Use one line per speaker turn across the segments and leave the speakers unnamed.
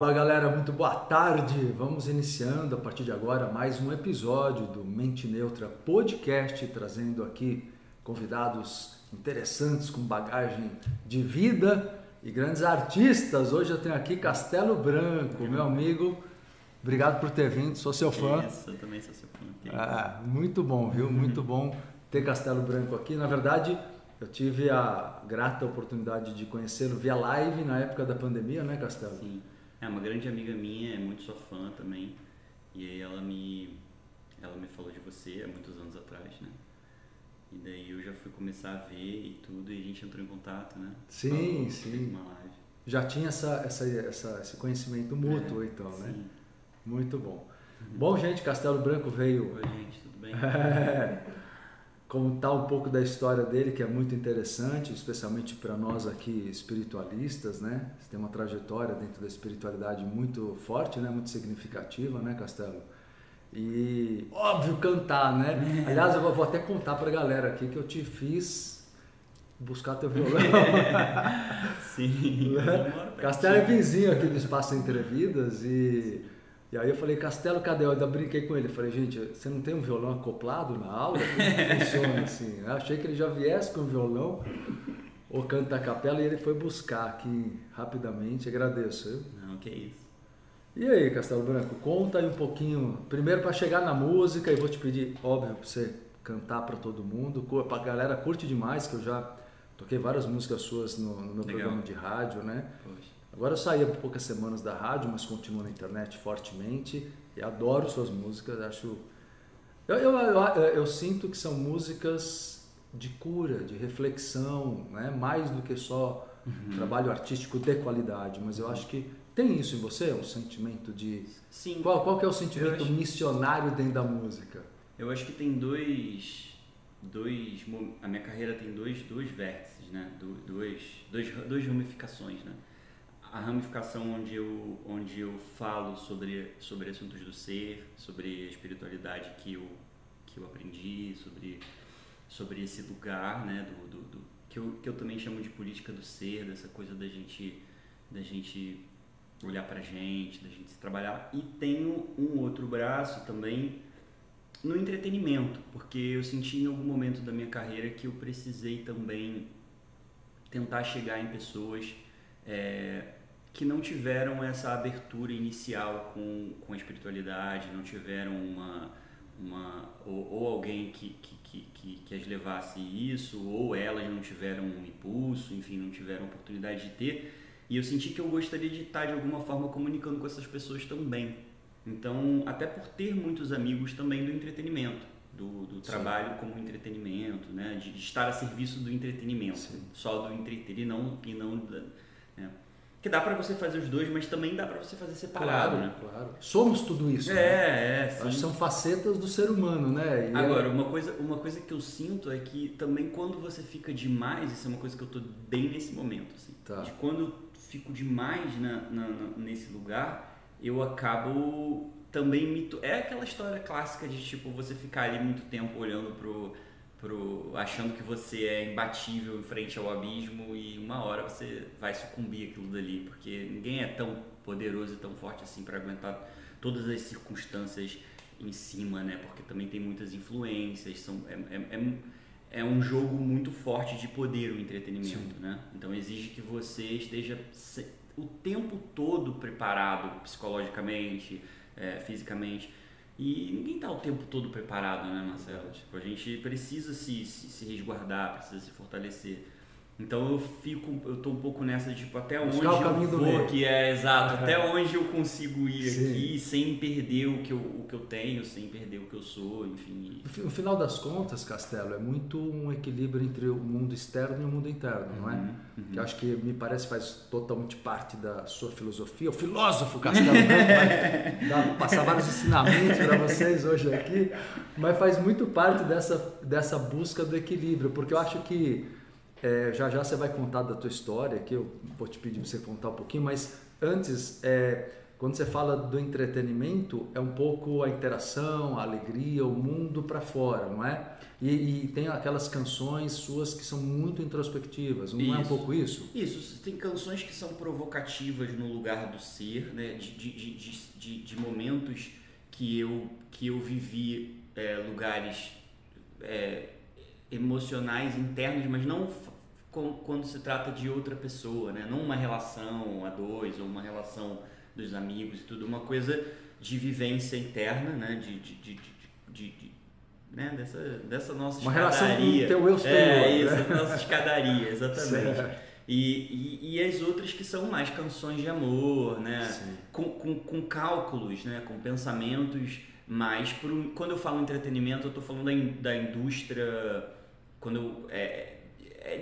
Fala galera, muito boa tarde. Vamos iniciando a partir de agora mais um episódio do Mente Neutra Podcast, trazendo aqui convidados interessantes com bagagem de vida e grandes artistas. Hoje eu tenho aqui Castelo Branco, meu amigo. Obrigado por ter vindo, sou seu fã.
Isso, eu também sou seu fã.
Ah, muito bom, viu? Muito bom ter Castelo Branco aqui. Na verdade, eu tive a grata oportunidade de conhecê-lo via live na época da pandemia, né, Castelo?
Sim. É uma grande amiga minha, é muito sua fã também. E aí ela me ela me falou de você há muitos anos atrás, né? E daí eu já fui começar a ver e tudo e a gente entrou em contato, né?
Sim, sim.
Uma live.
Já tinha essa, essa, essa, esse conhecimento mútuo,
É,
então, né?
sim.
Muito bom. Bom, gente, Castelo Branco veio
Oi, gente, tudo bem?
contar um pouco da história dele, que é muito interessante, especialmente para nós aqui espiritualistas, né? Você tem uma trajetória dentro da espiritualidade muito forte, né? Muito significativa, né, Castelo? E óbvio cantar, né? Aliás, eu vou até contar para a galera aqui que eu te fiz buscar teu violão.
Sim.
Né? Castelo é vizinho aqui do Espaço Entrevidas e, e aí eu falei, Castelo, cadê? Eu ainda brinquei com ele. Eu falei, gente, você não tem um violão acoplado na aula? Como funciona assim? Eu achei que ele já viesse com o violão ou canta a capela e ele foi buscar aqui rapidamente. Agradeço. Viu?
Não, que isso.
E aí, Castelo Branco, conta aí um pouquinho. Primeiro para chegar na música, e vou te pedir, óbvio, para você cantar para todo mundo. Para a galera curte demais, que eu já toquei várias músicas suas no, no meu
Legal.
programa de rádio, né? Agora eu saí há poucas semanas da rádio, mas continuo na internet fortemente e adoro suas músicas. Acho. Eu, eu, eu, eu sinto que são músicas de cura, de reflexão, né? mais do que só trabalho artístico de qualidade. Mas eu acho que tem isso em você, um sentimento de.
Sim.
Qual, qual que é o sentimento
acho-
missionário dentro da música?
Eu acho que tem dois, dois, a minha carreira tem dois, dois vértices, né? Do- Dois, dois, duas ramificações, né? A ramificação onde eu, onde eu falo sobre, sobre assuntos do ser, sobre a espiritualidade que eu, que eu aprendi, sobre, sobre esse lugar, né? Do, do, do- que, eu, que eu também chamo de política do ser, dessa coisa da gente, da gente olhar pra gente, da gente se trabalhar. E tenho um outro braço também no entretenimento, porque eu senti em algum momento da minha carreira que eu precisei também tentar chegar em pessoas é, que não tiveram essa abertura inicial com, com a espiritualidade, não tiveram uma, uma ou, ou alguém que, que, que, que, as levasse isso, ou elas não tiveram um impulso, enfim, não tiveram oportunidade de ter. E eu senti que eu gostaria de estar de alguma forma comunicando com essas pessoas também. Então, até por ter muitos amigos também do entretenimento, do, do trabalho como entretenimento, né? de, de estar a serviço do entretenimento,
Sim.
só do entreter e não, e não da? Que dá para você fazer os dois, mas também dá para você fazer separado, né?
claro. Somos tudo isso. né?
É, é, sim.
são facetas do ser humano, né? E é-
Agora, uma coisa, uma coisa que eu sinto é que também quando você fica demais, isso é uma coisa que eu tô bem nesse momento, assim,
Tá.
de quando eu fico demais na, na- na- nesse lugar, eu acabo também me... É aquela história clássica de, tipo, você ficar ali muito tempo olhando pro... pro achando que você é imbatível em frente ao abismo e uma hora você vai sucumbir aquilo dali, porque ninguém é tão poderoso e tão forte assim para aguentar todas as circunstâncias em cima, né? Porque também tem muitas influências, são, é, é, é, é um jogo muito forte de poder o entretenimento, né? Então exige que você esteja o tempo todo preparado psicologicamente, é, fisicamente. E ninguém está o tempo todo preparado, né, Marcelo? Tipo, a gente precisa se, se, se resguardar, precisa se fortalecer. Então eu fico, eu tô um pouco nessa tipo, até onde
o caminho
eu vou, que é exato, até onde eu consigo ir
Sim.
aqui sem perder o que, eu, o que eu tenho, sem perder o que eu sou, enfim.
No fi- No final das contas, Castelo, é muito um equilíbrio entre o mundo externo e o mundo interno, não é?
Uhum, uhum.
Que eu acho que me parece faz totalmente parte da sua filosofia. O filósofo Castelo Branco vai dar- passar vários ensinamentos para vocês hoje aqui, mas faz muito parte dessa, dessa busca do equilíbrio, porque eu acho que é, já já você vai contar da tua história, que eu vou te pedir para você contar um pouquinho, mas antes, é, quando você fala do entretenimento, é um pouco a interação, a alegria, o mundo para fora, não é? E, e, tem aquelas canções suas que são muito introspectivas, não isso. é um pouco isso?
Isso, tem canções que são provocativas no lugar do ser, né? de, de, de, de, momentos que eu, que eu vivi é, lugares é, emocionais internos, mas não quando se trata de outra pessoa, né? não uma relação a dois ou uma relação dos amigos e tudo, uma coisa de vivência interna, né? de, de, de, de, de né? Dessa, dessa nossa
Uma
escadaria.
relação com o teu eu superior.
É,
né?
isso, nossa escadaria, exatamente. E, e, e, as outras que são mais canções de amor, né? Com, com, com, cálculos, né? Com pensamentos mais... Um, quando eu falo entretenimento, eu estou falando da, da indústria... Quando eu, é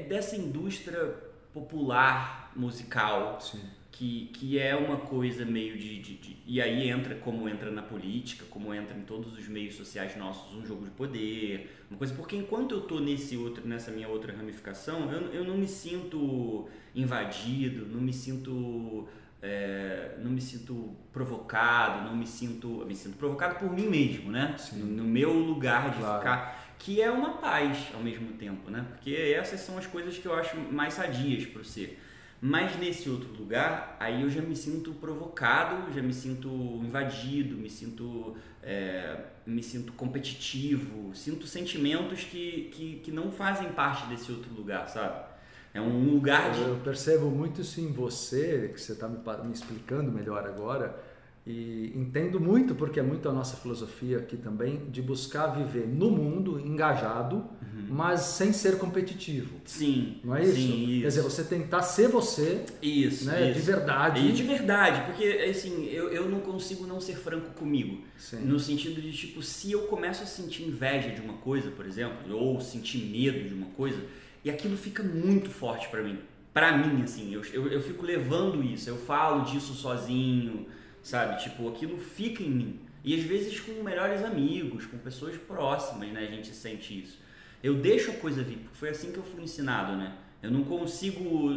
dessa indústria popular musical.
Sim
que, que é uma coisa meio de, de, de, E aí entra como entra na política, como entra em todos os meios sociais nossos, um jogo de poder, uma coisa. Porque enquanto eu tô nesse outro, nessa minha outra ramificação, eu, eu não me sinto invadido, não me sinto. É, não me sinto provocado, não me sinto. Me sinto provocado por mim mesmo, né?
Sim.
No, no meu lugar de
claro.
ficar. Que é uma paz ao mesmo tempo, né? Porque essas são as coisas que eu acho mais sadias para o ser. Mas nesse outro lugar, aí eu já me sinto provocado, já me sinto invadido, me sinto, é, me sinto competitivo, sinto sentimentos que, que, que não fazem parte desse outro lugar, sabe? É um lugar de...
Eu percebo muito isso em você, que você está me, me explicando melhor agora, e entendo muito, porque é muito a nossa filosofia aqui também, de buscar viver no mundo engajado, uhum. mas sem ser competitivo.
Sim.
Não é isso?
Sim, isso.
Quer dizer, você tentar ser você.
Isso.
Né,
isso.
De verdade.
E de verdade, porque assim, eu, eu não consigo não ser franco comigo.
Sim.
No sentido de, tipo, se eu começo a sentir inveja de uma coisa, por exemplo, ou sentir medo de uma coisa, e aquilo fica muito forte para mim. Para mim, assim, eu, eu, eu fico levando isso, eu falo disso sozinho sabe? Tipo, aquilo fica em mim. E às vezes com melhores amigos, com pessoas próximas, né? A gente sente isso. Eu deixo a coisa vir, porque foi assim que eu fui ensinado, né? Eu não consigo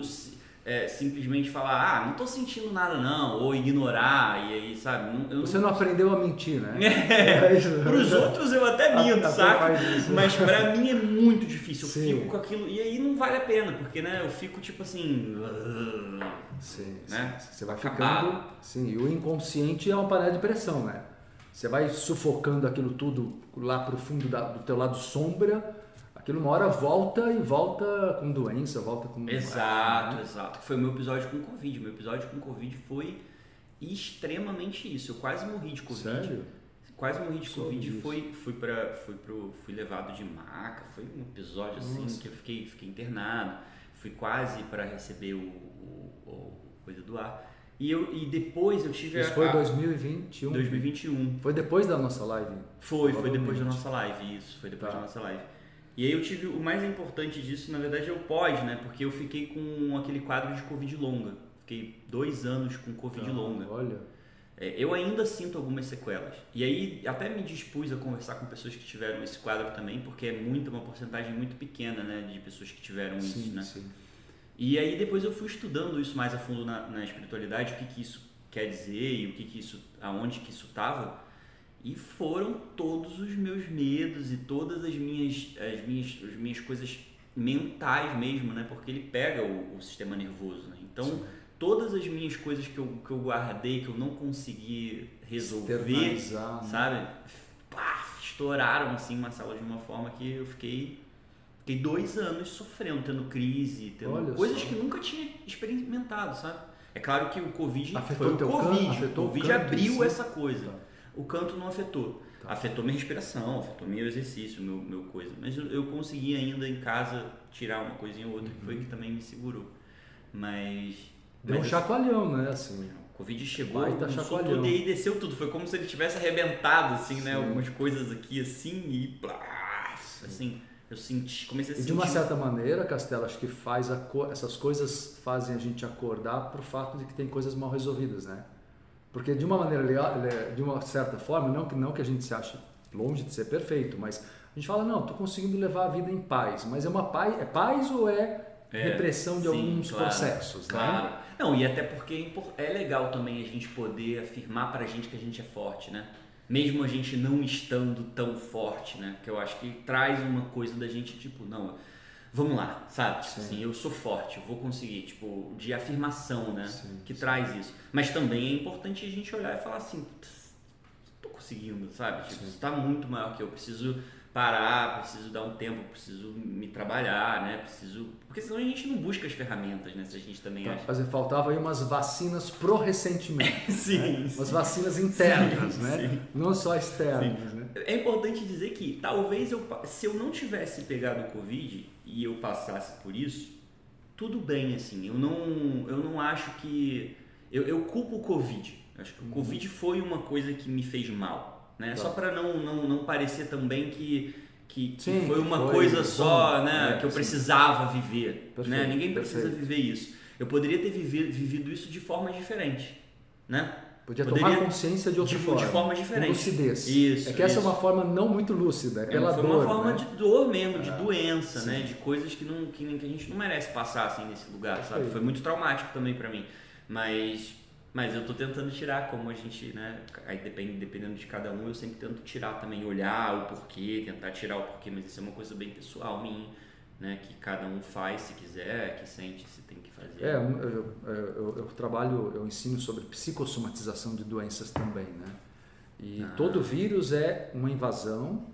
é, simplesmente falar, ah, não tô sentindo nada não, ou ignorar, e aí, sabe? Não,
Você não, aprendeu a mentir, né?
É, pros outros eu até minto, sabe? Mas pra mim é muito difícil, eu
Sim.
fico com aquilo, e aí não vale a pena, porque, né, eu fico tipo assim...
Sim,
né?
Você vai ficando... Sim, e o inconsciente é uma panela de pressão, né? Você vai sufocando aquilo tudo lá pro fundo da, do teu lado sombra aquilo uma hora volta e volta com doença, volta com.
Exato, né? exato. Foi o meu episódio com Covid. Meu episódio com Covid foi extremamente isso. Eu quase morri de Covid.
Sério?
Quase morri de Covid e fui, fui, pra, fui, pro, fui levado de maca. Foi um episódio assim Nossa. que eu fiquei, fiquei internado. Fui quase para receber o, o, o, coisa do ar. E, eu, e depois eu tive
Isso a, foi 2021.
2021.
Foi depois da nossa live?
Foi, foi depois da nossa live, isso. Foi depois tá. da nossa live. E aí eu tive o mais importante disso, na verdade, é o pós, né? Porque eu fiquei com aquele quadro de Covid longa. Fiquei dois anos com Covid
ah,
longa.
Olha.
É, eu ainda sinto algumas sequelas. E aí até me dispus a conversar com pessoas que tiveram esse quadro também, porque é muito, uma porcentagem muito pequena, né? De pessoas que tiveram
sim,
isso, né?
Sim.
E aí depois eu fui estudando isso mais a fundo na, na espiritualidade, o que, que isso quer dizer e o que, que isso, aonde que isso estava. E foram todos os meus medos e todas as minhas, as minhas, as minhas coisas mentais mesmo, né? Porque ele pega o, o sistema nervoso, né? Então, Sim. todas as minhas coisas que eu, que eu guardei, que eu não consegui resolver, né? sabe? Pá, estouraram assim uma sala de uma forma que eu fiquei fiquei dois anos sofrendo, tendo crise, tendo
Olha
coisas
só.
que nunca tinha experimentado, sabe? É claro que o Covid
Afetou
foi o Covid,
canto, afetou
o Covid
canto,
abriu
sim.
essa coisa.
Tá.
O canto não afetou.
Tá.
Afetou minha respiração, afetou meu exercício, meu, meu coisa. Mas eu, eu consegui ainda em casa tirar uma coisinha ou outra, que foi que também me segurou. Mas.
Deu um
mas,
chacoalhão, né? Assim.
O Covid chegou,
Baita
começou
chacoalhão.
tudo e aí desceu tudo. Foi como se ele tivesse arrebentado, assim, né?
Sim.
Algumas coisas aqui assim e. Plá, assim, eu senti. Comecei a
E
sentir.
de uma certa maneira, Castelo, acho que faz a essas coisas fazem a gente acordar pro fato de que tem coisas mal resolvidas, né? Porque de uma maneira de uma certa forma, não que não que a gente se ache longe de ser perfeito, mas a gente fala não, tô conseguindo levar a vida em paz, mas é uma paz, é paz ou é,
É,
repressão de
sim,
alguns
claro,
processos,
Claro.
né?
Não, e até porque é legal também a gente poder afirmar pra gente que a gente é forte, né? Mesmo a gente não estando tão forte, né? Que eu acho que traz uma coisa da gente, tipo, não, vamos lá, sabe? Tipo assim, eu sou forte, eu vou conseguir, tipo, de afirmação, né? Sim, que sim. traz isso. Mas também é importante a gente olhar e falar assim, tô conseguindo, sabe? Tipo, isso tá muito maior que eu, preciso parar, preciso dar um tempo, preciso me trabalhar, né? Preciso. Porque senão a gente não busca as ferramentas, né? Se a gente também
então,
acha.
Mas faltava aí umas vacinas pro ressentimento.
sim,
né? sim. Umas vacinas internas, sim, né? Sim. Não só externas, né?
É importante dizer que talvez eu, se eu não tivesse pegado o Covid e eu passasse por isso, tudo bem, assim. Eu não, eu não acho que. Eu, eu culpo o Covid. Acho que o uhum. Covid foi uma coisa que me fez mal né? Só para não, não, não parecer também que, que, Sim, foi uma foi, coisa só, né? É, que eu precisava viver, perfeito, né? Ninguém precisa perfeito. viver isso. Eu poderia ter vivido, vivido isso de forma diferente, né?
Podia Poderia, tomar consciência de outra
de,
forma.
De forma diferente.
Lucidez.
Isso.
É que essa é uma forma não muito lúcida, é pela
foi
dor.
uma forma
né?
de dor mesmo, de é. doença, né? De coisas que, não, que, que, a gente não merece passar assim nesse lugar, sabe? Foi muito traumático também para mim. Mas mas eu tô tentando tirar, como a gente, né? Aí depende, dependendo de cada um, eu sempre tento tirar também, olhar o porquê, tentar tirar o porquê, mas isso é uma coisa bem pessoal minha, né? Que cada um faz se quiser, que sente se tem que fazer.
É, eu, eu, eu trabalho, eu ensino sobre psicossomatização de doenças também, né? E ah. todo vírus é uma invasão,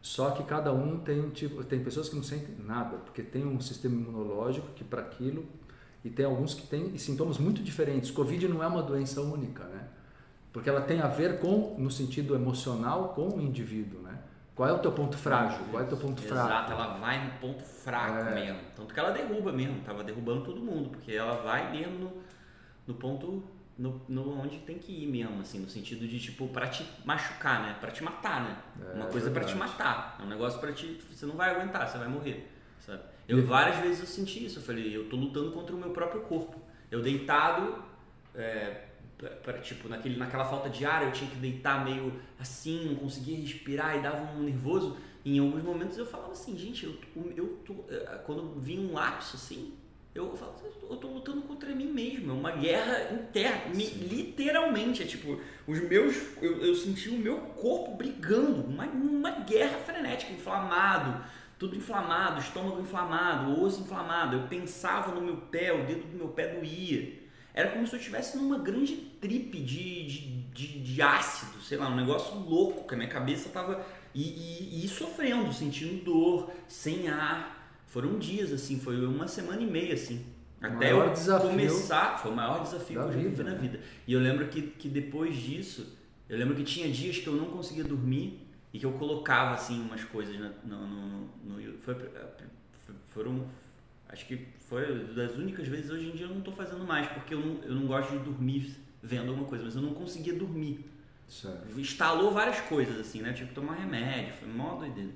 só que cada um tem tipo, tem pessoas que não sentem nada, porque tem um sistema imunológico que para aquilo e tem alguns que têm sintomas muito diferentes. Covid não é uma doença única, né? Porque ela tem a ver com, no sentido emocional, com o indivíduo, né? Qual é o teu ponto frágil? Qual é o teu ponto
Exato,
fraco?
Exato, ela vai no ponto fraco é. mesmo. Tanto que ela derruba mesmo, tava derrubando todo mundo, porque ela vai mesmo no, no ponto no, no onde tem que ir mesmo, assim, no sentido de tipo para te machucar, né? Para te matar, né? É, Uma coisa para te matar, é um negócio para te, você não vai aguentar, você vai morrer? Eu várias vezes eu senti isso. Eu falei, eu tô lutando contra o meu próprio corpo. Eu deitado, é, pra, tipo, naquele, naquela falta de ar, eu tinha que deitar meio assim, não conseguia respirar e dava um nervoso. E em alguns momentos eu falava assim, gente, eu, eu tô, é, quando vinha um lapso assim, eu falo, eu tô lutando contra mim mesmo, é uma guerra interna, me, literalmente, é tipo, os meus, eu, eu senti o meu corpo brigando, uma, uma guerra frenética, inflamado, tudo inflamado, estômago inflamado, osso inflamado. Eu pensava no meu pé, o dedo do meu pé doía. Era como se eu estivesse numa grande tripe de, de, de, de, ácido, sei lá, um negócio louco, que a minha cabeça tava. E, e, e, sofrendo, sentindo dor, sem ar. Foram dias assim, foi uma semana e meia assim. Até eu começar, foi o maior desafio que eu já vivi na né? vida. E eu lembro que, que depois disso, eu lembro que tinha dias que eu não conseguia dormir e que eu colocava assim umas coisas no, no, no, no foi, foram acho que foi das únicas vezes hoje em dia eu não estou fazendo mais porque eu não, eu não gosto de dormir vendo alguma coisa mas eu não conseguia dormir. Certo. instalou várias coisas assim né? Tipo tomar remédio foi mó doideira.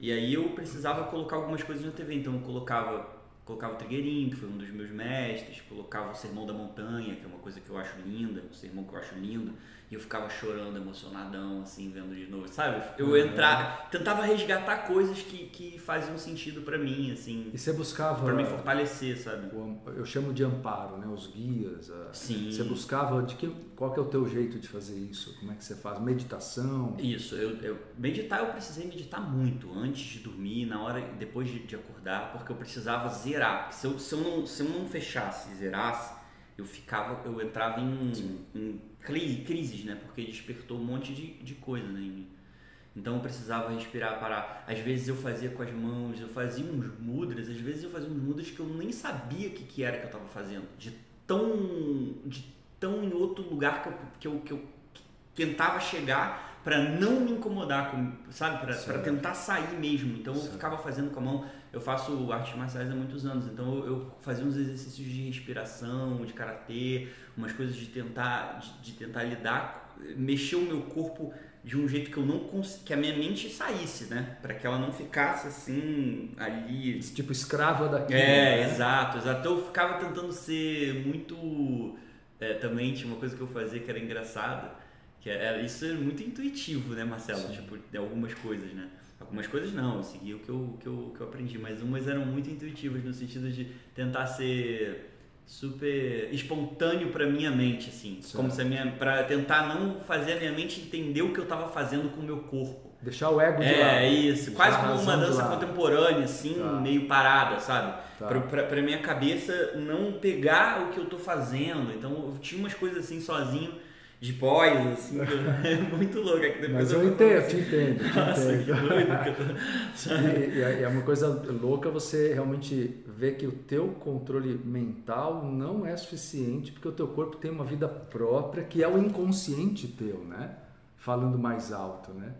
E aí eu precisava colocar algumas coisas na TV então eu colocava colocava o Trigueirinho, que foi um dos meus mestres, colocava o Sermão da Montanha, que é uma coisa que eu acho linda, um sermão que eu acho lindo, e eu ficava chorando, emocionadão, assim, vendo de novo, sabe? Eu uhum. entrar, tentava resgatar coisas que, que faziam sentido para mim, assim.
E você buscava...
para me fortalecer, sabe?
eu chamo de amparo, né? Os guias. A,
Sim.
Você buscava, de que, qual que é o teu jeito de fazer isso? Como é que você faz? Meditação?
Isso, eu, eu meditar, eu precisei meditar muito, antes de dormir, na hora, depois de, de acordar, porque eu precisava zerar. Se eu, se eu, não, se eu não fechasse e zerasse, eu ficava, eu entrava em, em crises, né? Porque despertou um monte de, de coisa né, em mim. Então eu precisava respirar, parar. Às vezes eu fazia com as mãos, eu fazia uns mudras, às vezes eu fazia uns mudras que eu nem sabia o que, que era que eu estava fazendo. De tão, de tão em outro lugar que eu, que eu, que eu tentava chegar para não me incomodar, com, sabe? Para tentar sair mesmo. Então eu ficava fazendo com a mão eu faço artes marciais há muitos anos, então eu fazia uns exercícios de respiração, de karatê, umas coisas de tentar, de, de tentar lidar, mexer o meu corpo de um jeito que eu não cons... que a minha mente saísse, né? Para que ela não ficasse assim ali,
tipo escrava daquilo.
É, né? exato, exato. Eu ficava tentando ser muito é, também tinha uma coisa que eu fazia que era engraçada, que era isso é muito intuitivo, né, Marcelo? Sim. Tipo, de algumas coisas, né? Algumas coisas não, eu segui o que eu, que eu, que eu aprendi, mas umas eram muito intuitivas no sentido de tentar ser super espontâneo para minha mente, assim, certo. como se a minha para tentar não fazer a minha mente entender o que eu estava fazendo com o meu corpo.
Deixar o ego de
é,
lado.
É isso, quase como uma dança contemporânea, assim, tá. meio parada, sabe? Tá. Pra, pra, pra, minha cabeça não pegar o que eu tô fazendo. Então eu tinha umas coisas assim sozinho de pós, assim, é muito louco. É que
Mas eu, eu entendo, assim, te entendo, te Nossa, entendo. Que doido e, e é uma coisa louca você realmente ver que o teu controle mental não é suficiente porque o teu corpo tem uma vida própria que é o inconsciente teu, né? Falando mais alto, né?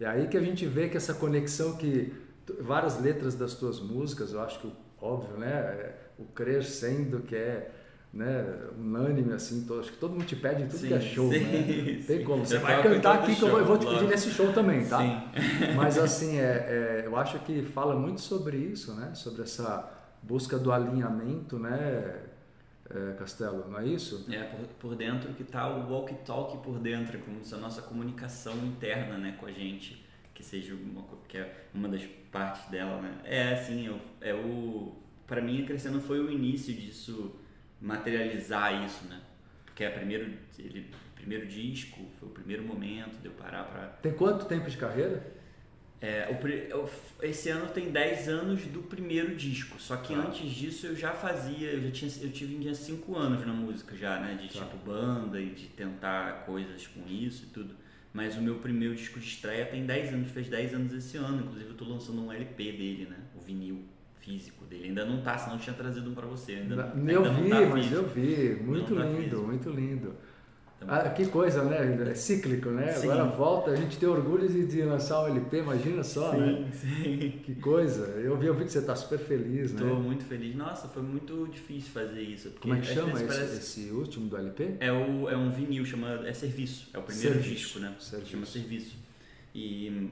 É aí que a gente vê que essa conexão que várias letras das tuas músicas, eu acho que óbvio, né? É, o crescendo que é né, unânime assim, todo, acho que todo mundo te pede tudo sim, que é show, sim, né? Tem como. Você vai cantar aqui que eu vou, eu vou te pedir nesse show também, tá? Sim. Mas assim, é, é, eu acho que fala muito sobre isso, né? Sobre essa busca do alinhamento, né? É, Castelo, não é isso?
É, por, por dentro que tá o walk-talk por dentro, como se a nossa comunicação interna, né, com a gente, que seja uma, que é uma das partes dela, né? É assim, eu, é o para mim crescendo foi o início disso materializar isso, né? Porque é primeiro ele primeiro disco, foi o primeiro momento de eu parar para
Tem quanto tempo de carreira?
É, o, esse ano tem 10 anos do primeiro disco, só que ah. antes disso eu já fazia, eu já tinha, eu tive 5 anos na música já, né, de tá. tipo banda e de tentar coisas com isso e tudo. Mas o meu primeiro disco de estreia tem 10 anos, fez 10 anos esse ano, inclusive eu tô lançando um LP dele, né, o vinil físico dele. Ainda não tá, senão eu tinha trazido um para você. Ainda,
eu ainda vi, tá mas eu vi, muito tá lindo, muito lindo. Ah, que coisa, né? É cíclico, né? Sim. Agora volta, a gente tem orgulho de, de lançar um LP, imagina só, sim, né? Sim, Que coisa. Eu vi, eu vi que você está super feliz,
né? Estou muito feliz. Nossa, foi muito difícil fazer isso.
Como é que chama esse, parece... esse, último do LP?
É, o, é um vinil, chama, é Serviço. É o primeiro serviço. disco, né? Serviço. Chama Serviço. E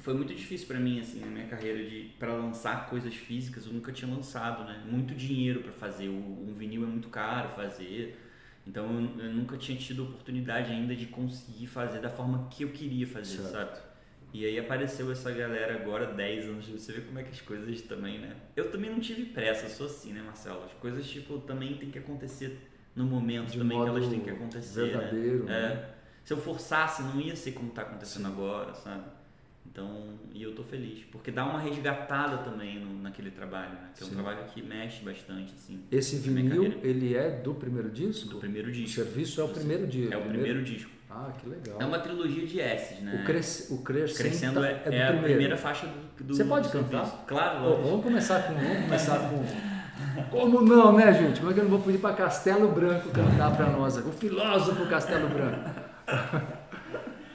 foi muito difícil para mim, assim, na minha carreira, de para lançar coisas físicas. Eu nunca tinha lançado, né? Muito dinheiro para fazer. Um vinil é muito caro fazer então eu, eu, nunca tinha tido oportunidade ainda de conseguir fazer da forma que eu queria fazer, certo. sabe? E aí apareceu essa galera agora, 10 anos, você vê como é que as coisas também, né? Eu também não tive pressa, sou assim, né, Marcelo? As coisas, tipo, também tem que acontecer no momento de também que elas têm que acontecer,
né? verdadeiro,
né? né? É. Se eu forçasse, não ia ser como está acontecendo Sim. agora, sabe? Então, e eu tô feliz, porque dá uma resgatada também no, naquele trabalho, né? Que é um trabalho que mexe bastante, assim.
Esse vinil, ele é do primeiro disco?
Do primeiro disco.
O serviço é o primeiro disco.
É o primeiro disco.
Ah, que legal.
É uma trilogia de S, né?
O, cres, o Crescendo,
Crescendo é, é, é a primeira faixa do, do
Você pode
do
cantar?
Serviço. Claro,
vamos começar com... Vamos começar com... Como não, né, gente? Como é que eu não vou pedir para Castelo Branco cantar para nós? O filósofo Castelo Branco.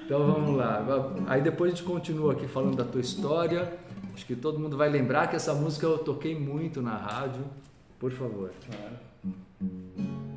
Então vamos lá. Aí depois a gente continua aqui falando da tua história. Acho que todo mundo vai lembrar que essa música eu toquei muito na rádio. Por favor. Claro.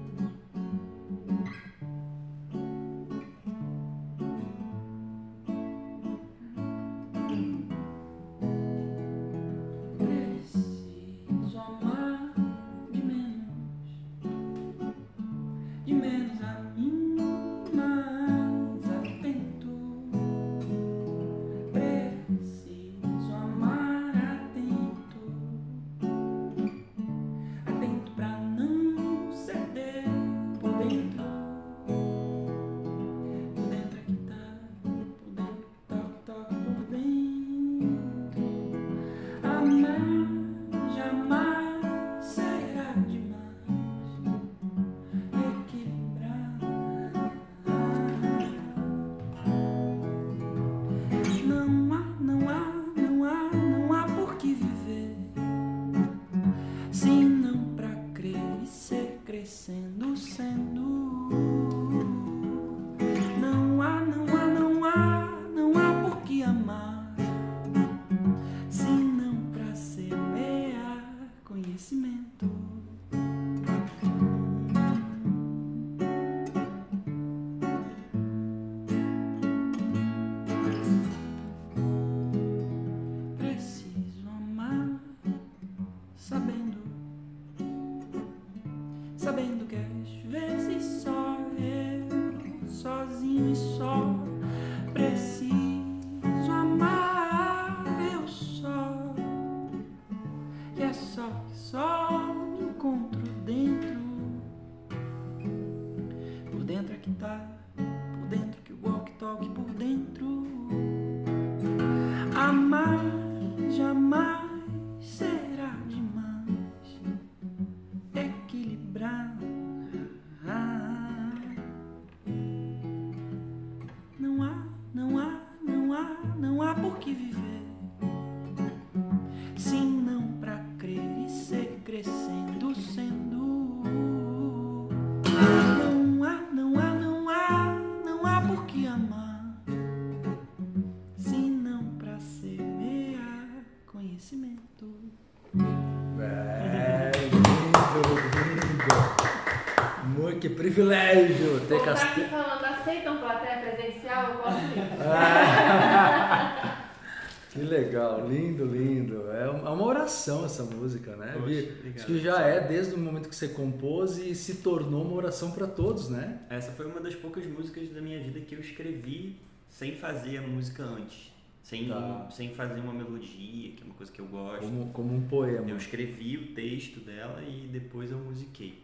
Oração essa música, né?
Poxa.
Acho que já é desde o momento que você compôs e se tornou uma oração para todos, né?
Essa foi uma das poucas músicas da minha vida que eu escrevi sem fazer a música antes. Sem,
Tá.
sem fazer uma melodia, que é uma coisa que eu gosto.
Como, como um poema.
Eu escrevi o texto dela e depois eu musiquei.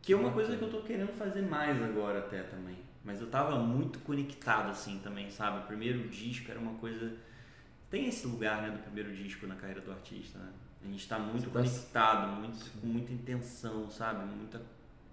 Que é uma coisa que eu tô querendo fazer mais agora até também. Mas eu tava muito conectado assim também, sabe? O primeiro disco era uma coisa. Tem esse lugar, né, do primeiro disco na carreira do artista, né? A gente tá muito
tá-
conectado, muito, com muita intenção, sabe? Muita,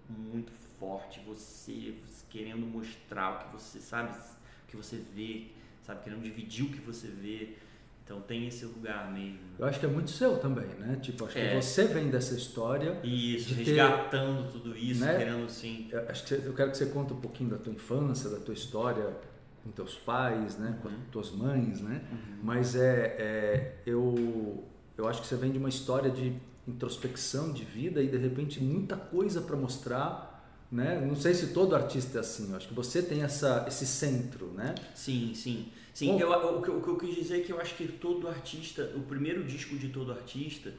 muito forte. Você, você querendo mostrar o que você sabe, o que você vê, sabe? Querendo dividir o que você vê. Então tem esse lugar mesmo.
Eu acho que é muito seu também, né? Tipo, acho que
É.
você vem dessa história.
Isso,
de ter-
resgatando tudo isso,
né?
querendo sim.
Eu acho que eu quero que você conte um pouquinho da tua infância, da tua história com teus pais, né? Com as
Uhum.
tuas mães, né? Mas é, é eu eu acho que você vem de uma história de introspecção de vida e de repente muita coisa para mostrar, né? Não sei se todo artista é assim. Eu acho que você tem essa esse centro, né?
Sim, sim. Sim,
Bom.
eu, o, que eu, o que eu quis dizer é que eu acho que todo artista, o primeiro disco de todo artista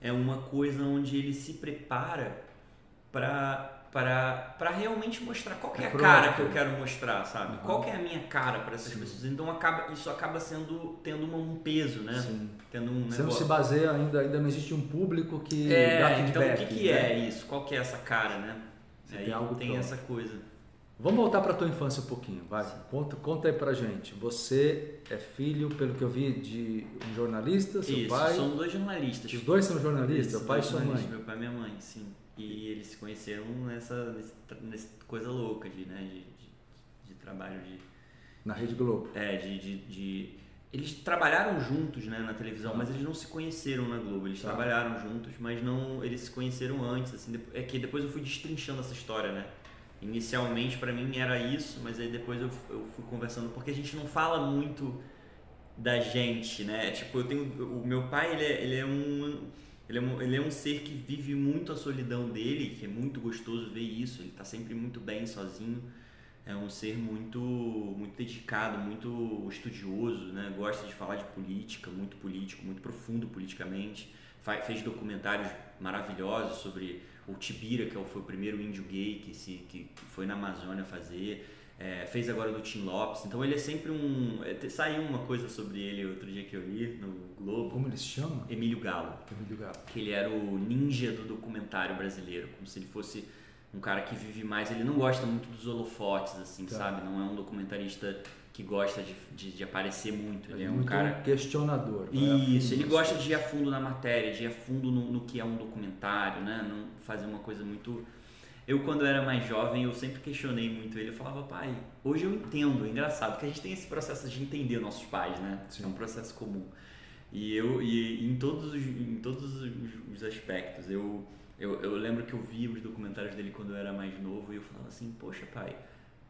é uma coisa onde ele se prepara para para realmente mostrar qual que é a
Pronto.
cara que eu quero mostrar, sabe?
Uhum.
Qual que é a minha cara para essas
Sim.
pessoas. Então acaba, isso acaba sendo tendo um peso, né?
Sim.
Tendo um
Você não
negócio.
se baseia ainda, ainda não existe um público que dá
É, então o
feedback,
que, que
né?
é isso? Qual que é essa cara, né?
Você
Aí
tem algo
tem
pronto.
essa coisa.
Vamos voltar para tua infância um pouquinho, vai. Conta, conta aí pra gente. Você é filho, pelo que eu vi, de um jornalista, seu
Isso,
pai.
são dois jornalistas.
Os dois são jornalistas,
Isso,
pai e sua mãe.
Meu pai e minha mãe, sim. E eles se conheceram nessa, nessa coisa louca de, né, de, de, de trabalho de,
Na Rede Globo.
é, de, de, de- Eles trabalharam juntos né, na televisão, mas eles não se conheceram na Globo. Eles
Tá.
trabalharam juntos, mas não eles se conheceram antes. Assim, é que depois eu fui destrinchando essa história, né? Inicialmente pra mim era isso, mas aí depois eu, eu fui conversando, porque a gente não fala muito da gente, né? Tipo, eu tenho. O meu pai, ele é, ele é um. Ele é, um, ele é um ser que vive muito a solidão dele, que é muito gostoso ver isso. Ele tá sempre muito bem sozinho. É um ser muito, muito dedicado, muito estudioso, né? Gosta de falar de política, muito político, muito profundo politicamente. Fa- Fez documentários maravilhosos sobre o Tibira, que é foi o primeiro índio gay que, se, que foi na Amazônia fazer. É, fez agora do Tim Lopes. Então ele é sempre um. é, Saiu uma coisa sobre ele outro dia que eu li no Globo.
Como eles chamam?
Emílio Galo
Emílio Galo.
que ele era o ninja do documentário brasileiro, como se ele fosse um cara que vive mais. Ele não gosta muito dos holofotes, assim,
Tá.
sabe? Não é um documentarista que gosta de, de, de aparecer muito. Ele é um
muito
cara.
questionador. a
Isso, ele gosta de ir a fundo na matéria, de ir a fundo no, no que é um documentário, né? Não fazer uma coisa muito. Eu, quando era mais jovem, eu sempre questionei muito ele. Eu falava, pai, hoje eu entendo. É engraçado, porque a gente tem esse processo de entender nossos pais, né?
Sim.
É um processo comum. E eu, e, em todos os, em todos os, os aspectos, eu, eu, eu lembro que eu via os documentários dele quando eu era mais novo e eu falava assim, poxa, pai.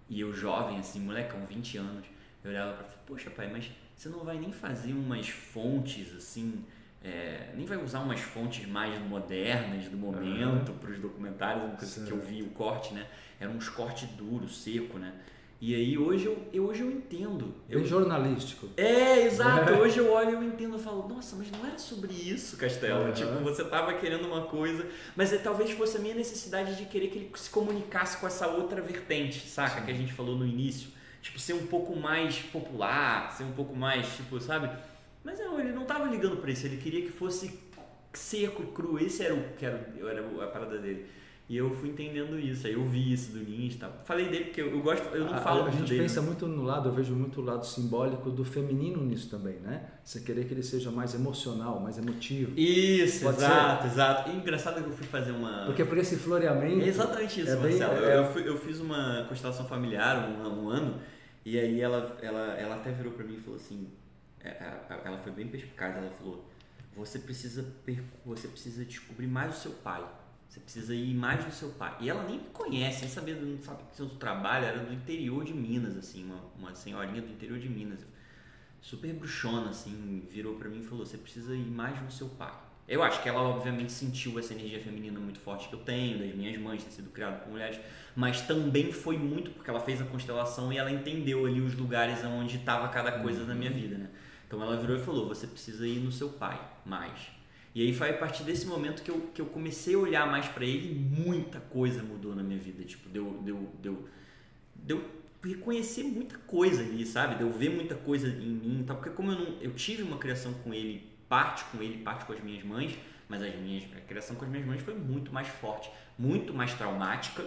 E eu jovem, assim, molecão, 20 anos, eu olhava pra poxa, pai, mas você não vai nem fazer umas fontes assim, é, nem vai usar umas fontes mais modernas do momento para os documentários, uma coisa que eu vi o corte, né? Eram uns cortes duros, seco, né? E aí hoje eu, eu hoje eu entendo. Eu,
Bem jornalístico.
é, exato. Hoje eu olho e eu entendo, eu falo, nossa, mas não era sobre isso, Castelo.
Uhum.
Tipo, você tava querendo uma coisa, mas é, talvez fosse a minha necessidade de querer que ele se comunicasse com essa outra vertente, saca? Que a gente falou no início. Tipo, ser um pouco mais popular, ser um pouco mais, tipo, sabe? Mas não, ele não tava ligando pra isso, ele queria que fosse seco e cru. Esse era o que era, era a parada dele. E eu fui entendendo isso, aí eu vi isso do Ninja e tal. Falei dele porque eu, eu gosto, eu não
a,
falo
a,
muito
gente
dele.
pensa
né?
muito no lado, eu vejo muito o lado simbólico do feminino nisso também, né? Você querer que ele seja mais emocional, mais emotivo.
Isso,
Pode
exato, exato. E engraçado que eu fui fazer uma.
Porque por esse floreamento.
É exatamente isso,
é bem-
Marcelo.
é-
Eu, fui- eu fiz uma constelação familiar um, um ano e aí ela, ela, ela até virou pra mim e falou assim, ela foi bem perspicaz, ela falou, você precisa, você precisa descobrir mais o seu pai. Você precisa ir mais no seu pai. E ela nem me conhece, nem sabia, não sabe que seu trabalho era do interior de Minas, assim, uma, uma senhorinha do interior de Minas. Super bruxona, assim, virou pra mim e falou: Você precisa ir mais no seu pai. Eu acho que ela, obviamente, sentiu essa energia feminina muito forte que eu tenho, das minhas mães, ter sido criada por mulheres, mas também foi muito porque ela fez a constelação e ela entendeu ali os lugares onde estava cada coisa na minha vida, né? Então ela virou e falou: Você precisa ir no seu pai mais. E aí foi a partir desse momento que eu, que eu comecei a olhar mais pra ele muita coisa mudou na minha vida. Tipo, deu, deu, deu, deu reconhecer muita coisa ali, sabe? De eu ver muita coisa em mim e tal. Porque como eu, não, eu tive uma criação com ele, parte com ele, parte com as minhas mães, mas as minhas, a criação com as minhas mães foi muito mais forte, muito mais traumática,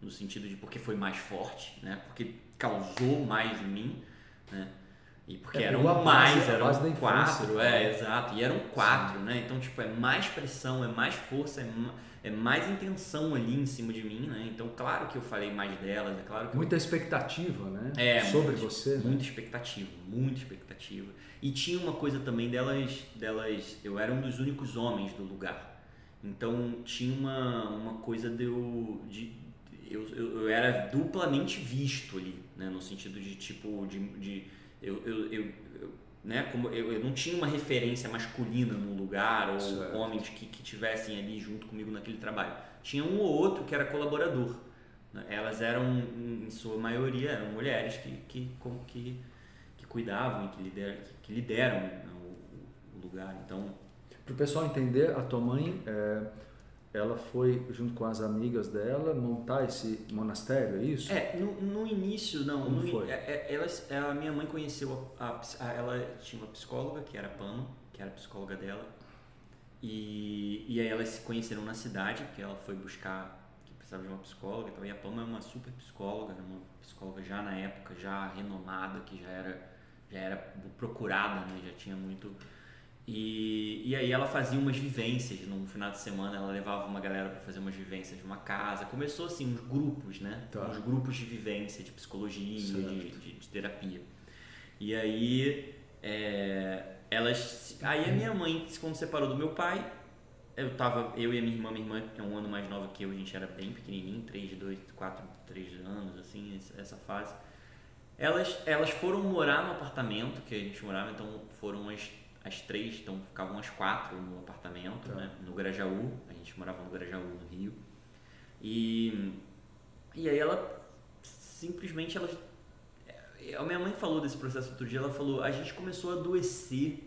no sentido de porque foi mais forte, né? Porque causou mais em mim, né? E porque
É,
eram
base-
mais, eram quatro,
né?
é, exato. E eram quatro, né? Então, tipo, é mais pressão, é mais força, é, é mais intenção ali em cima de mim, né? Então, claro que eu falei mais delas, é claro que eu
Muita expectativa, né?
é,
Sobre
muito-
você. né?
Muita expectativa, muita expectativa. E tinha uma coisa também delas, delas, eu era um dos únicos homens do lugar. Então tinha uma, uma coisa de eu, de, eu, eu, eu era duplamente visto ali, né? No sentido de tipo, de, de eu, eu, eu, eu- né? Como eu, eu não tinha uma referência masculina no lugar ou
Certo.
homens que, que tivessem ali junto comigo naquele trabalho. Tinha um ou outro que era colaborador. né? Elas eram, em sua maioria, eram mulheres que, que, com- que, que cuidavam e que lideram, que lideram né, o, o lugar. Então,
Para o pessoal entender, a tua mãe, é, ela foi junto com as amigas dela montar esse monastério, é isso?
é, no, no início, não.
Como
no
foi?
é- é- elas, a minha mãe conheceu, a, a ela tinha uma psicóloga, que era Pama, que era a psicóloga dela. E, e aí elas se conheceram na cidade, que ela foi buscar, que precisava de uma psicóloga. Então, e a Pama é uma super psicóloga, né, uma psicóloga já na época, já renomada, que já era, já era procurada, né, já tinha muito. E, e aí ela fazia umas vivências num final de semana, ela levava uma galera para fazer umas vivências numa casa. Começou assim, uns grupos, né?
Tá.
Uns grupos de vivência, de psicologia, de, de, de terapia. E aí é, elas. Aí a minha mãe, quando separou do meu pai, eu tava, eu e a minha irmã, minha irmã é um ano mais nova que eu, a gente era bem pequenininho, 3, 2, 4, 3 anos, assim, essa- essa fase. Elas, elas foram morar no apartamento que a gente morava, então foram as, as três, então ficavam as quatro no apartamento,
Tá.
né, no Grajaú, a gente morava no Grajaú, no Rio. E, e aí ela simplesmente elas a minha mãe falou desse processo outro dia, ela falou, a gente começou a adoecer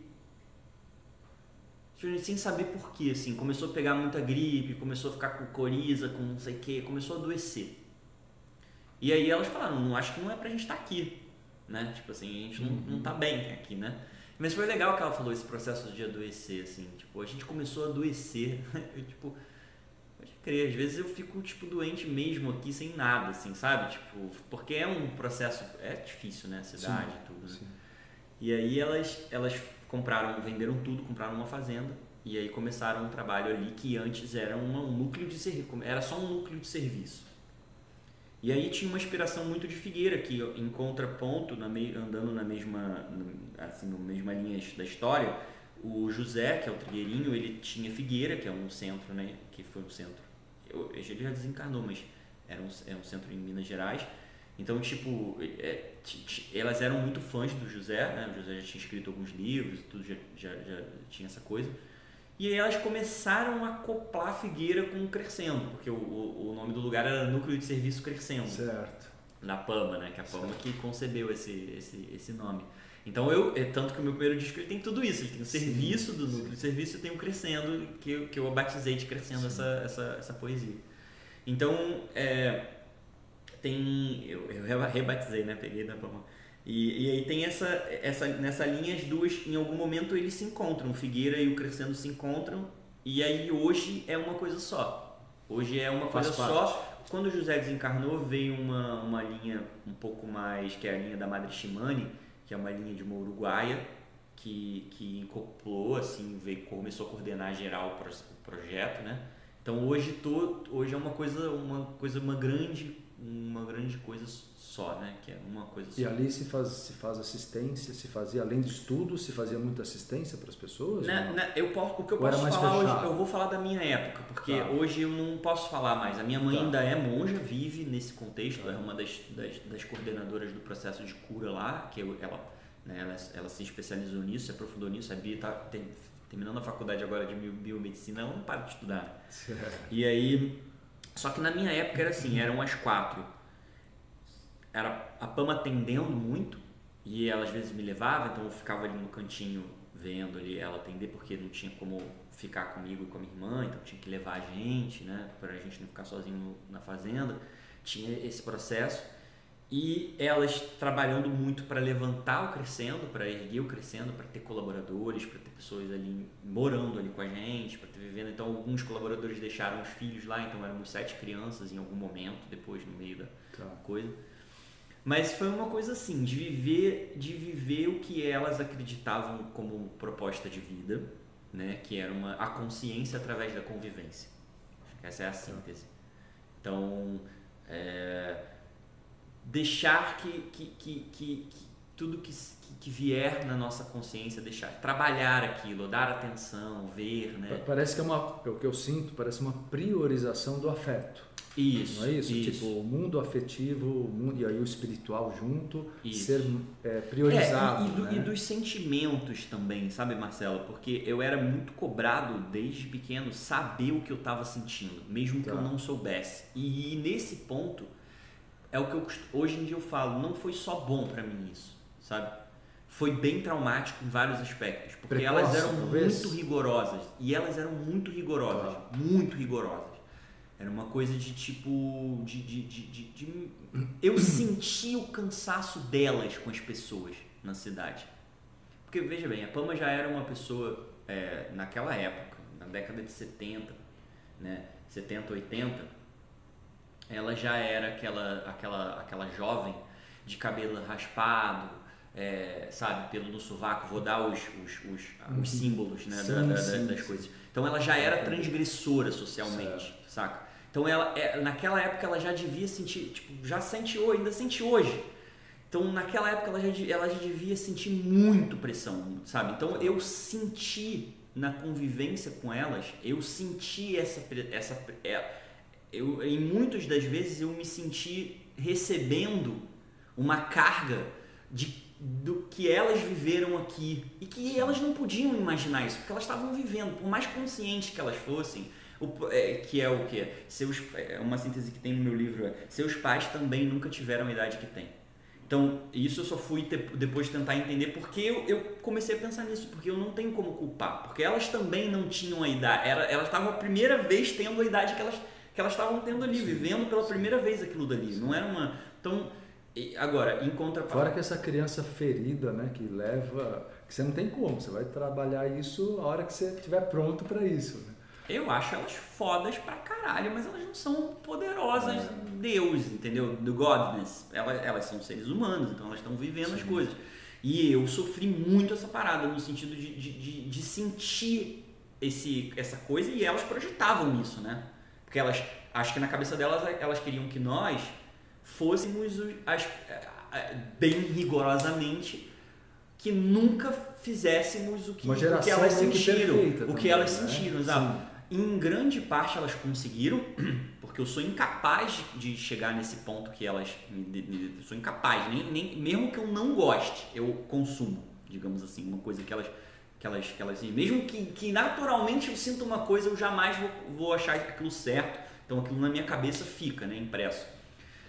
sem saber por quê, assim, começou a pegar muita gripe, começou a ficar com coriza, com não sei o que, começou a adoecer. E aí elas falaram, não acho que não é pra gente estar aqui, né? Tipo assim, a gente não, não tá bem aqui, né? Mas foi legal que ela falou esse processo de adoecer, assim, tipo, a gente começou a adoecer, eu, tipo, pode crer, às vezes eu fico, tipo, doente mesmo aqui sem nada, assim, sabe? Tipo, porque é um processo, é difícil, né? A cidade e tudo, né? E aí elas, elas compraram, venderam tudo, compraram uma fazenda e aí começaram um trabalho ali que antes era um núcleo de serviço, era só um núcleo de serviço. E aí tinha uma inspiração muito de Figueira, que em contraponto, na me- andando na mesma, assim, na mesma linha da história, o José, que é o trigueirinho, ele tinha Figueira, que é um centro, né, que foi um centro, eu, ele já desencarnou, mas era um, é um centro em Minas Gerais, então, tipo, é, elas eram muito fãs do José, né? O José já tinha escrito alguns livros, tudo já, já, já tinha essa coisa. E aí elas começaram a acoplar Figueira com o Crescendo, porque o, o, o nome do lugar era Núcleo de Serviço Crescendo,
Certo.
na Pama, né? Que é a Pama que concebeu esse, esse, esse nome. Então eu, é tanto que o meu primeiro disco ele tem tudo isso, ele tem o
Sim,
serviço do
sim.
núcleo de serviço e tem o Crescendo, que, eu- que eu batizei de Crescendo essa, essa, essa poesia. Então, é, tem. Eu, eu reba- rebatizei, né? Peguei da Pama. E, e aí tem essa, essa. Nessa linha, as duas, em algum momento, eles se encontram. O Figueira e o Crescendo se encontram. E aí hoje é uma coisa só. Hoje é uma coisa só. Quando o José desencarnou, veio uma, uma linha um pouco mais, que é a linha da Madre Shimane, que é uma linha de uma uruguaia, que, que incorporou, assim, veio, começou a coordenar geral o pro- o projeto, né? Então hoje, tô, hoje é uma coisa, uma coisa, uma grande, uma grande coisa só, né? Que é uma coisa só.
E ali se faz, se faz assistência, se fazia, além de estudo, se fazia muita assistência para as pessoas?
Na-
não?
na- eu posso, o que eu posso falar hoje, eu vou falar da minha época, porque
Tá.
hoje eu não posso falar mais. A minha mãe
Tá.
ainda é monja, vive nesse contexto,
Tá.
é uma das, das, das coordenadoras do processo de cura lá, que eu- ela, né, ela, ela se especializou nisso, se aprofundou nisso. A Bia está terminando a faculdade agora de bio- biomedicina, ela não para de estudar.
Certo.
E aí, só que na minha época era assim, eram as quatro. Era a Pama atendendo muito e ela às vezes me levava, então eu ficava ali no cantinho vendo ali ela atender porque não tinha como ficar comigo e com a minha irmã, então tinha que levar a gente, né, para a gente não ficar sozinho na fazenda. Tinha esse processo e elas trabalhando muito para levantar o crescendo, para erguer o crescendo, para ter colaboradores, para ter pessoas ali morando ali com a gente, para ter vivendo. Então alguns colaboradores deixaram os filhos lá, então éramos sete crianças em algum momento depois no meio da
Tá.
coisa. Mas foi uma coisa assim, de viver, de viver o que elas acreditavam como proposta de vida, né, que era uma a consciência através da convivência. Acho que essa é a síntese. Então, é, deixar que, que, que, que, que tudo que, que, que vier na nossa consciência, deixar trabalhar aquilo, dar atenção, ver, né?
Parece que é uma, é o que eu sinto, parece uma priorização do afeto.
Isso.
Não é isso? Tipo, o mundo afetivo o mundo, e aí o espiritual junto,
Isso.
ser é, priorizado.
É, e, e do-
né?
e dos sentimentos também, sabe, Marcelo? Porque eu era muito cobrado desde pequeno saber o que eu estava sentindo, mesmo que
Tá.
eu não soubesse. E, nesse ponto, é o que eu hoje em dia eu falo, não foi só bom pra mim isso, sabe? Foi bem traumático em vários aspectos, porque
Precoce,
elas eram
talvez?
muito rigorosas. E elas eram muito rigorosas,
Tá.
muito rigorosas. Era uma coisa de tipo. De, de, de, de- de- Eu sentia o cansaço delas com as pessoas na cidade. Porque, veja bem, a Pama já era uma pessoa, é, naquela época, na década de 70, né, 70, 80, ela já era aquela, aquela, aquela jovem de cabelo raspado, é, sabe, pelo no sovaco, vou dar os, os, os,
Uhum.
os símbolos né,
Sim,
da- da-
sim,
das
sim.
coisas. Então ela já era transgressora socialmente, saca? Então ela, é, naquela época ela já devia sentir, tipo, já sente hoje, ainda sente hoje. Então naquela época ela já, ela já devia sentir muito pressão, sabe? Então eu senti na convivência com elas, eu senti essa, essa é, eu, em muitas das vezes eu me senti recebendo uma carga de, do que elas viveram aqui e que elas não podiam imaginar isso, porque elas estavam vivendo, por mais conscientes que elas fossem, o, é, que é o que? Seus, é uma síntese que tem no meu livro é, seus pais também nunca tiveram a idade que têm. Então, isso eu só fui te- depois tentar entender porque eu, eu comecei a pensar nisso, porque eu não tenho como culpar, porque elas também não tinham a idade, era, elas estavam a primeira vez tendo a idade que elas que elas estavam tendo ali, vivendo pela primeira vez aquilo dali. Não era uma. Então, agora, em contrapartida.
Fora que essa criança ferida, né, que leva, que você não tem como, você vai trabalhar isso a hora que você estiver pronto para isso. Né?
Eu acho elas fodas pra caralho, mas elas não são poderosas Deus, entendeu? Do godness. Elas, elas são seres humanos, então elas estão vivendo as
Sim.
coisas. E eu sofri muito essa parada, no sentido de, de, de, de sentir esse, essa coisa e elas projetavam isso, né? Porque elas, acho que na cabeça delas, elas queriam que nós fôssemos os- as, bem rigorosamente que nunca fizéssemos o que, o que elas
que
sentiram. o que
também,
elas
né?
sentiram, exato. Em grande parte elas conseguiram, porque eu sou incapaz de chegar nesse ponto que elas sou incapaz, nem, nem mesmo que eu não goste, eu consumo, digamos assim, uma coisa que elas que elas que elas mesmo que, que naturalmente eu sinta uma coisa, eu jamais vou, vou achar aquilo certo. Então aquilo na minha cabeça fica, né, impresso.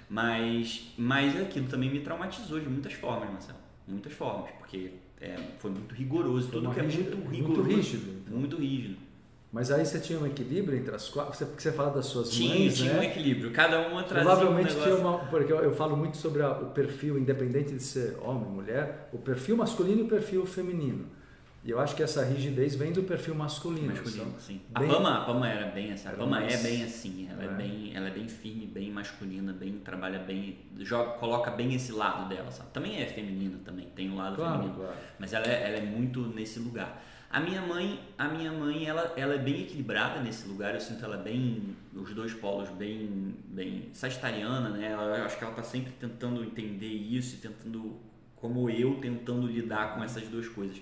Mas mas aquilo também me traumatizou de muitas formas, Marcelo. Muitas formas, porque é, foi muito rigoroso,
Foi
tudo que é muito
muito
rigoroso,
rígido, então.
muito rígido.
Mas aí você tinha um equilíbrio entre as quatro, você, porque você fala das suas
Tinha,
mães,
tinha um
né?
equilíbrio. Cada uma trazia
Provavelmente
um
tinha uma, porque eu, eu falo muito sobre a- o perfil, independente de ser homem, mulher, o perfil masculino e o perfil feminino. E eu acho que essa rigidez vem do perfil masculino.
Masculino, sim. A
bem-
Pama, a Pama era bem assim. A Pama
mais-
é bem assim. Ela é.
É.
bem, ela é bem firme, bem masculina, bem trabalha bem, joga, coloca bem esse lado dela, sabe? Também é feminina também, tem o lado
Claro,
feminino.
claro.
Mas ela é, ela é muito nesse lugar. A minha mãe, a minha mãe, ela, ela é bem equilibrada nesse lugar. Eu sinto ela bem, os dois polos bem, bem sagitariana, né? Eu acho que ela tá sempre tentando entender isso e tentando, como eu, tentando lidar com essas duas coisas.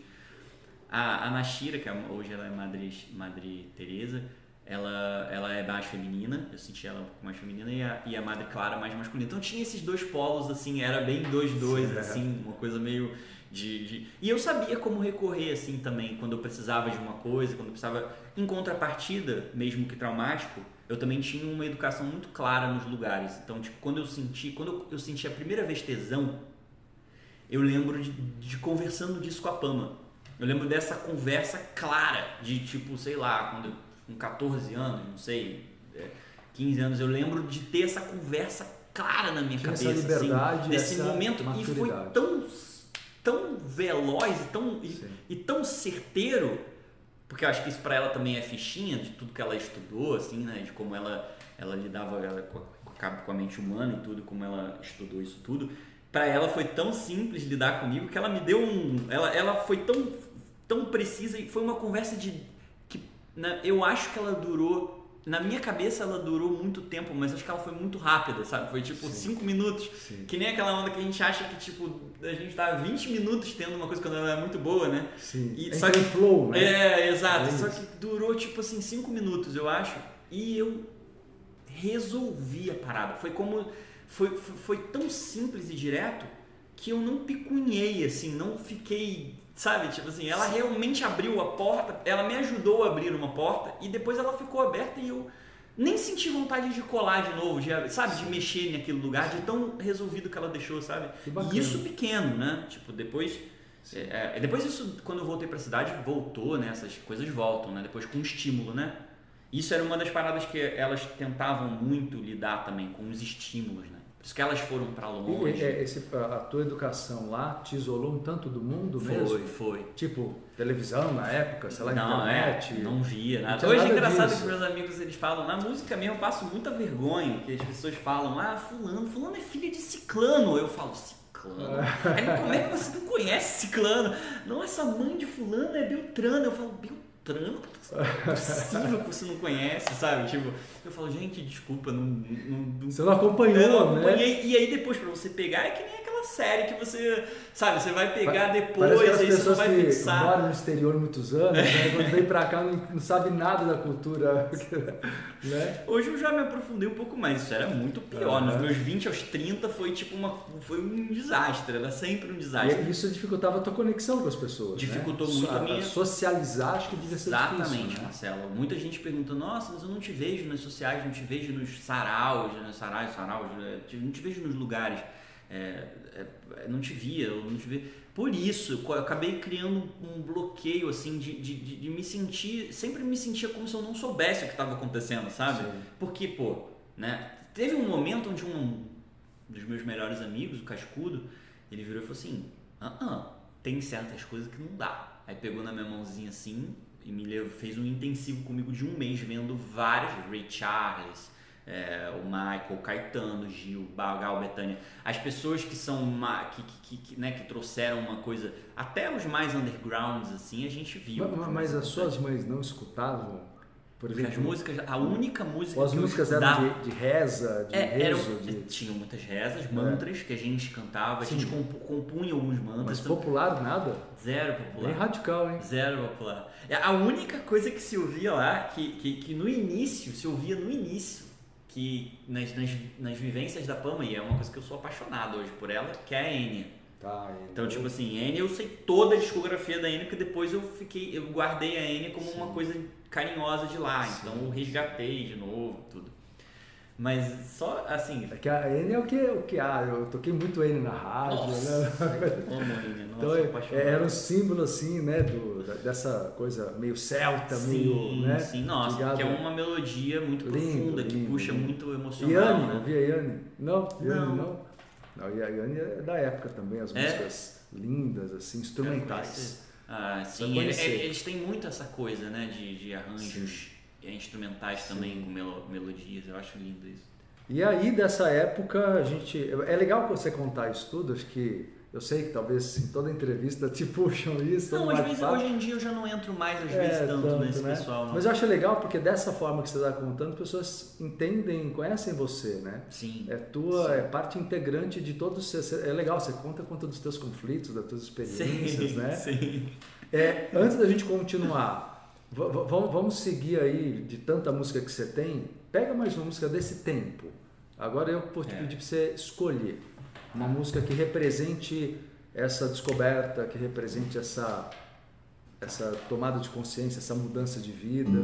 A, a Nashira, que é- hoje ela é Madre, Madre Teresa, ela, ela é mais feminina, eu senti ela um pouco mais feminina, e a, e a Madre Clara mais masculina. Então tinha esses dois polos, assim, era bem dois dois,
Sim, é.
assim, uma coisa meio de, de... E eu sabia como recorrer, assim, também, quando eu precisava de uma coisa, quando eu precisava... Em contrapartida, mesmo que traumático, eu também tinha uma educação muito clara nos lugares. Então, tipo, quando eu senti, quando eu, eu senti a primeira vez tesão, eu lembro de, de conversando disso com a Pama. Eu lembro dessa conversa clara, de tipo, sei lá, quando eu, com 14 anos, não sei, é, 15 anos, eu lembro de ter essa conversa clara na minha
Tinha essa
cabeça,
liberdade,
assim, desse
essa
momento. E foi
maturidade.
tão, tão veloz e tão, e, e tão certeiro, porque eu acho que isso pra ela também é fichinha de tudo que ela estudou, assim, né? De como ela, ela lidava ela, com, a, com a mente humana e tudo, como ela estudou isso tudo. Pra ela foi tão simples lidar comigo que ela me deu um. Ela, ela foi tão, tão precisa e foi uma conversa de. que né, Eu acho que ela durou. Na minha cabeça ela durou muito tempo, mas acho que ela foi muito rápida, sabe? Foi tipo
Sim.
5 minutos.
Sim.
Que nem aquela onda que a gente acha que, tipo, a gente tá 20 minutos tendo uma coisa quando ela é muito boa, né?
Sim.
E-
Entra
só que-
flow, né?
É, exato.
É
Só que durou, tipo assim, 5 minutos, eu acho. E eu resolvi a parada. Foi como. Foi, foi, foi tão simples e direto que eu não picunhei, assim, não fiquei. Sabe, tipo assim, ela realmente abriu a porta, ela me ajudou a abrir uma porta e depois ela ficou aberta e eu nem senti vontade de colar de novo, de, sabe, de mexer naquele lugar, de tão resolvido que ela deixou, sabe? E isso pequeno, né? Tipo, depois. É, é, depois isso, quando eu voltei pra cidade, voltou, né? Essas coisas voltam, né? Depois com estímulo, né? Isso era uma das paradas que elas tentavam muito lidar também com os estímulos, né? Por isso que elas foram pra longe.
E, é, esse, a tua educação lá te isolou um tanto do mundo
foi,
mesmo?
foi.
Tipo, televisão na época, sei lá,
não,
internet.
é, não via
Não
nada.
tinha
Hoje é
nada
engraçado
disso.
que meus amigos eles falam, na música mesmo eu passo muita vergonha, que as pessoas falam, ah, fulano, fulano é filha de ciclano. Eu falo, ciclano? Aí, como é que você não conhece ciclano? Não, essa mãe de fulano é Beltrano. Eu falo, Beltrano? Não é possível que você não conhece, sabe? Tipo, eu falo, gente, desculpa, não, não, não
Você não acompanhou,
não
né?
E aí depois pra você pegar é que nem aquela série que você, sabe, você vai pegar
Parece
depois,
as
aí você não vai
que
fixar.
moram no exterior muitos anos, né? quando vem pra cá não, não sabe nada da cultura, né?
Hoje eu já me aprofundei um pouco mais, isso era muito pior. Nos meus 20 aos 30 foi tipo uma. Foi um desastre, era sempre um desastre.
E isso dificultava a tua conexão com as pessoas,
Dificultou
né?
muito a minha-
Socializar acho que devia ser
Exatamente,
difícil, né?
Marcelo. Muita gente pergunta, nossa, mas eu não te vejo nas sociais, não te vejo nos saraus, né? Saraus, saraus, né? Não te vejo nos lugares. É, é, não te via, eu não te via. Por isso, eu acabei criando um bloqueio, assim, de, de, de- me sentir. Sempre me sentia como se eu não soubesse o que estava acontecendo, sabe?
Sim.
Porque, pô, né? Teve um momento onde um dos meus melhores amigos, o Cascudo, ele virou e falou assim: ah, ah, tem certas coisas que não dá. Aí pegou na minha mãozinha assim e me levou, fez um intensivo comigo de um mês vendo vários, Ray Charles, é, o Michael, o Caetano, o Gil, o Gal Betânia, as pessoas que são ma- que, que, que, né, que trouxeram uma coisa, até os mais undergrounds assim, a gente viu.
Mas, mas as suas mães não escutavam, por
as
exemplo,
músicas, a única música
as músicas eram de, de reza, de
é, eram,
rezo, de...
tinham muitas rezas, mantras que a gente cantava, a
Sim.
gente compu- compunha alguns mantras,
mas popular nada?
zero popular.
Bem radical, hein?
Zero popular. É A única coisa que se ouvia lá, que, que, que no início, se ouvia no início, que nas, nas, nas vivências da Pama, e é uma coisa que eu sou apaixonado hoje por ela, que é a Enya.
Tá,
Então, tipo assim, Enya, eu sei toda a discografia da Enya, porque depois eu fiquei, eu guardei a Enya como uma coisa carinhosa de lá, então eu resgatei de novo, tudo. Mas só, assim,
É que a N é o que, o que há, eu toquei muito N na rádio,
nossa,
né?
amo a Enya, nossa,
Então, é- era um símbolo assim, né, do, dessa coisa meio celta, meio,
Sim,
né?
sim, nossa,
ligado?
que é uma melodia muito
Lindo,
profunda, que
lindo,
puxa
lindo.
muito emocional,
Yane,
né?
ouvia Yane? Não, Yane
Não.
não. Não, e a Yane é da época também, as
É?
músicas lindas, assim, instrumentais.
Ah, sim, ele, eles têm muito essa coisa, né, de, de arranjos sim. Instrumentais sim. também com melo, melodias. Eu acho lindo isso.
E aí dessa época a gente é legal você contar isso tudo, acho que eu sei que talvez em toda entrevista te puxam isso.
Não, às vezes, hoje em dia eu já não entro mais às vezes é, tanto, tanto, nesse né? pessoal. Não.
Mas eu acho legal porque dessa forma que você está contando, pessoas entendem, conhecem você, né?
Sim.
É tua,
sim.
é parte integrante de todos os. É legal, você conta conta dos teus conflitos, das tuas experiências,
sim,
né?
Sim.
É, antes da gente continuar, vamos seguir aí de tanta música que você tem. Pega mais uma música desse tempo. Agora eu vou te é. pedir para você escolher uma música que represente essa descoberta, que represente essa, essa tomada de consciência, essa mudança de vida.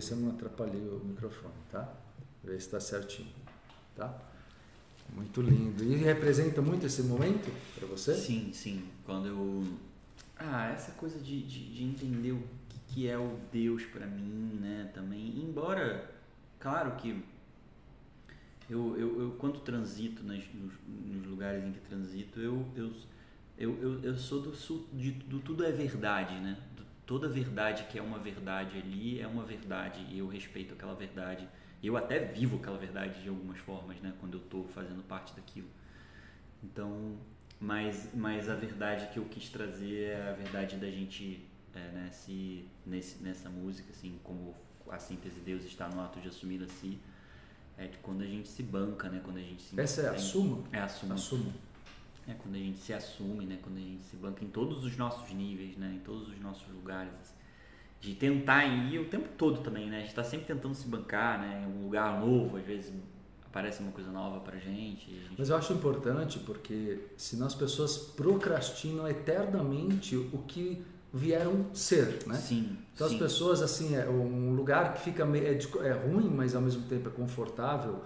Ver se eu não atrapalhei o microfone, tá? Ver se está certinho, tá? Muito lindo. E representa muito esse momento para você?
Sim, sim. Quando eu. Ah, essa coisa de, de, de entender o que, que é o Deus para mim, né? Também. Embora, claro que eu, eu, eu quando transito nas, nos, nos, lugares em que transito, eu, eu, eu, eu, sou do, de, do tudo é verdade, né? Toda verdade que é uma verdade ali é uma verdade e eu respeito aquela verdade. Eu até vivo aquela verdade de algumas formas, né, quando eu estou fazendo parte daquilo. Então, mas, mas a verdade que eu quis trazer é a verdade da gente, é, né, se, nesse, nessa música, assim, como a síntese Deus está no ato de assumir a si, é de quando a gente se banca, né, quando a gente se
Essa é a suma?
É a suma. É quando a gente se assume, né? Quando a gente se banca em todos os nossos níveis, né? Em todos os nossos lugares. Assim. De tentar ir o tempo todo também, né? A gente está sempre tentando se bancar, né? Em um lugar novo, às vezes aparece uma coisa nova pra gente, gente.
Mas eu acho importante porque senão as pessoas procrastinam eternamente o que vieram ser, né?
Sim.
Então
sim.
as pessoas assim é um lugar que fica é, é ruim, mas ao mesmo tempo é confortável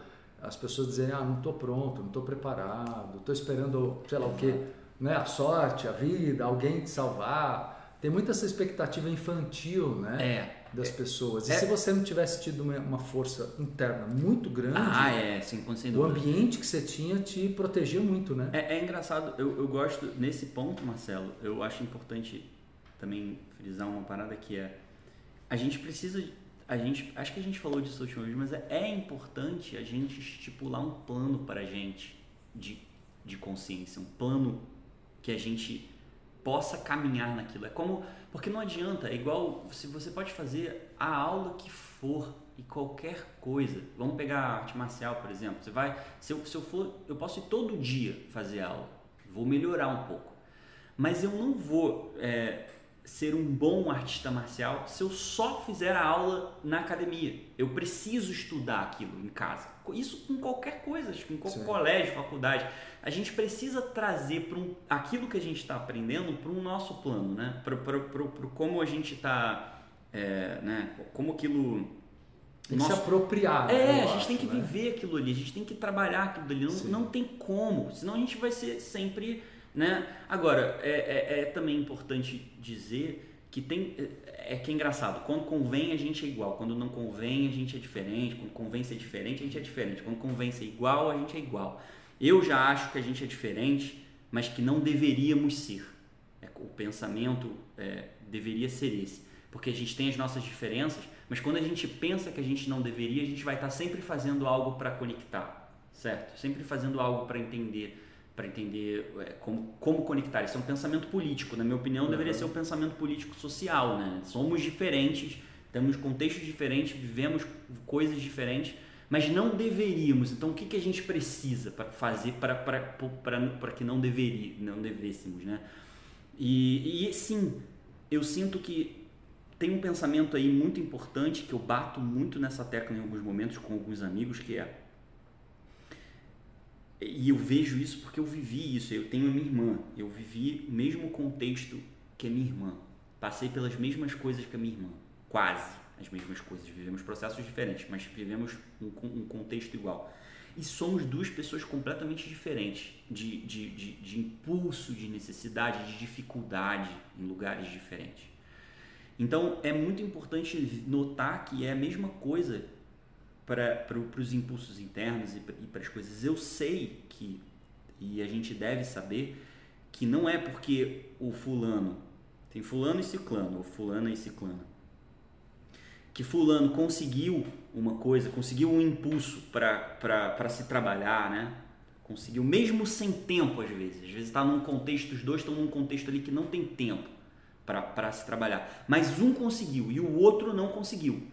as pessoas dizem, ah, não estou pronto, não estou preparado, estou esperando, sei lá o quê, né? a sorte, a vida, alguém te salvar. Tem muita essa expectativa infantil né?
É.
das
é,
pessoas. E
é,
se você não tivesse tido uma, uma força interna muito grande,
ah, é, sim,
o ambiente que você tinha te protegia muito, né?
É, é engraçado, eu, eu gosto, nesse ponto, Marcelo, eu acho importante também frisar uma parada que é a gente precisa a gente acho que a gente falou disso vez, mas é, é importante a gente estipular um plano para a gente de, de consciência, um plano que a gente possa caminhar naquilo. É como porque não adianta, é igual se você pode fazer a aula que for e qualquer coisa. Vamos pegar a arte marcial, por exemplo. Você vai, se eu, se eu for, eu posso ir todo dia fazer aula. Vou melhorar um pouco, mas eu não vou é, ser um bom artista marcial se eu só fizer a aula na academia. Eu preciso estudar aquilo em casa. Isso com qualquer coisa, em qualquer Sim. colégio, faculdade. A gente precisa trazer para um, aquilo que a gente está aprendendo para o nosso plano, né? Para como a gente está, é, né? Como aquilo
tem que se apropriar.
É, a gente acho, tem que né? viver aquilo ali, a gente tem que trabalhar aquilo ali. Não, não tem como, senão a gente vai ser sempre né? Agora, é, é, é também importante dizer que tem é, é que é engraçado, quando convém a gente é igual, quando não convém a gente é diferente, quando convém ser diferente a gente é diferente, quando convém ser igual a gente é igual. Eu já acho que a gente é diferente, mas que não deveríamos ser. É, o pensamento é, deveria ser esse, porque a gente tem as nossas diferenças, mas quando a gente pensa que a gente não deveria, a gente vai estar sempre fazendo algo para conectar, certo? Sempre fazendo algo para entender para entender é, como, como conectar. Isso é um pensamento político, na minha opinião, uhum. deveria ser um pensamento político social. Né? Somos diferentes, temos contextos diferentes, vivemos coisas diferentes, mas não deveríamos. Então, o que, que a gente precisa para fazer para que não, deveria, não devêssemos? Né? E, e sim, eu sinto que tem um pensamento aí muito importante que eu bato muito nessa tecla em alguns momentos com alguns amigos, que é e eu vejo isso porque eu vivi isso. Eu tenho a minha irmã. Eu vivi o mesmo contexto que a minha irmã. Passei pelas mesmas coisas que a minha irmã. Quase as mesmas coisas. Vivemos processos diferentes, mas vivemos um, um contexto igual. E somos duas pessoas completamente diferentes de, de, de, de impulso, de necessidade, de dificuldade em lugares diferentes. Então é muito importante notar que é a mesma coisa para os impulsos internos e para as coisas. Eu sei que, e a gente deve saber, que não é porque o fulano, tem fulano e ciclano, ou fulana e ciclana, que fulano conseguiu uma coisa, conseguiu um impulso para se trabalhar, né? Conseguiu, mesmo sem tempo às vezes. Às vezes está num contexto, os dois estão num contexto ali que não tem tempo para se trabalhar. Mas um conseguiu e o outro não conseguiu.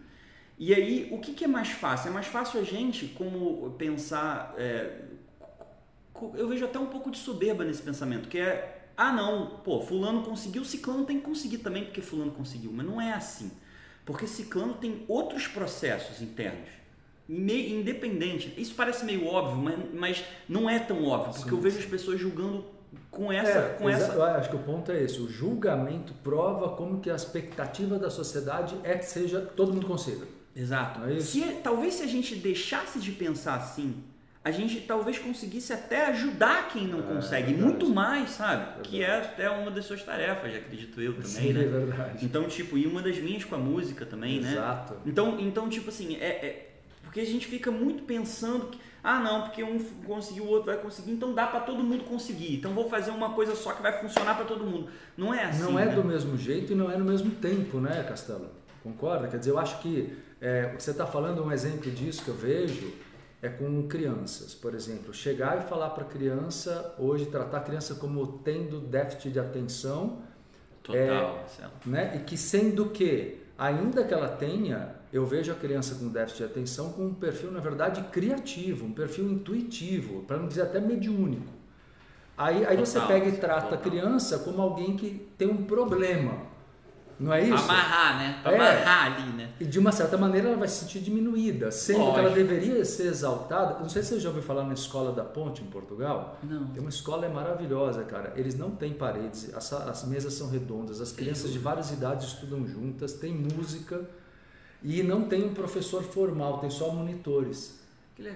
E aí, o que, que, é mais fácil? É mais fácil a gente, como pensar. É, eu vejo até um pouco de soberba nesse pensamento, que é: ah, não, pô, Fulano conseguiu, Ciclano tem que conseguir também porque Fulano conseguiu. Mas não é assim. Porque Ciclano tem outros processos internos, independente. Isso parece meio óbvio, mas, mas não é tão óbvio, porque sim, eu vejo sim. as pessoas julgando com essa, é, com essa. Eu
acho que o ponto é esse. O julgamento prova como que a expectativa da sociedade é que seja todo mundo consiga.
Exato. É se, talvez se a gente deixasse de pensar assim, a gente talvez conseguisse até ajudar quem não é, consegue, muito mais, sabe? Que é até uma das suas tarefas, acredito eu também, Sim, né?
É verdade.
Então, tipo, e uma das minhas com a música também,
Exato. né? Exato.
Então, então, tipo assim, é, é, porque a gente fica muito pensando que, ah, não, porque um conseguiu, o outro vai conseguir, então dá para todo mundo conseguir. Então vou fazer uma coisa só que vai funcionar para todo mundo. Não é assim.
Não é
né?
do mesmo jeito e não é no mesmo tempo, né, Castelo? Concorda? Quer dizer, eu acho que é, o que você está falando, um exemplo disso que eu vejo é com crianças. Por exemplo, chegar e falar para a criança, hoje, tratar a criança como tendo déficit de atenção.
Total, é,
né? E que sendo que, ainda que ela tenha, eu vejo a criança com déficit de atenção com um perfil, na verdade, criativo, um perfil intuitivo, para não dizer até mediúnico. Aí, aí você pega e trata total. a criança como alguém que tem um problema. Não é isso?
Amarrar, né? Pra é. amarrar ali, né?
E de uma certa maneira ela vai se sentir diminuída, sendo Lógico. que ela deveria ser exaltada. Não sei se você já ouviu falar na Escola da Ponte em Portugal.
Não.
Tem uma escola é maravilhosa, cara. Eles não têm paredes, as, as mesas são redondas, as crianças de várias idades estudam juntas, tem música e não tem um professor formal, tem só monitores.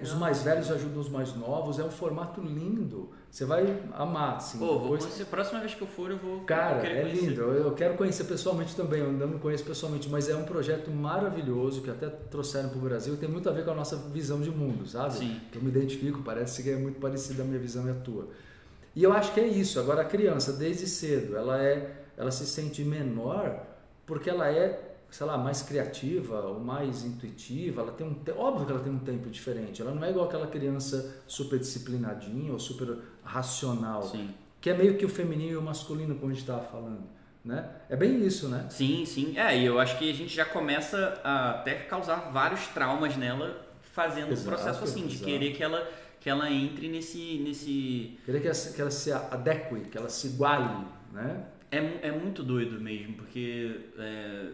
Os mais velhos ajudam os mais novos, é um formato lindo. Você vai amar, assim.
Pô, vou conhecer. Próxima vez que eu for, eu vou.
Cara, é conhecer. lindo. Eu quero conhecer pessoalmente também. Eu ainda não conheço pessoalmente, mas é um projeto maravilhoso que até trouxeram para o Brasil e tem muito a ver com a nossa visão de mundo, sabe?
Sim.
Que eu me identifico, parece que é muito parecida a minha visão e a tua. E eu acho que é isso. Agora a criança, desde cedo, ela é, ela se sente menor porque ela é, sei lá, mais criativa ou mais intuitiva. Ela tem um, óbvio que ela tem um tempo diferente. Ela não é igual aquela criança super disciplinadinha ou super racional,
Sim.
que é meio que o feminino e o masculino, como a gente estava falando. Né? É bem isso, né?
Sim, sim. É, e eu acho que a gente já começa a até causar vários traumas nela fazendo
Exato,
um processo assim, de
exato.
querer que ela, que ela entre nesse. nesse...
Querer que ela, se- que ela se adeque, que ela se iguale, né?
É, é muito doido mesmo, porque é,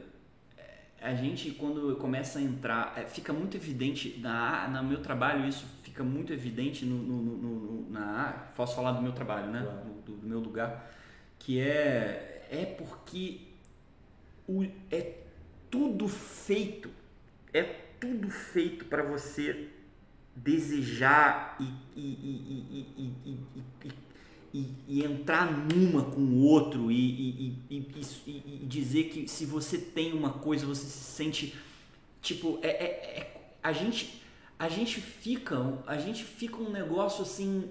a gente quando começa a entrar, é, fica muito evidente, na, no meu trabalho isso fica muito evidente no, no, no- no- na posso falar do meu trabalho, né?
Claro.
Do, do meu lugar, que é, é porque o, é tudo feito, é tudo feito para você desejar e, e, e, e, e, e, entrar numa com o outro e, e, e, dizer que se você tem uma coisa você se sente tipo é, é, é- a gente a gente fica a gente fica um negócio assim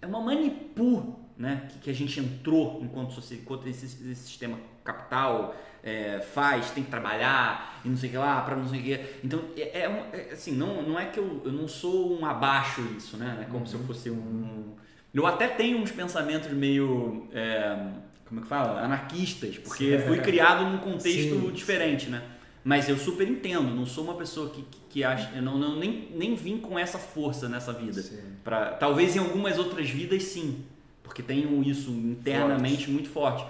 é uma manipu né que, que a gente entrou enquanto enquanto esse, esse sistema capital é, faz tem que trabalhar e não sei o que lá para não sei o que. Então é, é é, assim não não é que eu, eu não sou um abaixo isso né é como se eu fosse um eu até tenho uns pensamentos meio é, como é que fala anarquistas porque
Sim.
fui criado num contexto
Sim.
diferente né mas eu super entendo não sou uma pessoa que, que, que acha eu não, não nem, nem vim com essa força nessa vida
Sim.
Pra, talvez em algumas outras vidas sim, porque tenho isso internamente muito forte.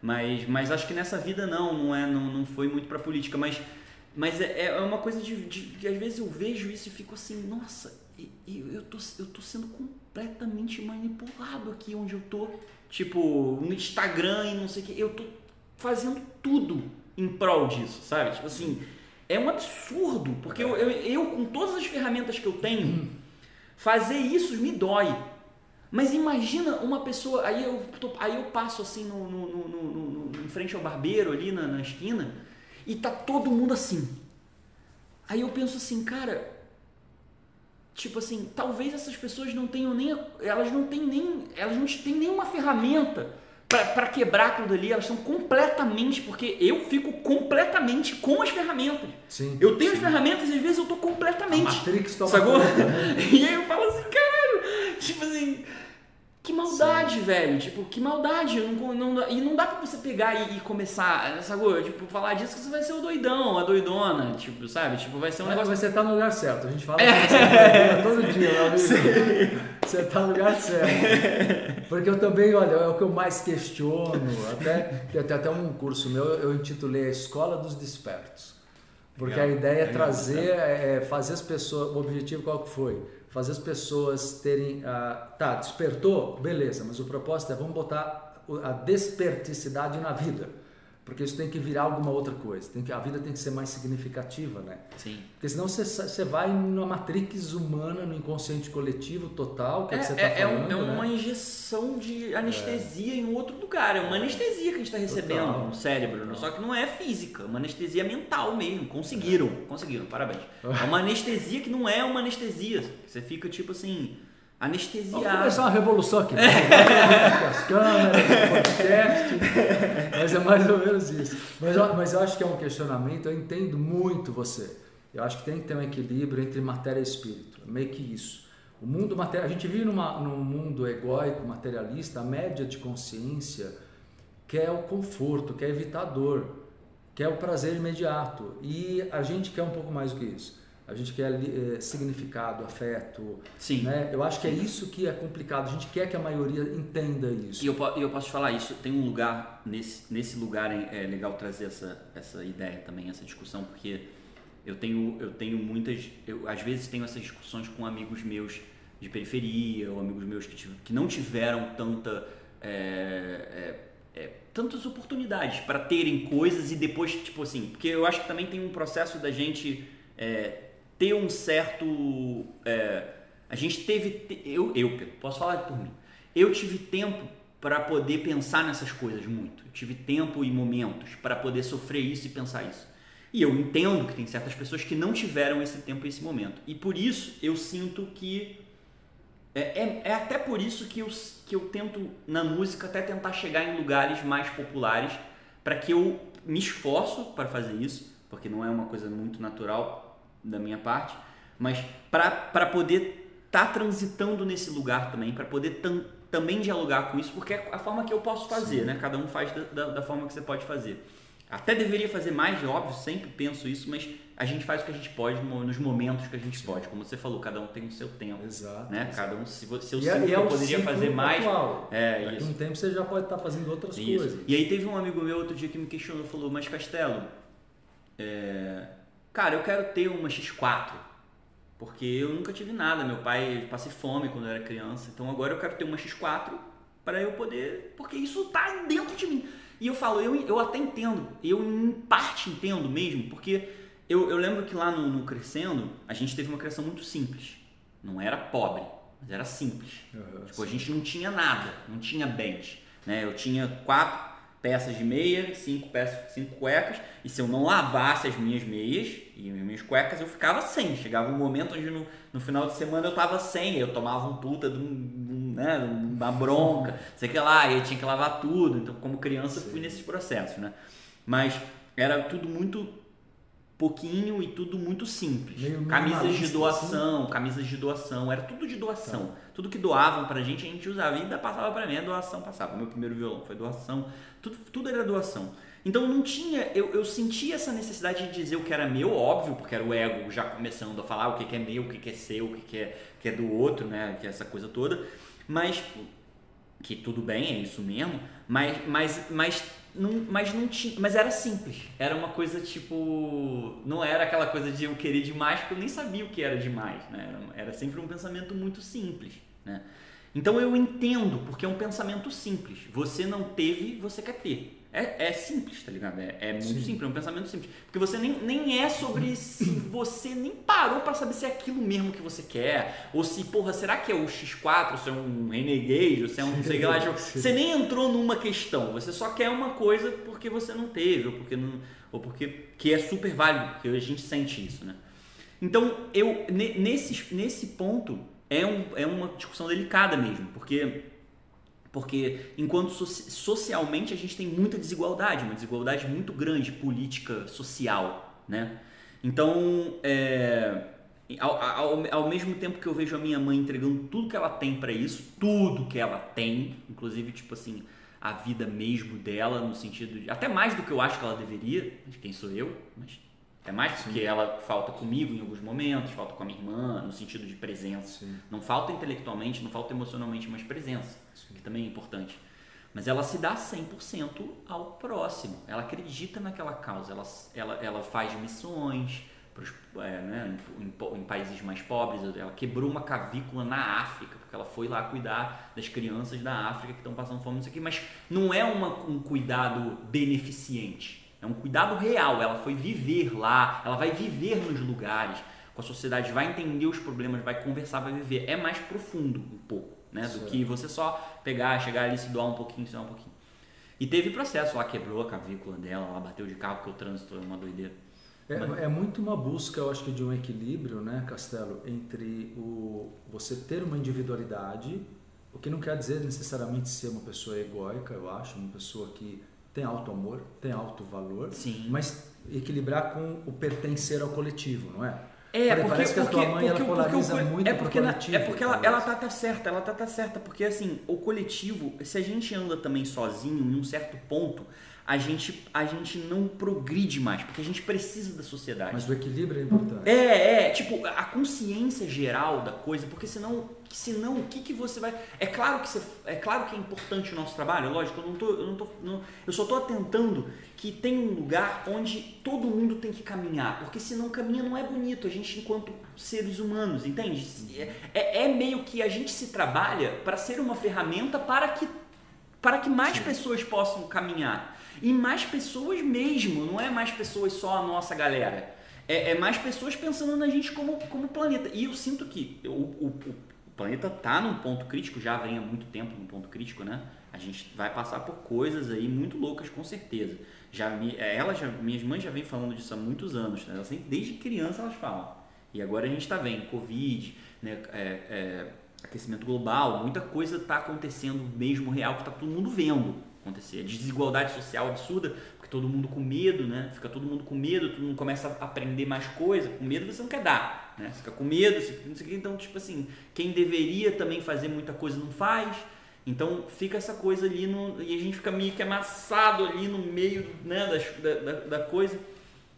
Mas, mas acho que nessa vida não, não é, não, não foi muito pra política. Mas, mas é, é uma coisa de, de, que às vezes eu vejo isso e fico assim, nossa, e, e eu, tô, eu tô sendo completamente manipulado aqui onde eu tô. Tipo, no Instagram e não sei o que. Eu tô fazendo tudo em prol disso, sabe? Tipo assim, é um absurdo, porque eu, eu, eu com todas as ferramentas que eu tenho, fazer isso me dói. Mas imagina uma pessoa, aí eu, tô- aí eu passo assim no, no, no, no- no- em frente ao barbeiro ali na, na esquina e tá todo mundo assim. Aí eu penso assim, cara, tipo assim, talvez essas pessoas não tenham nem, a- elas não têm nem, elas não têm nenhuma ferramenta pra- pra quebrar aquilo dali, elas estão completamente, porque eu fico completamente com as ferramentas.
Sim.
Eu tenho as
Sim.
ferramentas e às vezes eu tô
A
completamente.
Matrix toma
Sacou?
né?
E aí eu falo assim, caralho, tipo assim, que maldade, velho, tipo, que maldade. eu Não, não- e não dá pra você pegar e, e começar, sacou? Tipo, falar disso que você vai ser o doidão, a doidona, tipo, sabe? Tipo, vai ser um
Mas
negócio.
você tá no lugar certo. A gente fala assim, todo dia, meu amigo. Você tá no lugar certo. Porque eu também, olha, é o que eu mais questiono. Até, tem até, até um curso meu, eu intitulei A Escola dos Despertos. Porque
Legal,
a ideia é
legal,
trazer, é, fazer as pessoas. O objetivo qual que foi? Fazer as pessoas terem. ah, tá, despertou? Beleza, mas o propósito é vamos botar a desperticidade na vida. Porque isso tem que virar alguma outra coisa. Tem que, a vida tem que ser mais significativa, né?
Sim.
Porque senão você, você vai numa matrix humana, no inconsciente coletivo total, que é,
É,
que você
é-
está
é um-
falando,
é
né?
uma injeção de anestesia em outro lugar. É uma anestesia que a gente está recebendo
Total.
no cérebro.
Total.
Só que não é física, é uma anestesia mental mesmo. Conseguiram, conseguiram, parabéns. É uma anestesia que não é uma anestesia. Você fica tipo assim,
Vamos
anestesiado.
começar uma revolução aqui. com as câmeras, o podcast. Mas é mais ou menos isso. Mas, eu- mas eu acho que é um questionamento, eu entendo muito você. Eu acho que tem que ter um equilíbrio entre matéria e espírito. Meio que isso. O mundo material, a gente vive numa, num mundo egóico, materialista, a média de consciência quer o conforto, quer evitar dor, quer o prazer imediato. E a gente quer um pouco mais do que isso. A gente quer eh, significado, afeto,
Sim.
né? Eu acho que é isso que é complicado. A gente quer que a maioria entenda isso.
E eu, eu posso te falar isso, tem um lugar, nesse, nesse lugar é, é legal trazer essa, essa ideia também, essa discussão, porque eu tenho, eu tenho muitas, eu às vezes tenho essas discussões com amigos meus de periferia, ou amigos meus que, tiv- que não tiveram tanta, é, é, é, tantas oportunidades para terem coisas e depois, tipo assim, porque eu acho que também tem um processo da gente é, ter um certo. é, a gente teve. te- Eu, eu, posso falar por mim. Eu tive tempo para poder pensar nessas coisas muito. Eu tive tempo e momentos para poder sofrer isso e pensar isso. E eu entendo que tem certas pessoas que não tiveram esse tempo e esse momento. E por isso eu sinto que É, é, é até por isso que eu, que eu tento, na música, até tentar chegar em lugares mais populares, para que eu me esforço para fazer isso, porque não é uma coisa muito natural da minha parte, mas para poder estar tá transitando nesse lugar também, para poder tam, também dialogar com isso, porque é a forma que eu posso fazer, Sim. né? Cada um faz da, da, da forma que você pode fazer. Até deveria fazer mais, óbvio, sempre penso isso, mas a gente faz o que a gente pode nos momentos que a gente pode. Como você falou, cada um tem o seu tempo.
Exato.
Né? Cada um, se, se eu
e é,
eu poderia fazer mais.
Atual. É, Daqui isso. um tempo você já pode estar fazendo outras isso. coisas.
E aí teve um amigo meu outro dia que me questionou, falou, mas Castelo, é... cara, eu quero ter uma X4. Porque eu nunca tive nada, meu pai passei fome quando eu era criança, então agora eu quero ter uma X4 para eu poder, porque isso está dentro de mim. E eu falo, eu, eu até entendo, eu em parte entendo mesmo, porque eu, eu lembro que lá no, no Crescendo, a gente teve uma criação muito simples. Não era pobre, mas era simples. Uhum, tipo, a gente não tinha nada, não tinha bens. Né? Eu tinha quatro peças de meia, cinco peças, cinco cuecas, e se eu não lavasse as minhas meias e as minhas cuecas, eu ficava sem. Chegava um momento onde no, no final de semana eu tava sem, eu tomava um puta de um né, uma bronca, sei que lá, e eu tinha que lavar tudo. Então, como criança, Sim. fui nesses processos, né? Mas era tudo muito pouquinho e tudo muito simples. Meio camisas de doação, assim. camisas de doação, era tudo de doação. Tá. Tudo que doavam pra gente, a gente usava. E ainda passava pra mim, a doação passava. O meu primeiro violão foi doação. Tudo, tudo era doação. Então não tinha, eu, eu sentia essa necessidade de dizer o que era meu, óbvio, porque era o ego já começando a falar o que, que é meu, o que, que é seu, o que, que, é, que é do outro, né? Que é essa coisa toda mas que tudo bem, é isso mesmo, mas, mas, mas, não, mas não tinha, mas era simples, era uma coisa tipo, não era aquela coisa de eu querer demais, porque eu nem sabia o que era demais, né? era, era sempre um pensamento muito simples, né? Então eu entendo, porque é um pensamento simples, você não teve, você quer ter, é, é simples, tá ligado? É, é muito Sim. simples, é um pensamento simples. Porque você nem, nem é sobre se você nem parou para saber se é aquilo mesmo que você quer. Ou se, porra, será que é o X4, se é um Renegade, ou se é um sei lá. Você nem entrou numa questão. Você só quer uma coisa porque você não teve, ou porque não. Ou porque. Que é super válido, porque a gente sente isso, né? Então, eu, nesse, nesse ponto, é, um, é uma discussão delicada mesmo, porque porque enquanto socialmente a gente tem muita desigualdade, uma desigualdade muito grande política, social, né? Então, é, ao, ao, ao, mesmo tempo que eu vejo a minha mãe entregando tudo que ela tem para isso, tudo que ela tem, inclusive tipo assim a vida mesmo dela no sentido de até mais do que eu acho que ela deveria, de quem sou eu, mas é mais porque Sim. ela falta comigo em alguns momentos, falta com a minha irmã, no sentido de presença. Sim. Não falta intelectualmente, não falta emocionalmente, mas presença, Sim. que também é importante. Mas ela se dá 100% ao próximo. Ela acredita naquela causa. Ela, ela, ela faz missões pros, é, né, em, em, países mais pobres. Ela quebrou uma cavícula na África, porque ela foi lá cuidar das crianças da África que estão passando fome, isso aqui. Mas não é uma, um cuidado beneficente é um cuidado real. Ela foi viver lá, ela vai viver nos lugares, com a sociedade, vai entender os problemas, vai conversar, vai viver. É mais profundo um pouco, né? Do que você só pegar, chegar ali, se doar um pouquinho, se doar um pouquinho. E teve processo lá, quebrou a cavícula dela, ela bateu de carro porque o trânsito é uma doideira.
É, Mas... é, muito uma busca, eu acho que, de um equilíbrio, né, Castelo, entre o você ter uma individualidade, o que não quer dizer necessariamente ser uma pessoa egóica, eu acho, uma pessoa que tem alto amor, tem alto valor,
Sim.
mas equilibrar com o pertencer ao coletivo, não é?
É, porque,
parece que a tua mãe
porque,
ela polariza
porque,
muito
é porque,
coletivo.
É porque ela, ela tá, tá certa, ela tá, tá certa, porque assim, o coletivo, se a gente anda também sozinho em um certo ponto, a gente, a gente não progride mais, porque a gente precisa da sociedade.
Mas o equilíbrio é importante.
É, é, tipo, a consciência geral da coisa, porque senão, senão o que, que você vai. É claro que você, é claro que é importante o nosso trabalho, lógico, eu não tô, eu não tô, não, eu só tô atentando que tem um lugar onde todo mundo tem que caminhar, porque senão caminha não é bonito, a gente enquanto seres humanos, entende? É, é, é meio que a gente se trabalha para ser uma ferramenta para que para que mais Sim. pessoas possam caminhar. E mais pessoas mesmo, não é mais pessoas só a nossa galera. É, é mais pessoas pensando na gente como, como planeta. E eu sinto que o, o planeta está num ponto crítico, já vem há muito tempo num ponto crítico, né? A gente vai passar por coisas aí muito loucas, com certeza. Já é, ela já, minhas mães já vêm falando disso há muitos anos, né? desde criança elas falam. E agora a gente está vendo Covid, né? É, é, aquecimento global, muita coisa está acontecendo mesmo real que está todo mundo vendo acontecer. Desigualdade social absurda, porque todo mundo com medo, né? Fica todo mundo com medo, todo mundo começa a aprender mais coisa. Com medo você não quer dar, né? Você fica com medo, você fica, não sei o que. Então, tipo assim, quem deveria também fazer muita coisa não faz. Então fica essa coisa ali no, e a gente fica meio que amassado ali no meio né, da, da, da coisa.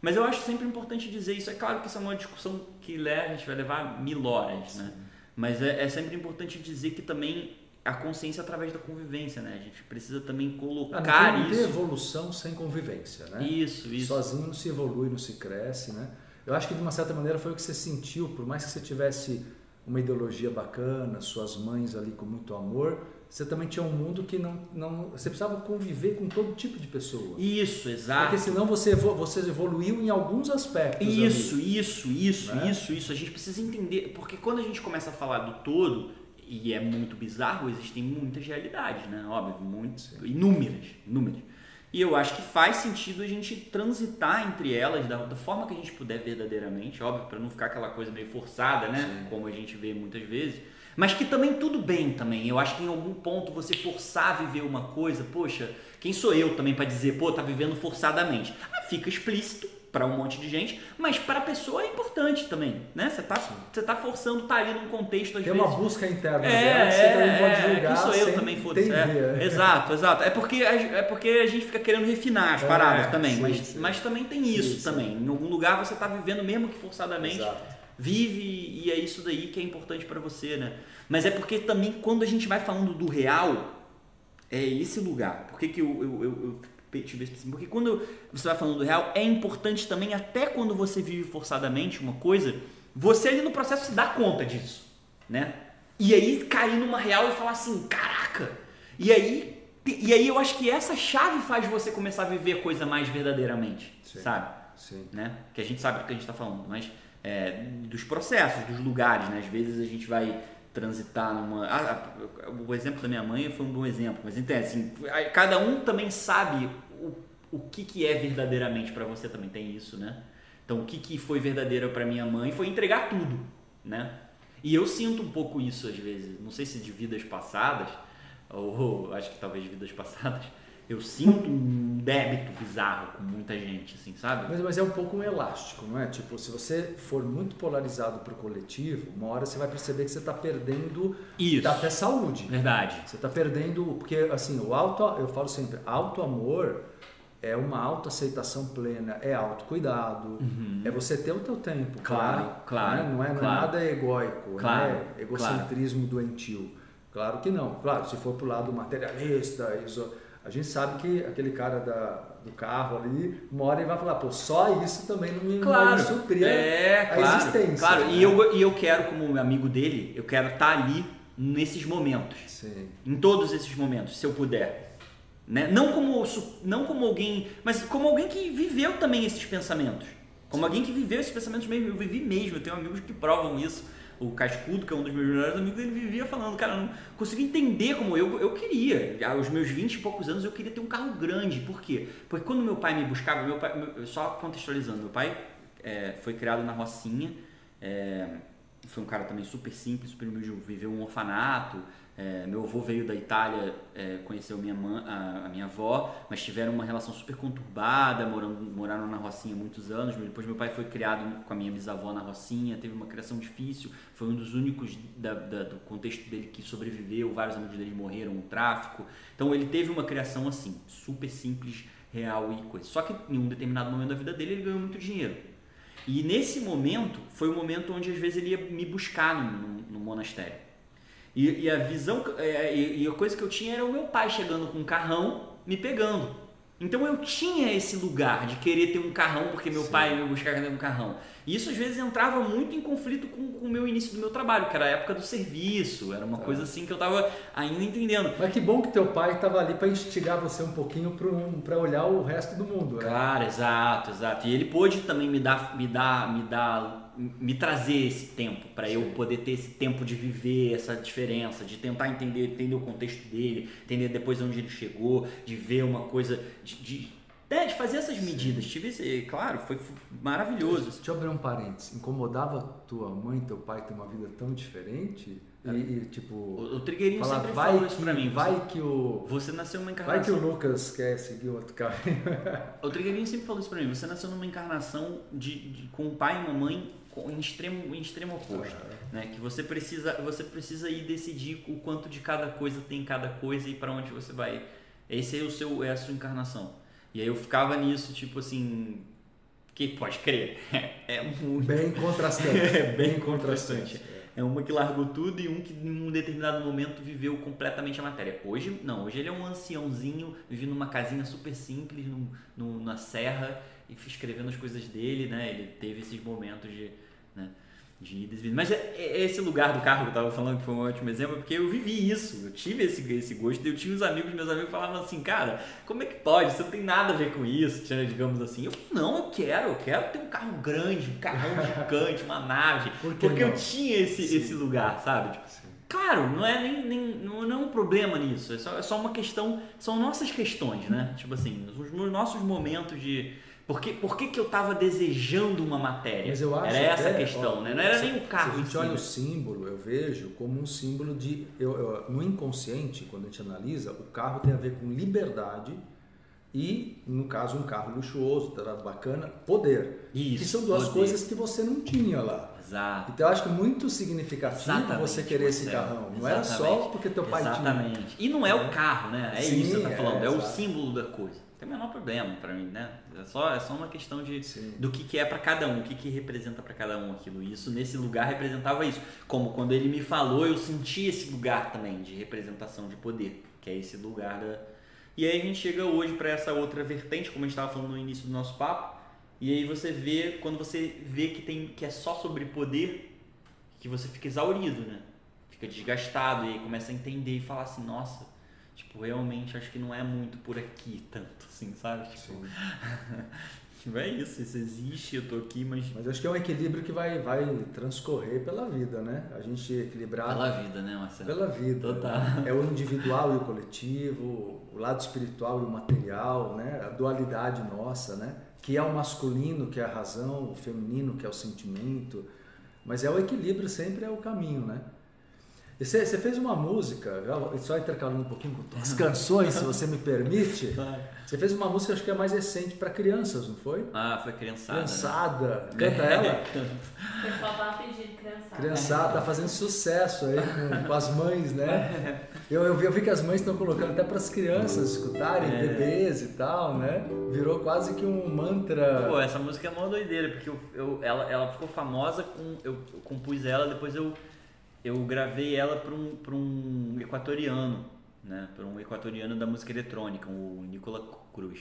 Mas eu acho sempre importante dizer isso. É claro que isso é uma discussão que leva, a gente vai levar mil horas, né? Mas é, é sempre importante dizer que também a consciência através da convivência, né? A gente precisa também colocar
ah, não tem,
isso.
Não tem evolução sem convivência, né?
Isso, isso.
Sozinho não se evolui, não se cresce, né? Eu acho que de uma certa maneira foi o que você sentiu, por mais que você tivesse uma ideologia bacana, suas mães ali com muito amor, você também tinha um mundo que não, não você precisava conviver com todo tipo de pessoa.
Isso, exato.
Porque senão você você evoluiu em alguns aspectos.
Isso, ali, isso, isso, né? isso, isso. A gente precisa entender, porque quando a gente começa a falar do todo, e é muito bizarro, existem muitas realidades, né? Óbvio, muitas, inúmeras, inúmeras. E eu acho que faz sentido a gente transitar entre elas da, da forma que a gente puder verdadeiramente, óbvio, para não ficar aquela coisa meio forçada, né? Sim. Como a gente vê muitas vezes. Mas que também tudo bem também. Eu acho que em algum ponto você forçar a viver uma coisa, poxa, quem sou eu também para dizer, pô, tá vivendo forçadamente? Ah, fica explícito para um monte de gente, mas para a pessoa é importante também, né? Você tá, você tá forçando tá ali num contexto às
Tem
vezes.
uma busca interna
é,
dela, você
é,
também pode
é,
julgar.
Quem sou eu também, foda-se. É, exato, exato. É porque, é porque a gente fica querendo refinar as é, paradas também, sim, mas, sim. mas também tem isso sim, também. Em algum lugar você tá vivendo mesmo que forçadamente. Exato. Vive e é isso daí que é importante para você, né? Mas é porque também quando a gente vai falando do real, é esse lugar. Por que, que eu, eu, eu, eu Porque quando você vai falando do real, é importante também, até quando você vive forçadamente uma coisa, você ali no processo se dá conta disso, né? E aí cair numa real e falar assim, caraca! E aí, e aí eu acho que essa chave faz você começar a viver a coisa mais verdadeiramente, Sim. sabe?
Sim.
Né? Que a gente sabe do que a gente está falando, mas é, dos processos, dos lugares, né? Às vezes a gente vai transitar numa. Ah, o exemplo da minha mãe foi um bom exemplo, mas entende, assim, cada um também sabe o, o que, que é verdadeiramente para você também tem isso, né? Então, o que, que foi verdadeiro para minha mãe foi entregar tudo, né? E eu sinto um pouco isso às vezes, não sei se de vidas passadas, ou acho que talvez de vidas passadas, eu sinto um débito bizarro com muita gente, assim, sabe?
Mas, mas é um pouco um elástico, não é? Tipo, se você for muito polarizado para o coletivo, uma hora você vai perceber que você está perdendo
Isso.
até saúde.
Verdade.
Você está perdendo, porque assim, o auto, eu falo sempre, auto amor é uma autoaceitação plena, é autocuidado, uhum. é você ter o teu tempo,
claro,
claro,
claro
né? não, é, não
claro.
é nada egóico,
claro,
né? egocentrismo claro. doentio. Claro que não. Claro, se for pro lado materialista, isso a gente sabe que aquele cara da, do carro ali mora e vai falar, pô, só isso também não me,
claro,
suprir
é,
a
claro,
existência.
Claro,
né?
e, eu, e eu quero, como amigo dele, eu quero estar tá ali nesses momentos.
Sim.
Em todos esses momentos, se eu puder. Né? Não, como, não como alguém, mas como alguém que viveu também esses pensamentos. Como Sim. alguém que viveu esses pensamentos mesmo. Eu vivi mesmo, eu tenho amigos que provam isso o Cascudo, que é um dos meus melhores amigos, ele vivia falando, cara, eu não consigo entender como eu, eu queria. Aos meus 20 e poucos anos eu queria ter um carro grande. Por quê? Porque quando meu pai me buscava, meu pai, meu, só contextualizando, meu pai é, foi criado na Rocinha, é, foi um cara também super simples, super humilde, viveu um orfanato, é, meu avô veio da Itália, é, conheceu minha mãe, a, a, minha avó, mas tiveram uma relação super conturbada, morando, moraram na Rocinha muitos anos. Depois meu pai foi criado com a minha bisavó na Rocinha, teve uma criação difícil, foi um dos únicos da, da, do contexto dele que sobreviveu, vários amigos dele morreram no tráfico. Então ele teve uma criação assim, super simples, real e coisa. Só que em um determinado momento da vida dele ele ganhou muito dinheiro. E nesse momento foi o momento onde às vezes ele ia me buscar no, no, no monastério. E, e a visão, é, e, e a coisa que eu tinha era o meu pai chegando com um carrão, me pegando. Então eu tinha esse lugar de querer ter um carrão porque meu Sim. pai me buscava um carrão. E isso às vezes entrava muito em conflito com, com o meu início do meu trabalho, que era a época do serviço, era uma tá. coisa assim que eu estava ainda entendendo.
Mas que bom que teu pai estava ali para instigar você um pouquinho para olhar o resto do mundo. Né?
Claro, exato, exato. E ele pôde também me dar, me dar, me dar me trazer esse tempo para eu poder ter esse tempo de viver essa diferença, de tentar entender, entender o contexto dele, entender depois onde ele chegou, de ver uma coisa, de, de, é, de fazer essas medidas. Tive esse, claro, foi maravilhoso.
Deixa eu abrir um parênteses. Incomodava tua mãe, teu pai ter uma vida tão diferente? E, e, tipo.
O, o Trigueirinho sempre
vai
falou isso pra mim.
Vai
você,
que o.
você nasceu numa
Vai
encarnação.
que o Lucas quer seguir outro caminho.
O Trigueirinho sempre falou isso pra mim. Você nasceu numa encarnação de, de- com um pai e uma mãe em extremo, em extremo oposto. Né? Que você precisa, você precisa ir decidir o quanto de cada coisa tem cada coisa e para onde você vai. Esse é o seu, é a sua encarnação. E aí eu ficava nisso, tipo assim. Que pode crer. É muito.
Bem contrastante.
É bem
contrastante.
É uma que largou tudo e um que em um determinado momento viveu completamente a matéria. Hoje, não, hoje ele é um anciãozinho, vive numa casinha super simples, num- num- na serra, e escrevendo as coisas dele, né? Ele teve esses momentos de, né, de idas e vindas. Mas é, é esse lugar do carro que eu tava falando, que foi um ótimo exemplo, porque eu vivi isso, eu tive esse, esse gosto, eu tinha uns amigos, meus amigos falavam assim, cara, como é que pode? Você não tem nada a ver com isso, digamos assim. Eu, não, eu quero, eu quero ter um carro grande, um carrão gigante, uma nave,
Por que
porque eu
não?
tinha esse,
Sim.
esse lugar, sabe? Tipo, Claro, não é nem, nem não, não é um problema nisso. É só, é só uma questão. São nossas questões, né? Tipo assim, os meus- nossos momentos de. Por que, por que, que eu tava desejando uma matéria? Era essa a questão,
ó,
né? Não era
se-
nem o carro.
Se a gente
si,
olha
né?
o símbolo, eu vejo como um símbolo de. Eu, eu- no inconsciente, quando a gente analisa, o carro tem a ver com liberdade e, no caso, um carro luxuoso, tá, bacana, poder.
Isso,
que são duas
poder.
coisas que você não tinha lá.
Exato.
Então eu acho que é muito significativo
Exatamente,
você querer esse
Marcelo.
carrão. Não era só
Exatamente.
porque teu pai tinha.
Exatamente. E não é o carro, né? É
Sim,
isso que você tá
é,
falando. É, o
exato.
símbolo da coisa. Tem o menor problema pra mim, né? É só, é só uma questão de,
Sim.
do que, que é pra cada um, o que, que representa pra cada um aquilo. Isso, nesse lugar, representava isso. Como quando ele me falou, eu senti esse lugar também de representação de poder, que é esse lugar da. E aí a gente chega hoje pra essa outra vertente, como a gente estava falando no início do nosso papo. E aí você vê, quando você vê que, tem, que é só sobre poder, que você fica exaurido, né? Fica desgastado e aí começa a entender e falar assim, nossa, tipo, realmente acho que não é muito por aqui tanto, assim, sabe? Tipo, tipo, é isso, isso existe, eu tô aqui, mas
Mas acho que é um equilíbrio que vai, vai transcorrer pela vida, né? A gente equilibrar
pela vida, né, Marcelo?
Pela vida.
Total.
É o individual e o coletivo, o lado espiritual e o material, né? A dualidade nossa, né? Que é o masculino, que é a razão, o feminino, que é o sentimento. Mas é o equilíbrio, sempre é o caminho, né? E Você, você fez uma música, só intercalando um pouquinho com as canções, se você me permite.
Claro.
Você fez uma música, acho que é mais recente para crianças, não foi?
Ah, foi criançada. né?
Criançada. Canta ela.
O pessoal tava pedindo criançada.
Criançada tá fazendo sucesso aí com, com as mães, né? Eu, eu, vi, eu vi que as mães estão colocando até para as crianças escutarem,
É.
bebês e tal, né? Virou quase que um mantra.
Pô, essa música é uma doideira, porque eu, eu- ela, ela ficou famosa com. Eu, eu compus ela, depois eu, eu gravei ela para um, pra um equatoriano, né? Para um equatoriano da música eletrônica, o Nicola Cruz.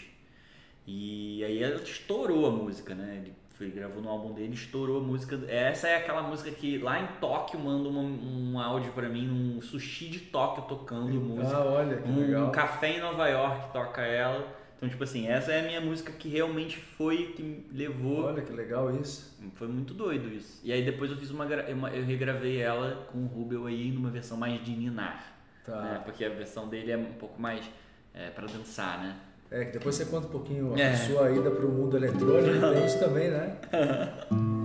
E aí ela estourou a música, né? Ele foi, gravou no álbum dele, estourou a música. Essa é aquela música que lá em Tóquio manda uma- um áudio para mim, um sushi de Tóquio tocando música.
Ah, olha que
Um
legal.
café em Nova York toca ela. Então, tipo assim, essa é a minha música que realmente foi que me levou.
Olha que legal isso.
Foi muito doido isso. E aí depois eu fiz uma, eu regravei ela com o Rubel aí numa versão mais de ninar,
Tá.
né? Porque a versão dele é um pouco mais é, para dançar, né?
É, que depois você conta um pouquinho a
É.
sua ida para o mundo eletrônico, tem isso também, né?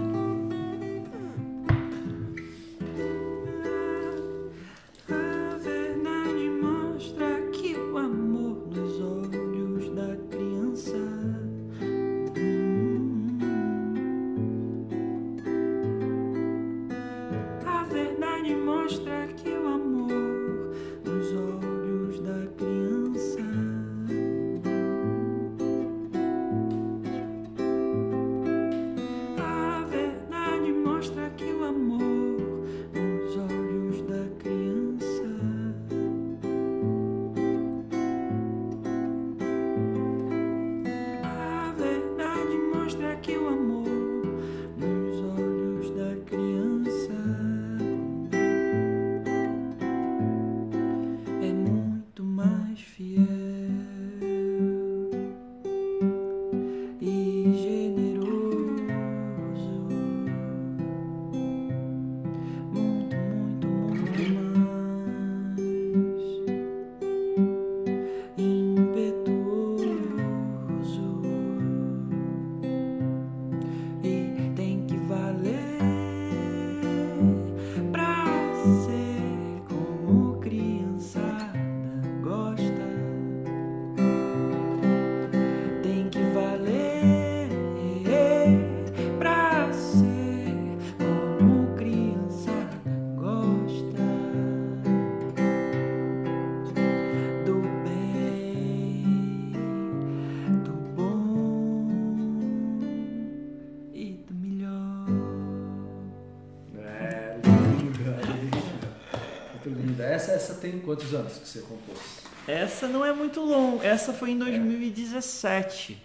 tem quantos anos que você compôs?
Essa não é muito longa. Essa foi em 2017.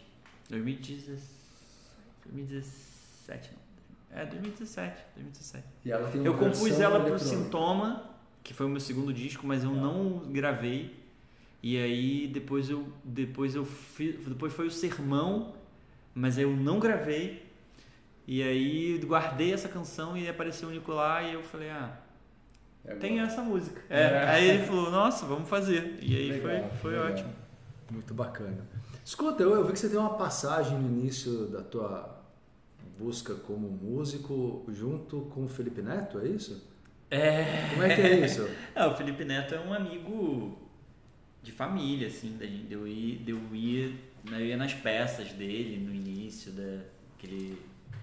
2017. 2017, não. É, 2017. 2017.
E ela tem uma
Eu compus ela pro. Sintoma, que foi o meu segundo disco, mas eu
Ah.
não gravei. E aí depois eu depois eu fiz, depois foi o Sermão, mas eu não gravei. E aí guardei essa canção e apareceu o Nicolai e eu falei: "Ah,
É
tem essa música". É.
É.
Aí ele falou: "Nossa, vamos fazer". E aí
Legal,
foi foi
legal.
ótimo.
Muito bacana. Escuta, eu, eu vi que você tem uma passagem no início da tua busca como músico junto com o Felipe Neto, é isso?
É.
Como é que é isso?
É, o Felipe Neto é um amigo de família, assim, da gente. de Eu ir, de eu ir, né, eu ia nas peças dele no início, da, que ele,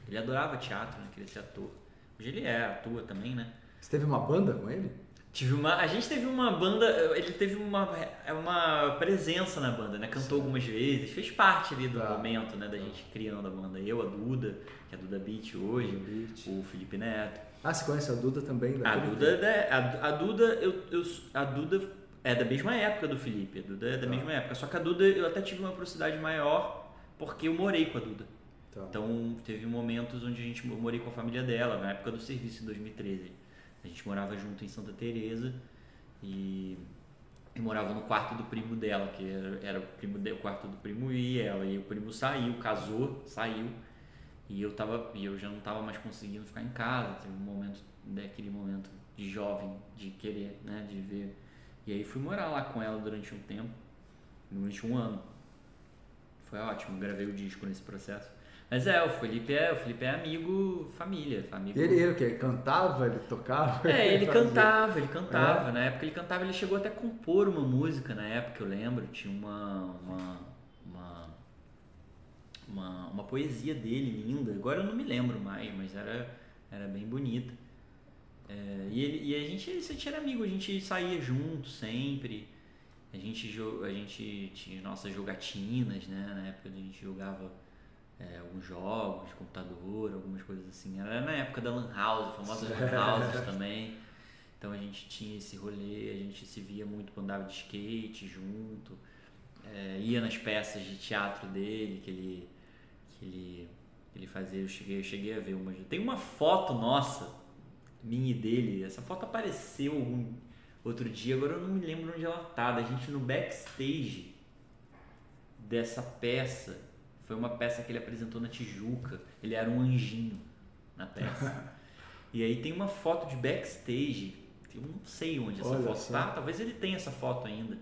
ele adorava teatro, né? Queria ser ator. Hoje ele é, atua também, né?
Você teve uma banda com ele?
Tive uma, a gente teve uma banda, ele teve uma, uma presença na banda, né? Cantou algumas vezes, fez parte ali do
Tá.
momento, né? Da gente criando a banda. Eu, a Duda, que é a Duda Beat hoje,
Beat.
o Felipe Neto.
Ah, você conhece a Duda também?
A
daquele
Duda, é da- a, a Duda, eu, eu, a Duda é da mesma época do Felipe. A Duda é da
Tá.
mesma época. Só que a Duda eu até tive uma proximidade maior porque eu morei com a Duda.
Tá.
Então teve momentos onde a gente eu morei com a família dela, na época do serviço em 2013. A gente morava junto em Santa Teresa e morava no quarto do primo dela, que era, era o, primo de, o quarto do primo e ela. E o primo saiu, casou, saiu. E eu, tava, e eu já não estava mais conseguindo ficar em casa. Teve um momento, daquele momento de jovem, de querer, né, de ver. E aí fui morar lá com ela durante um tempo, durante um ano. Foi ótimo, gravei o disco nesse processo. Mas é, o Felipe é, o Felipe é amigo, família, amigo.
Ele, ele o quê? Cantava? Ele tocava?
É, ele cantava, ele cantava. Na época ele cantava, ele chegou até a compor uma música na época, eu lembro. Tinha uma, uma, uma, uma, uma poesia dele linda. Agora eu não me lembro mais, mas era, era bem bonita. É, e, ele, e a gente, gente era amigo, a gente saía junto sempre. A gente, a gente tinha nossas jogatinas, né? Na época a gente jogava é, alguns jogos de computador, algumas coisas assim. Era na época da Lan House, famosas Lan Houses também. Então a gente tinha esse rolê, a gente se via muito, andava de skate junto, é, ia nas peças de teatro dele que ele, que ele, que ele fazia. Eu cheguei, eu cheguei a ver uma. Tem uma foto nossa, minha e dele. Essa foto apareceu um, outro dia, agora eu não me lembro onde ela tá. Da gente no backstage dessa peça. Foi uma peça que ele apresentou na Tijuca. Ele era um anjinho na peça. e aí tem uma foto de backstage. Eu não sei onde essa
Olha
foto
só.
tá. Talvez ele tenha essa foto ainda.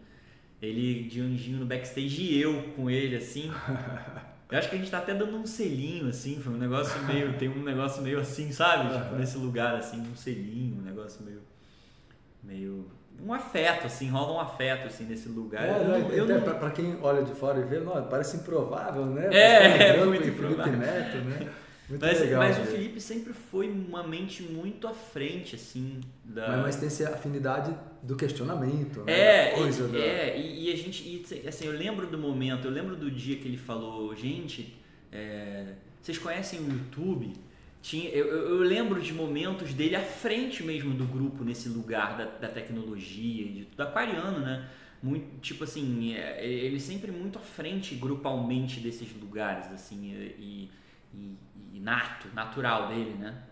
Ele de anjinho no backstage e eu com ele assim. Eu acho que a gente tá até dando um selinho assim, foi um negócio meio, tem um negócio meio assim, sabe? Tipo, nesse lugar assim, um selinho, um negócio meio meio um afeto assim, rola um afeto assim nesse lugar.
É,
Eu
não,
eu
até
não-
pra, pra quem olha de fora e vê, não, parece improvável, né?
É, é
Branco
muito
Felipe
improvável.
Neto, né? Muito
Mas,
legal.
mas o. Felipe sempre foi uma mente muito à frente, assim, da.
Mas, mas tem essa afinidade do questionamento, né?
É,
Da coisa
e,
da...
é e, e a gente, e, assim, eu lembro do momento, eu lembro do dia que ele falou, gente, é, vocês conhecem o YouTube? Tinha, eu, eu lembro de momentos dele à frente mesmo do grupo, nesse lugar da, da tecnologia, de tudo, aquariano, né? Muito, tipo assim, é, ele sempre muito à frente grupalmente desses lugares, assim, e, e, e nato, natural dele, né?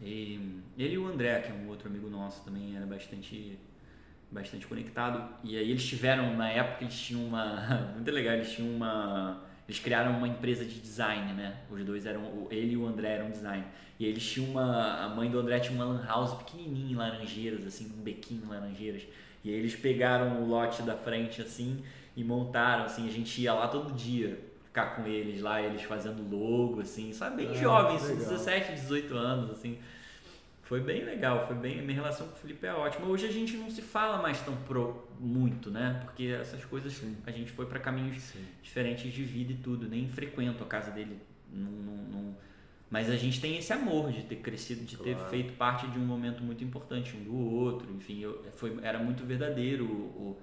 E ele e o André, que é um outro amigo nosso também, era bastante bastante conectado. E aí eles tiveram, na época, eles tinham uma. Muito legal, eles tinham uma. Eles criaram uma empresa de design, né? Os dois eram. Ele e o André eram design. E eles tinham uma. A mãe do André tinha uma lan house pequenininha em Laranjeiras, assim, um bequinho em Laranjeiras. E aí eles pegaram o lote da frente, assim, e montaram, assim. A gente ia lá todo dia ficar com eles lá, eles fazendo logo, assim, sabe? Bem
Ah,
jovens,
legal.
17, 18 anos, assim. Foi bem legal, foi bem. Minha relação com o Felipe é ótima. Hoje a gente não se fala mais tão pro muito, né? Porque essas coisas
Sim.
a gente foi para caminhos
Sim.
diferentes de vida e tudo. Nem frequento a casa dele. Não, não- não- Mas a gente tem esse amor de ter crescido, de ter
Claro.
feito parte de um momento muito importante um do outro. Enfim, eu, foi, era muito verdadeiro o, o-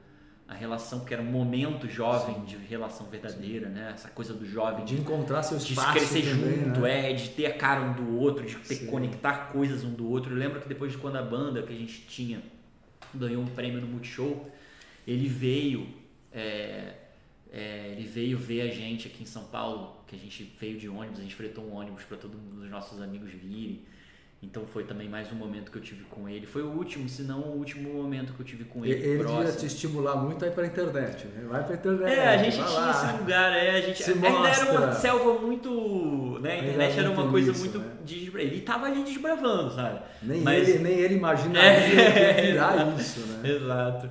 a relação, porque era um momento jovem de relação verdadeira, né? Essa coisa do jovem
De encontrar seu
de crescer
também,
junto,
né?
é, de ter a cara um do outro, de ter que
Sim.
conectar coisas um do outro. Eu lembro que depois de quando a banda que a gente tinha ganhou um prêmio no Multishow, ele veio, é, é, ele veio ver a gente aqui em São Paulo, que a gente veio de ônibus, a gente fretou um ônibus para todos os nossos amigos virem. Então foi também mais um momento que eu tive com ele. Foi o último, se não o último momento que eu tive com ele.
Ele
próximo.
devia te estimular muito a ir pra internet, né? Vai pra internet.
É, a gente tinha
lá.
esse lugar, é, a gente
Se
ainda era uma selva muito, né, a internet era
muito
uma coisa
nisso,
muito
né?
desbra... ele tava ali desbravando, sabe?
Nem,
Mas-
ele, nem ele imaginaria
É.
que ia virar isso, né?
Exato.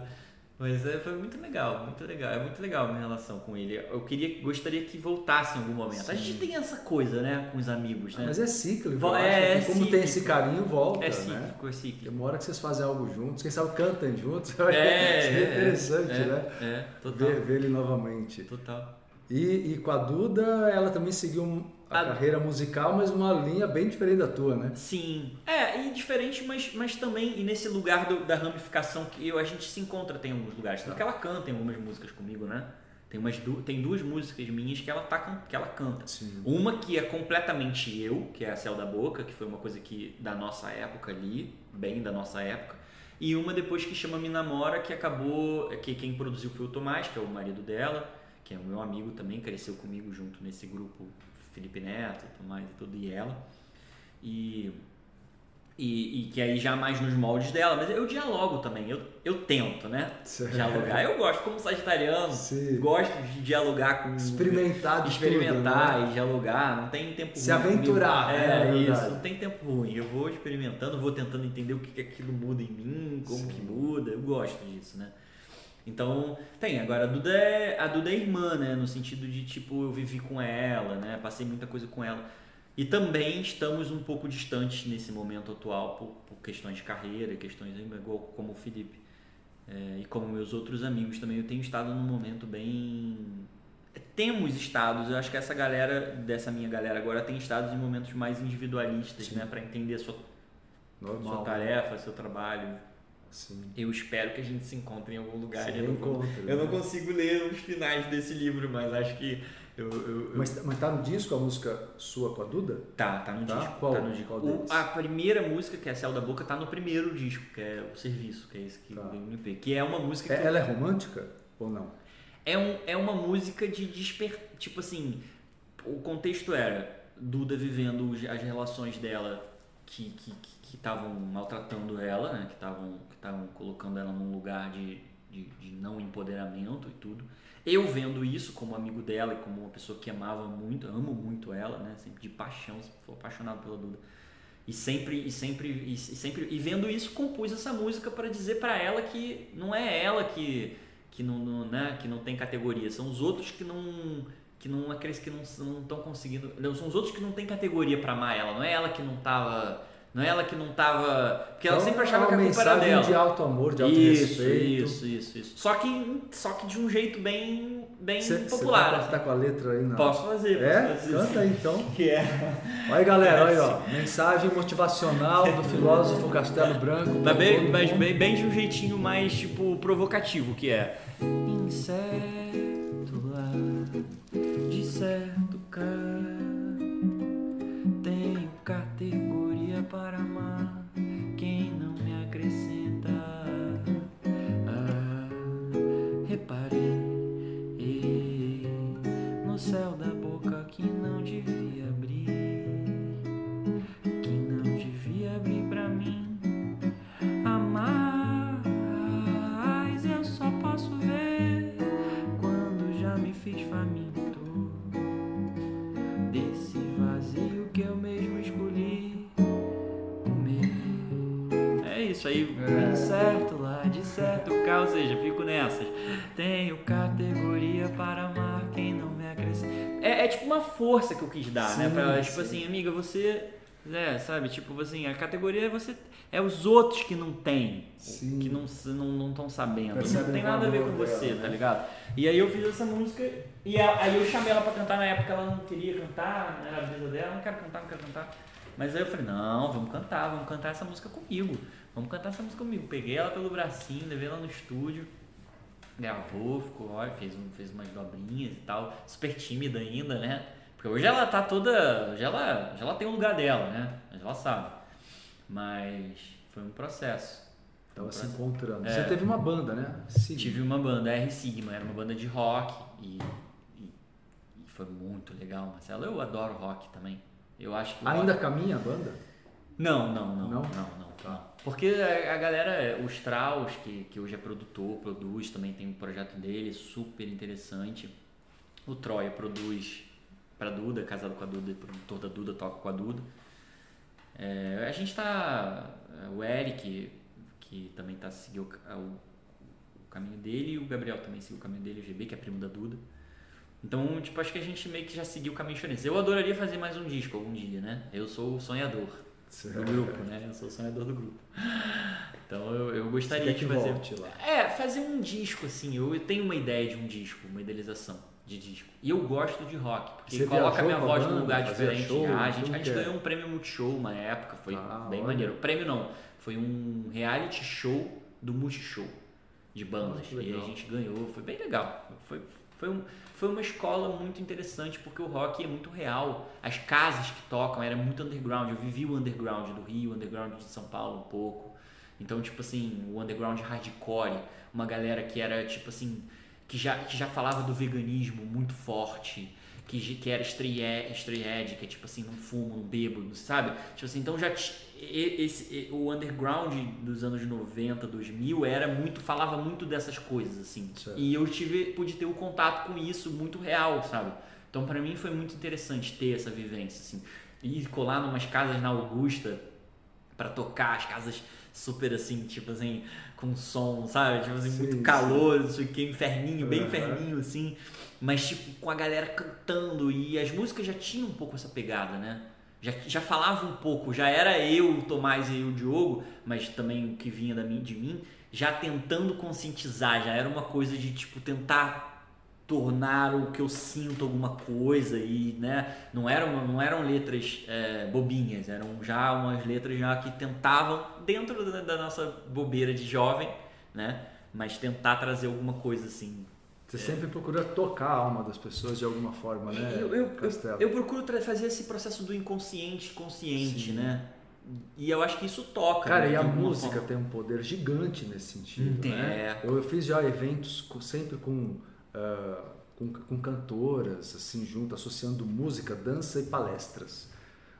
Mas é, foi muito legal, muito legal. É muito legal a minha relação com ele. Eu queria, gostaria que voltasse em algum momento. A
Sim.
gente tem essa coisa, né, com os amigos, né?
Mas é cíclico,
é,
que como
é
tem esse
cíclico.
carinho, volta,
é
né?
cíclico, é
Tem
cíclico.
hora que vocês fazem algo juntos, quem sabe cantem juntos,
É,
seria
é,
interessante,
é,
né?
É, total.
Ver, ver ele novamente.
Total.
E, e com a Duda, ela também seguiu um- a,
A-
carreira musical, mas uma linha bem diferente da tua, né?
Sim. É, e diferente, mas, mas também e nesse lugar do- da ramificação que eu, a gente se encontra tem alguns lugares. Tanto que ela canta em algumas músicas comigo, né? Tem, umas du- tem duas músicas minhas que ela, tá, que ela canta.
Sim.
Uma que é completamente eu, que é a Céu da Boca, que foi uma coisa que da nossa época ali, bem da nossa época. E uma depois que chama Me Namora, que acabou, que quem produziu foi o Tomás, que é o marido dela, que é o meu amigo também, cresceu comigo junto nesse grupo, Felipe Neto, Tomás e tudo, e ela. E, e, e que aí já mais nos moldes dela, mas eu dialogo também, eu, eu tento, né? Dialogar. Eu gosto, como sagitariano,
Sim.
gosto de dialogar com
Experimentar de
experimentar
tudo, né?
e dialogar, não tem tempo
Se
ruim.
aventurar,
comigo.
né,
É,
na
isso, não tem tempo ruim. Eu vou experimentando, vou tentando entender o que, que aquilo muda em mim, como
Sim.
que muda. Eu gosto disso, né? Então, tem. Agora, a Duda, é, a Duda é irmã, né? No sentido de, tipo, eu vivi com ela, né? Passei muita coisa com ela. E também estamos um pouco distantes nesse momento atual por, por questões de carreira, questões igual como o Felipe. É, e como meus outros amigos também, eu tenho estado num momento bem. Temos estados, eu acho que essa galera, dessa minha galera agora, tem estados em momentos mais individualistas,
Sim.
né? Para entender a sua,
Normal.
sua tarefa, seu trabalho.
Sim.
Eu espero que a gente se encontre em algum lugar. Eu, não,
reencontre,
eu não
né?
consigo ler os finais desse livro, mas acho que eu. eu-
Mas, mas tá no disco a música sua com a Duda?
Tá, tá no
Tá?
disco.
Qual-
tá no disco. O- a primeira música, que é Céu da Boca, tá no primeiro disco, que é o Serviço, que é esse que
Tá.
EP. Que é uma música
É- ela é romântica ou não?
é, um, é uma música de desper... Tipo assim, o contexto era Duda vivendo as relações dela que estavam que, maltratando ela, né? Que estavam que colocando ela num lugar de, de, de não empoderamento e tudo. Eu vendo isso como amigo dela e como uma pessoa que amava muito, amo muito ela, né? Sempre de paixão, sou apaixonado pela Duda. E sempre, e sempre, e sempre, e vendo isso, compus essa música para dizer para ela que não é ela que, que não, não, né, que não tem categoria, são os outros que não, que não aqueles que não estão conseguindo, não, são os outros que não tem categoria para amar ela, não é ela que não tava, não é ela que não tava, porque ela
Então,
sempre
é
achava
uma
que a culpa era
mensagem
dela.
de alto amor, de alto
Isso,
respeito.
isso, isso, isso. Só que, só que de um jeito bem, bem
Você
popular.
tá,
assim.
tá com a letra aí, não?
Posso fazer, posso
É?
fazer.
Canta aí então.
Que é.
Olha aí, galera, olha aí, ó. Mensagem motivacional do filósofo Castelo Branco.
Mas
pra
bem, mas bem, bem de um jeitinho mais, tipo, provocativo, que é... Inseto isso aí,
É.
certo lá, de certo cá, ou seja, fico nessas. Tenho categoria para amar quem não me acrescenta. É, é tipo uma força que eu quis dar, né?
Sim,
Pra, tipo
sim.
assim, amiga, você. É, sabe? Tipo assim, a categoria é você. É os outros que não tem.
Sim.
Que não estão não, não tão sabendo.
Percebe
não tem nada a ver com você,
dela,
tá
né?
ligado? E aí eu fiz essa música. E aí eu chamei ela pra cantar na época, ela não queria cantar, não era a brisa dela, não quero cantar, não quero cantar. Mas aí eu falei, não, vamos cantar, vamos cantar essa música comigo. Vamos cantar essa música comigo. Peguei ela pelo bracinho, levei ela no estúdio, gravou, ficou, olha, fez, um, fez umas dobrinhas e tal, super tímida ainda, né? Porque hoje ela tá toda. Hoje ela, hoje ela tem o lugar dela, né? Hoje ela sabe. Mas foi um processo.
Tava se encontrando.
É.
Você teve uma banda, né? Sim.
Tive uma banda, R Sigma, era uma banda de rock e, e, e foi muito legal, Marcelo. Eu adoro rock também. Eu acho que
Ainda
rock-
caminha a banda?
Não, não, Não?
não,
não, não.
Tá.
Porque a, galera, o Strauss, que, que hoje é produtor, produz, também tem um projeto dele, super interessante. O Troia produz pra Duda, casado com a Duda, produtor da Duda, toca com a Duda. É, a gente tá. O Eric, que também tá seguiu o, ca- o- o caminho dele, e o Gabriel também seguiu o caminho dele, o GB, que é primo da Duda. Então, tipo, acho que a gente meio que já seguiu o caminho diferente. Eu adoraria fazer mais um disco algum dia, né? Eu sou o sonhador do grupo, né? Eu sou o sonhador do grupo. Então eu, eu gostaria de fazer. É, fazer um disco, assim. Eu tenho uma ideia de um disco, uma idealização de disco. E eu gosto de rock, porque
Você
coloca a minha voz num lugar diferente.
show,
ah, a gente, a gente
é?
ganhou um prêmio Multishow uma época, foi
Ah,
bem
olha.
maneiro. Prêmio não, foi um reality show do Multishow de bandas.
Ah, que
e a gente ganhou, foi bem legal. Foi, foi, um, foi uma escola muito interessante porque o rock é muito real. As casas que tocam era muito underground. Eu vivi o underground do Rio, o underground de São Paulo um pouco. Então, tipo assim, o underground hardcore, uma galera que era tipo assim, que já, que já falava do veganismo muito forte, que, que era stray stray edge, que é tipo assim, não fumo, não bebo, sabe? Tipo assim, então já esse, o underground dos anos 90, 2000 era muito, falava muito dessas coisas assim.
Certo.
E eu tive, pude ter um contato com isso muito real, sabe? Então pra mim foi muito interessante ter essa vivência assim. Ir colar numas casas na Augusta pra tocar, as casas super assim, tipo assim, com som, sabe? Tipo assim,
Sim,
muito
sim.
calor, não sei o que, inferninho, bem
Aham.
inferninho assim. Mas tipo, com a galera cantando e as músicas já tinham um pouco essa pegada, né? Já, já falava um pouco, já era eu, o Tomás e eu, o Diogo, mas também o que vinha da mim, de mim, já tentando conscientizar, já era uma coisa de tipo tentar tornar o que eu sinto alguma coisa e né não eram não eram letras é, bobinhas eram já umas letras já que tentavam dentro da, da nossa bobeira de jovem né mas tentar trazer alguma coisa assim
Você sempre procura tocar a alma das pessoas de alguma forma, né?
eu, eu,
Castelo?
eu procuro fazer esse processo do inconsciente consciente
Sim.
né e eu acho que isso toca
Cara,
né,
e a música
forma.
tem um poder gigante nesse sentido,
Tem,
né?
é.
Eu, eu fiz já eventos sempre com, ah, com, com cantoras, assim, junto, associando música, dança e palestras,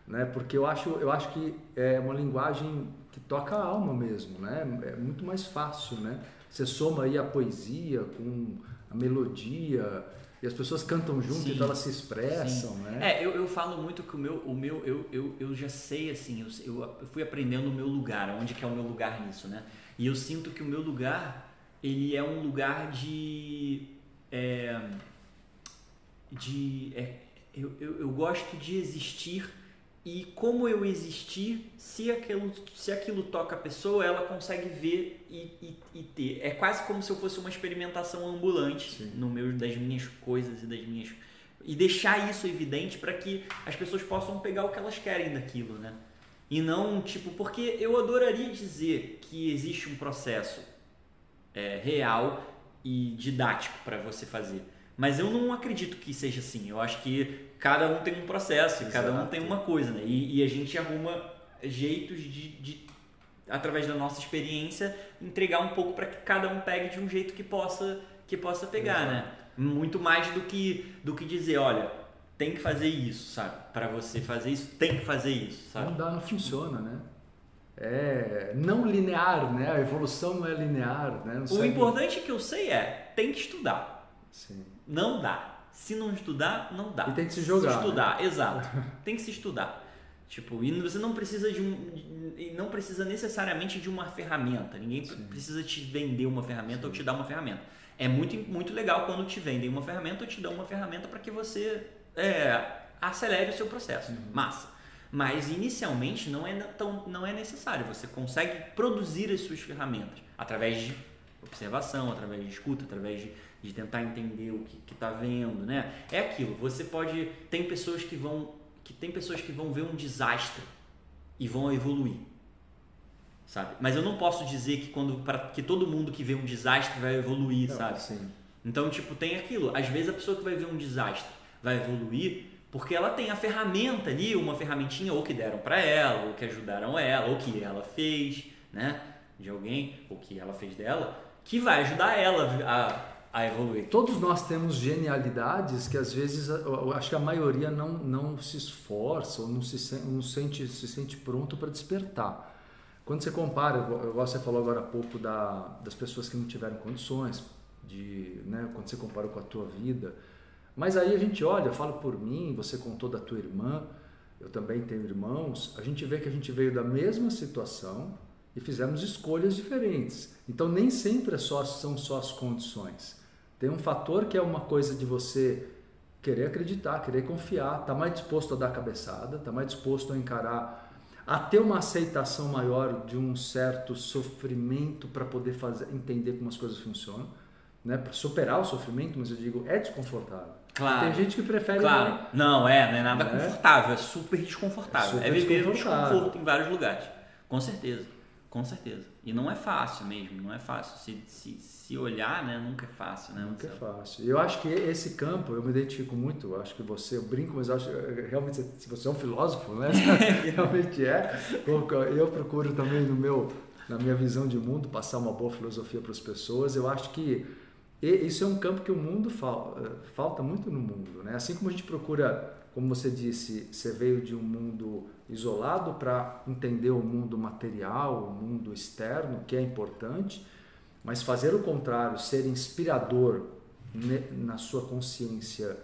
né? Porque eu acho, eu acho que é uma linguagem que toca a alma mesmo, né? É muito mais fácil, né? Você soma aí a poesia com a melodia e as pessoas cantam junto,
Sim.
então elas se expressam, né?
É, eu, eu falo muito que o meu, o meu eu, eu, eu já sei, assim, eu, eu, eu fui aprendendo o meu lugar, onde que é o meu lugar nisso, né? E eu sinto que o meu lugar, ele é um lugar de... É, de é, eu, eu, eu gosto de existir e como eu existir, se aquilo, se aquilo toca a pessoa, ela consegue ver e, e, e ter. É quase como se eu fosse uma experimentação ambulante
Sim.
no meu, das minhas coisas e das minhas e deixar isso evidente para que as pessoas possam pegar o que elas querem daquilo, né? E não tipo, porque eu adoraria dizer que existe um processo é, real e didático para você fazer, mas eu não acredito que seja assim. Eu acho que cada um tem um processo, e cada um
Exato.
tem uma coisa, né? E, e a gente arruma jeitos de, de através da nossa experiência entregar um pouco para que cada um pegue de um jeito que possa que possa pegar,
Exato.
né? Muito mais do que do que dizer, olha, tem que fazer isso, sabe? Para você fazer isso, tem que fazer isso,
Não
sabe?
dá, não funciona, né? É não linear, né? A evolução não é linear, né? Não
O importante que eu sei é, tem que estudar.
Sim.
Não dá. Se não estudar, não dá.
E tem que se jogar, né?
estudar, exato. Tem que se estudar. Tipo, e você não precisa de um. e não precisa necessariamente de uma ferramenta. Ninguém
Sim.
precisa te vender uma ferramenta ou te dar uma ferramenta. É muito, muito legal quando te vendem uma ferramenta ou te dão uma ferramenta para que você é, acelere o seu processo.
Uhum.
Massa. Mas inicialmente não é, tão, não é necessário. Você consegue produzir as suas ferramentas através de observação, através de escuta, através de, de tentar entender o que está vendo, né? É aquilo. Você pode tem pessoas que vão que tem pessoas que vão ver um desastre e vão evoluir, sabe? Mas eu não posso dizer que quando para que todo mundo que vê um desastre vai evoluir,
Não,
sabe?
Sim.
Então, tipo, tem aquilo. Às vezes a pessoa que vai ver um desastre vai evoluir porque ela tem a ferramenta ali, uma ferramentinha ou que deram para ela, ou que ajudaram ela, ou que ela fez, né? de alguém, ou que ela fez dela, que vai ajudar ela a, a evoluir.
Todos nós temos genialidades que às vezes eu- acho que a maioria não, não se esforça ou não se, não sente, se sente pronto para despertar. Quando você compara, você falou agora há pouco da, das pessoas que não tiveram condições, de, né, quando você compara com a tua vida, mas aí a gente olha, eu falo por mim, você contou da tua irmã, eu também tenho irmãos, a gente vê que a gente veio da mesma situação e fizemos escolhas diferentes. Então nem sempre é são só as condições. Tem um fator que é uma coisa de você querer acreditar, querer confiar, estar mais disposto a dar cabeçada, estar mais disposto a encarar, a ter uma aceitação maior de um certo sofrimento para poder fazer, entender como as coisas funcionam, né? Para superar o sofrimento, mas eu digo, é desconfortável.
Claro.
Tem gente que prefere
Claro, não é, não é nada
Né?
confortável, é super desconfortável.
É
É,
super
viver o
desconfortável.
desconforto em vários lugares. Com certeza, com certeza. E não é fácil mesmo, não é fácil. Se, se, se olhar, né, nunca é fácil, né?
Nunca é fácil. Eu acho que esse campo, eu me identifico muito, acho que você, eu brinco, mas acho eh, realmente, você- se você é um filósofo, né? realmente é. Eu procuro também no meu, na minha visão de mundo, passar uma boa filosofia para as pessoas. Eu acho que e- isso é um campo que o mundo fal- eh, falta muito no mundo, né? Assim como a gente procura, como você disse, você veio de um mundo isolado para entender o mundo material, o mundo externo, que é importante, mas fazer o contrário, ser inspirador na sua consciência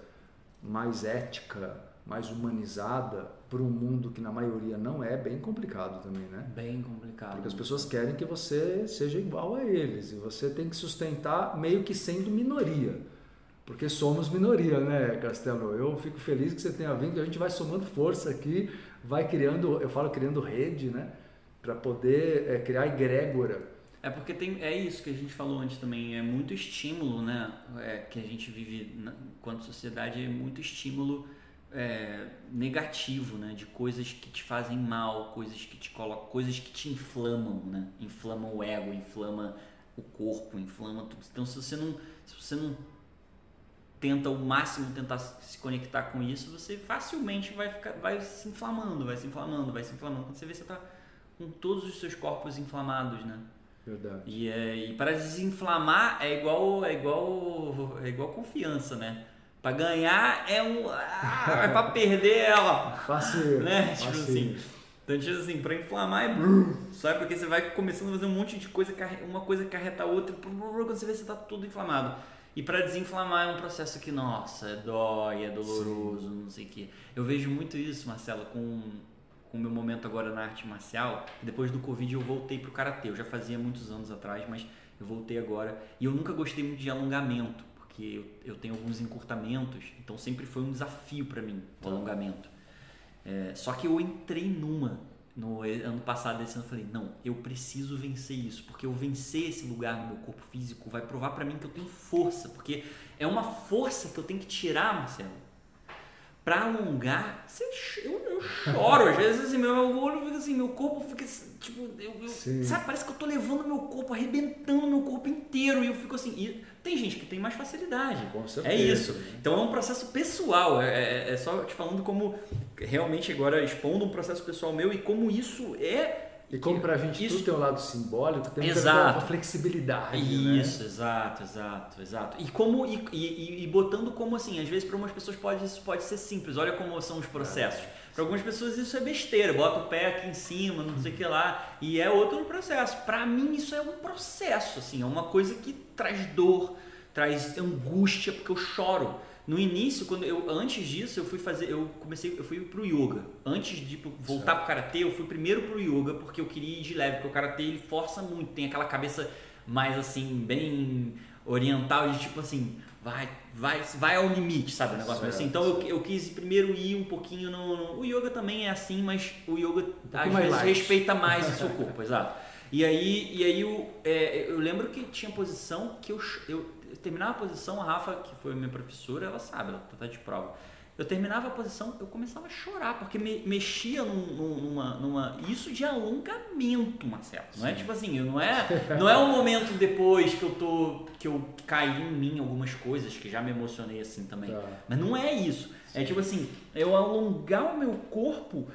mais ética, mais humanizada, para um mundo que na maioria não é, bem complicado também, né?
Bem complicado.
Porque as pessoas querem que você seja igual a eles e você tem que sustentar meio que sendo minoria. Porque somos minoria, né, Castelo? Eu fico feliz que você tenha vindo, que a gente vai somando força aqui, vai criando, eu falo criando rede, né? Para poder é, criar egrégora.
É porque tem, é isso que a gente falou antes também, é muito estímulo, né? É, que a gente vive na, enquanto sociedade, é muito estímulo é, negativo, né? De coisas que te fazem mal, coisas que te colocam, coisas que te inflamam, né? Inflamam o ego, inflama o corpo, inflama tudo. Então se você não, se você não tenta o máximo tentar se conectar com isso, você facilmente vai ficar, vai se inflamando, vai se inflamando, vai se inflamando. Quando você vê, você tá com todos os seus corpos inflamados, né?
Verdade.
E, é, e para desinflamar é igual é igual é igual confiança, né? Para ganhar é um ah, é para perder ó,
Fácil.
né? Tipo assim. Então, tipo assim, para inflamar é brum, sabe? Porque você vai começando a fazer um monte de coisa, uma coisa carreta a outra, quando você vê você tá tudo inflamado. E para desinflamar é um processo que, nossa, é dói, é doloroso, não sei o quê. Eu vejo muito isso, Marcelo, com com o meu momento agora na arte marcial. Depois do Covid eu voltei pro karatê. Eu já fazia muitos anos atrás, mas eu voltei agora. E eu nunca gostei muito de alongamento, porque eu, eu tenho alguns encurtamentos, então sempre foi um desafio para mim o alongamento. É, só que eu entrei numa no ano passado, esse ano, eu falei: não, eu preciso vencer isso, porque eu vencer esse lugar no meu corpo físico vai provar para mim que eu tenho força, porque é uma força que eu tenho que tirar, Marcelo. Pra alongar, eu, eu choro. Às vezes assim, meu olho fica assim, meu corpo fica assim, tipo, eu, eu- sabe, parece que eu tô levando meu corpo, arrebentando meu corpo inteiro. E eu fico assim. E tem gente que tem mais facilidade.
Com certeza.
É isso. Então é um processo pessoal. É, é- é só te falando como realmente agora expondo um processo pessoal meu e como isso é.
E como pra gente
isso
tudo tem um lado simbólico, tem
Exato.
com a flexibilidade, né?
Isso, exato, exato, exato. E como e, e, e botando como assim, às vezes para algumas pessoas pode isso pode ser simples. Olha como são os processos. Para algumas pessoas isso é besteira, bota o pé aqui em cima, não sei o que lá, e é outro processo. Para mim isso é um processo, assim, é uma coisa que traz dor, traz angústia porque eu choro. No início, quando eu antes disso, eu fui fazer, eu comecei, eu fui pro yoga. Antes de pro- voltar pro karatê, eu fui primeiro pro yoga porque eu queria ir de leve, porque o karatê ele força muito, tem aquela cabeça mais assim, bem oriental de tipo assim, vai, vai, vai ao limite, sabe, o negócio
Certo,
assim. Então eu, eu quis primeiro ir um pouquinho no, no- o yoga também é assim, mas o yoga às vezes
light.
respeita mais o seu corpo, exato. E aí, e aí eu, é, eu lembro que tinha posição que eu, eu terminava a posição, a Rafa, que foi minha professora, ela sabe, ela tá de prova. Eu terminava a posição, eu começava a chorar, porque me, mexia num- num- numa, numa. Isso de alongamento, Marcelo. Não é tipo assim, eu não é, não é um momento depois que eu tô. que eu caí em mim algumas coisas, que já me emocionei assim também.
Tá.
Mas não é isso. É tipo assim, eu alongar o meu corpo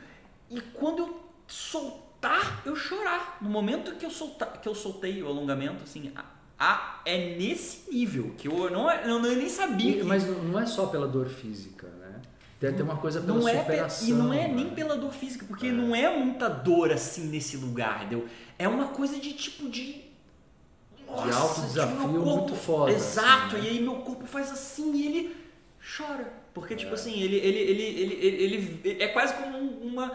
e quando eu soltar, eu chorar. No momento que eu, solta, que eu soltei o alongamento, assim, a, a- é nesse nível que eu não, eu, nem sabia. Que-
mas não é só pela dor física, né? Tem, tem uma coisa pela
não é pe-
superação.
e não é
né?
nem pela dor física, porque não é muita dor assim nesse lugar, entendeu? É uma coisa de tipo de. Nossa,
alto
tipo,
desafio
meu corpo-
muito foda,
Exato,
assim, né?
e aí meu corpo faz assim e ele chora. Porque, tipo
É.
assim, ele, ele, ele, ele, ele, ele- É quase como uma.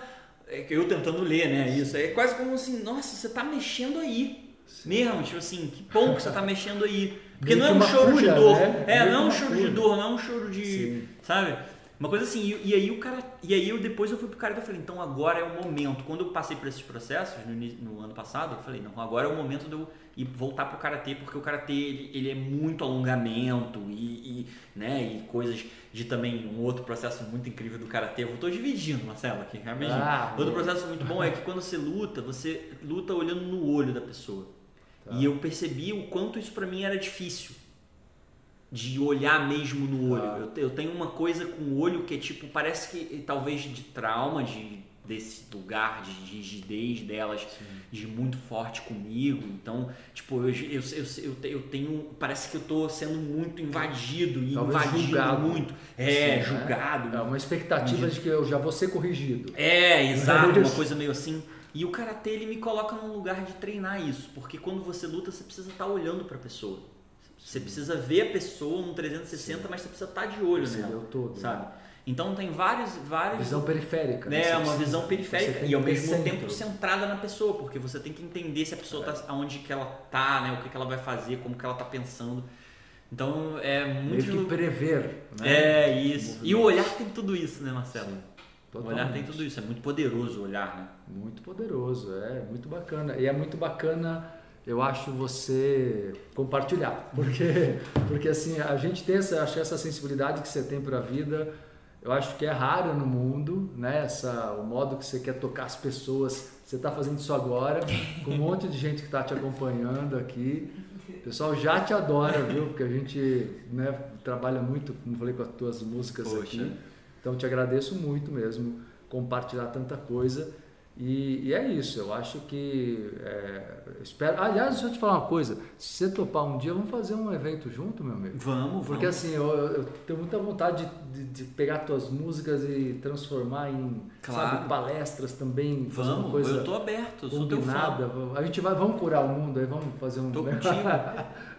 é que Eu tentando ler, né? Isso. É quase como assim, nossa, você tá mexendo aí.
Sim.
Mesmo, tipo assim, que bom que você tá mexendo aí. Porque não é um choro de dor.
né?
É, não é um choro de dor, não é um choro de. Sabe? Uma coisa assim, e, e aí o cara. E aí eu depois eu fui pro cara que eu falei, então agora é o momento. Quando eu passei por esses processos no, no ano passado, eu falei, não, agora é o momento de eu ir voltar pro karatê, porque o karatê ele, ele é muito alongamento e, e, né, e coisas de também um outro processo muito incrível do karatê. Eu tô dividindo, Marcelo, aqui, rapidinho.
Ah,
outro processo muito bom é que quando você luta, você luta olhando no olho da pessoa.
Tá.
E eu percebi o quanto isso pra mim era difícil. De olhar mesmo no olho.
Tá.
Eu, eu tenho uma coisa com o olho que é tipo, parece que talvez de trauma, de, desse lugar, de, de rigidez delas, de muito forte comigo. Então, tipo, eu, eu, eu, eu, te- eu tenho. Parece que eu tô sendo muito invadido e
Talvez
invadindo
julgado.
muito. É,
Sim, né?
julgado.
É uma expectativa de que eu já vou ser corrigido.
É, exato, uma coisa meio assim. E o karatê ele me coloca num lugar de treinar isso, porque quando você luta você precisa estar olhando pra pessoa. Você precisa ver a pessoa no 360, mas você precisa estar de olho
Você
nela,
todo, né?
sabe? Então tem vários vários
Visão periférica.
né,
Você
uma
precisa-
visão periférica e ao mesmo
centro.
tempo centrada na pessoa, porque você tem que entender se a pessoa tá aonde que ela tá, né, o que que ela vai fazer, como que ela tá pensando. Então é
Meio
muito
que prever. Né?
é isso. E o olhar tem tudo isso, né, Marcelo? O olhar tem
Totalmente.
tudo isso, é muito poderoso o olhar, né?
Muito poderoso, é muito bacana. E é muito bacana, eu acho, você compartilhar. Porque, porque assim, a gente tem essa, acho essa sensibilidade que você tem para a vida, eu acho que é rara no mundo, né? Essa, o modo que você quer tocar as pessoas. Você está fazendo isso agora, com um monte de gente que está te acompanhando aqui. O pessoal já te adora, viu? Porque a gente né, trabalha muito, como falei, com as tuas músicas
Poxa.
aqui. Então te agradeço muito mesmo compartilhar tanta coisa. E, e é isso, eu acho que. é, espero. Aliás, deixa eu te falar uma coisa: se você topar um dia, vamos fazer um evento junto, meu amigo.
Vamos,
Porque
vamos.
assim, eu, eu tenho muita vontade de, de- de pegar tuas músicas e transformar em
Claro.
sabe, palestras também,
Vamos,
coisa
eu tô aberto, eu sou teu fã.
A gente vai, vamos curar o mundo aí, vamos fazer um.
Tô
né?
contigo.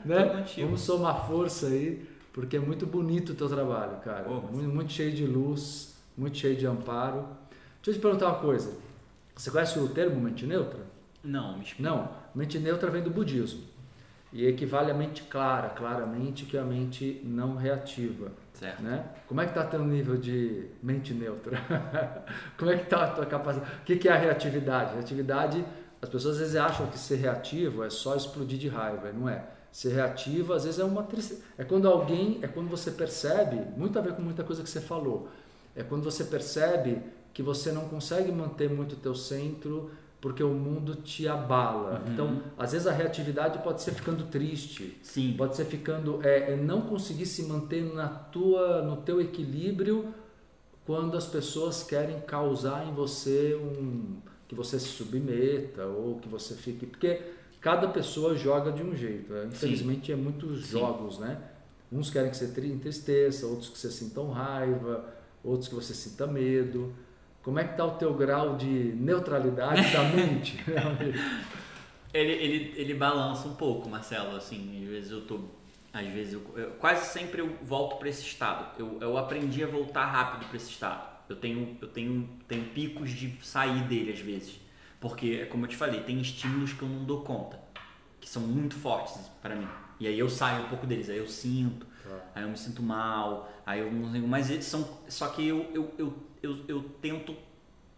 né?
Tô contigo.
Vamos somar força aí, porque é muito bonito o teu trabalho, cara.
Mas-
muito, muito cheio de luz, muito cheio de amparo. Deixa eu te perguntar uma coisa. Você conhece o termo mente neutra?
Não, me explica.
Não. Mente neutra vem do budismo. E equivale à mente clara, claramente, que é a mente não reativa.
Certo.
Né? Como é que está teu nível de mente neutra? Como é que está a tua capacidade? O que é a reatividade? Reatividade, as pessoas às vezes acham que ser reativo é só explodir de raiva, não é? Ser reativo às vezes é uma tristeza. É quando alguém, é quando você percebe, muito a ver com muita coisa que você falou. É quando você percebe que você não consegue manter muito o teu centro porque o mundo te abala.
Uhum.
Então, às vezes a reatividade pode ser ficando triste,
Sim.
Pode ser ficando é, é não conseguir se manter na tua no teu equilíbrio quando as pessoas querem causar em você um que você se submeta ou que você fique porque cada pessoa joga de um jeito. é. Infelizmente é muitos
Sim.
jogos, né? Uns querem que você tri- entristeça, outros que você sintam raiva, outros que você sinta medo. Como é que está o teu grau de neutralidade da mente?
Ele, ele, ele balança um pouco, Marcelo, assim, às vezes eu tô. Às vezes eu, eu- quase sempre eu volto para esse estado. Eu, eu aprendi a voltar rápido para esse estado. Eu tenho, eu tenho, tenho picos de sair dele às vezes. Porque, como eu te falei, tem estímulos que eu não dou conta, que são muito fortes para mim. E aí eu saio um pouco deles, aí eu sinto, aí eu me sinto mal, aí eu não sei, mas eles são. Só que eu, eu, eu, eu, eu tento.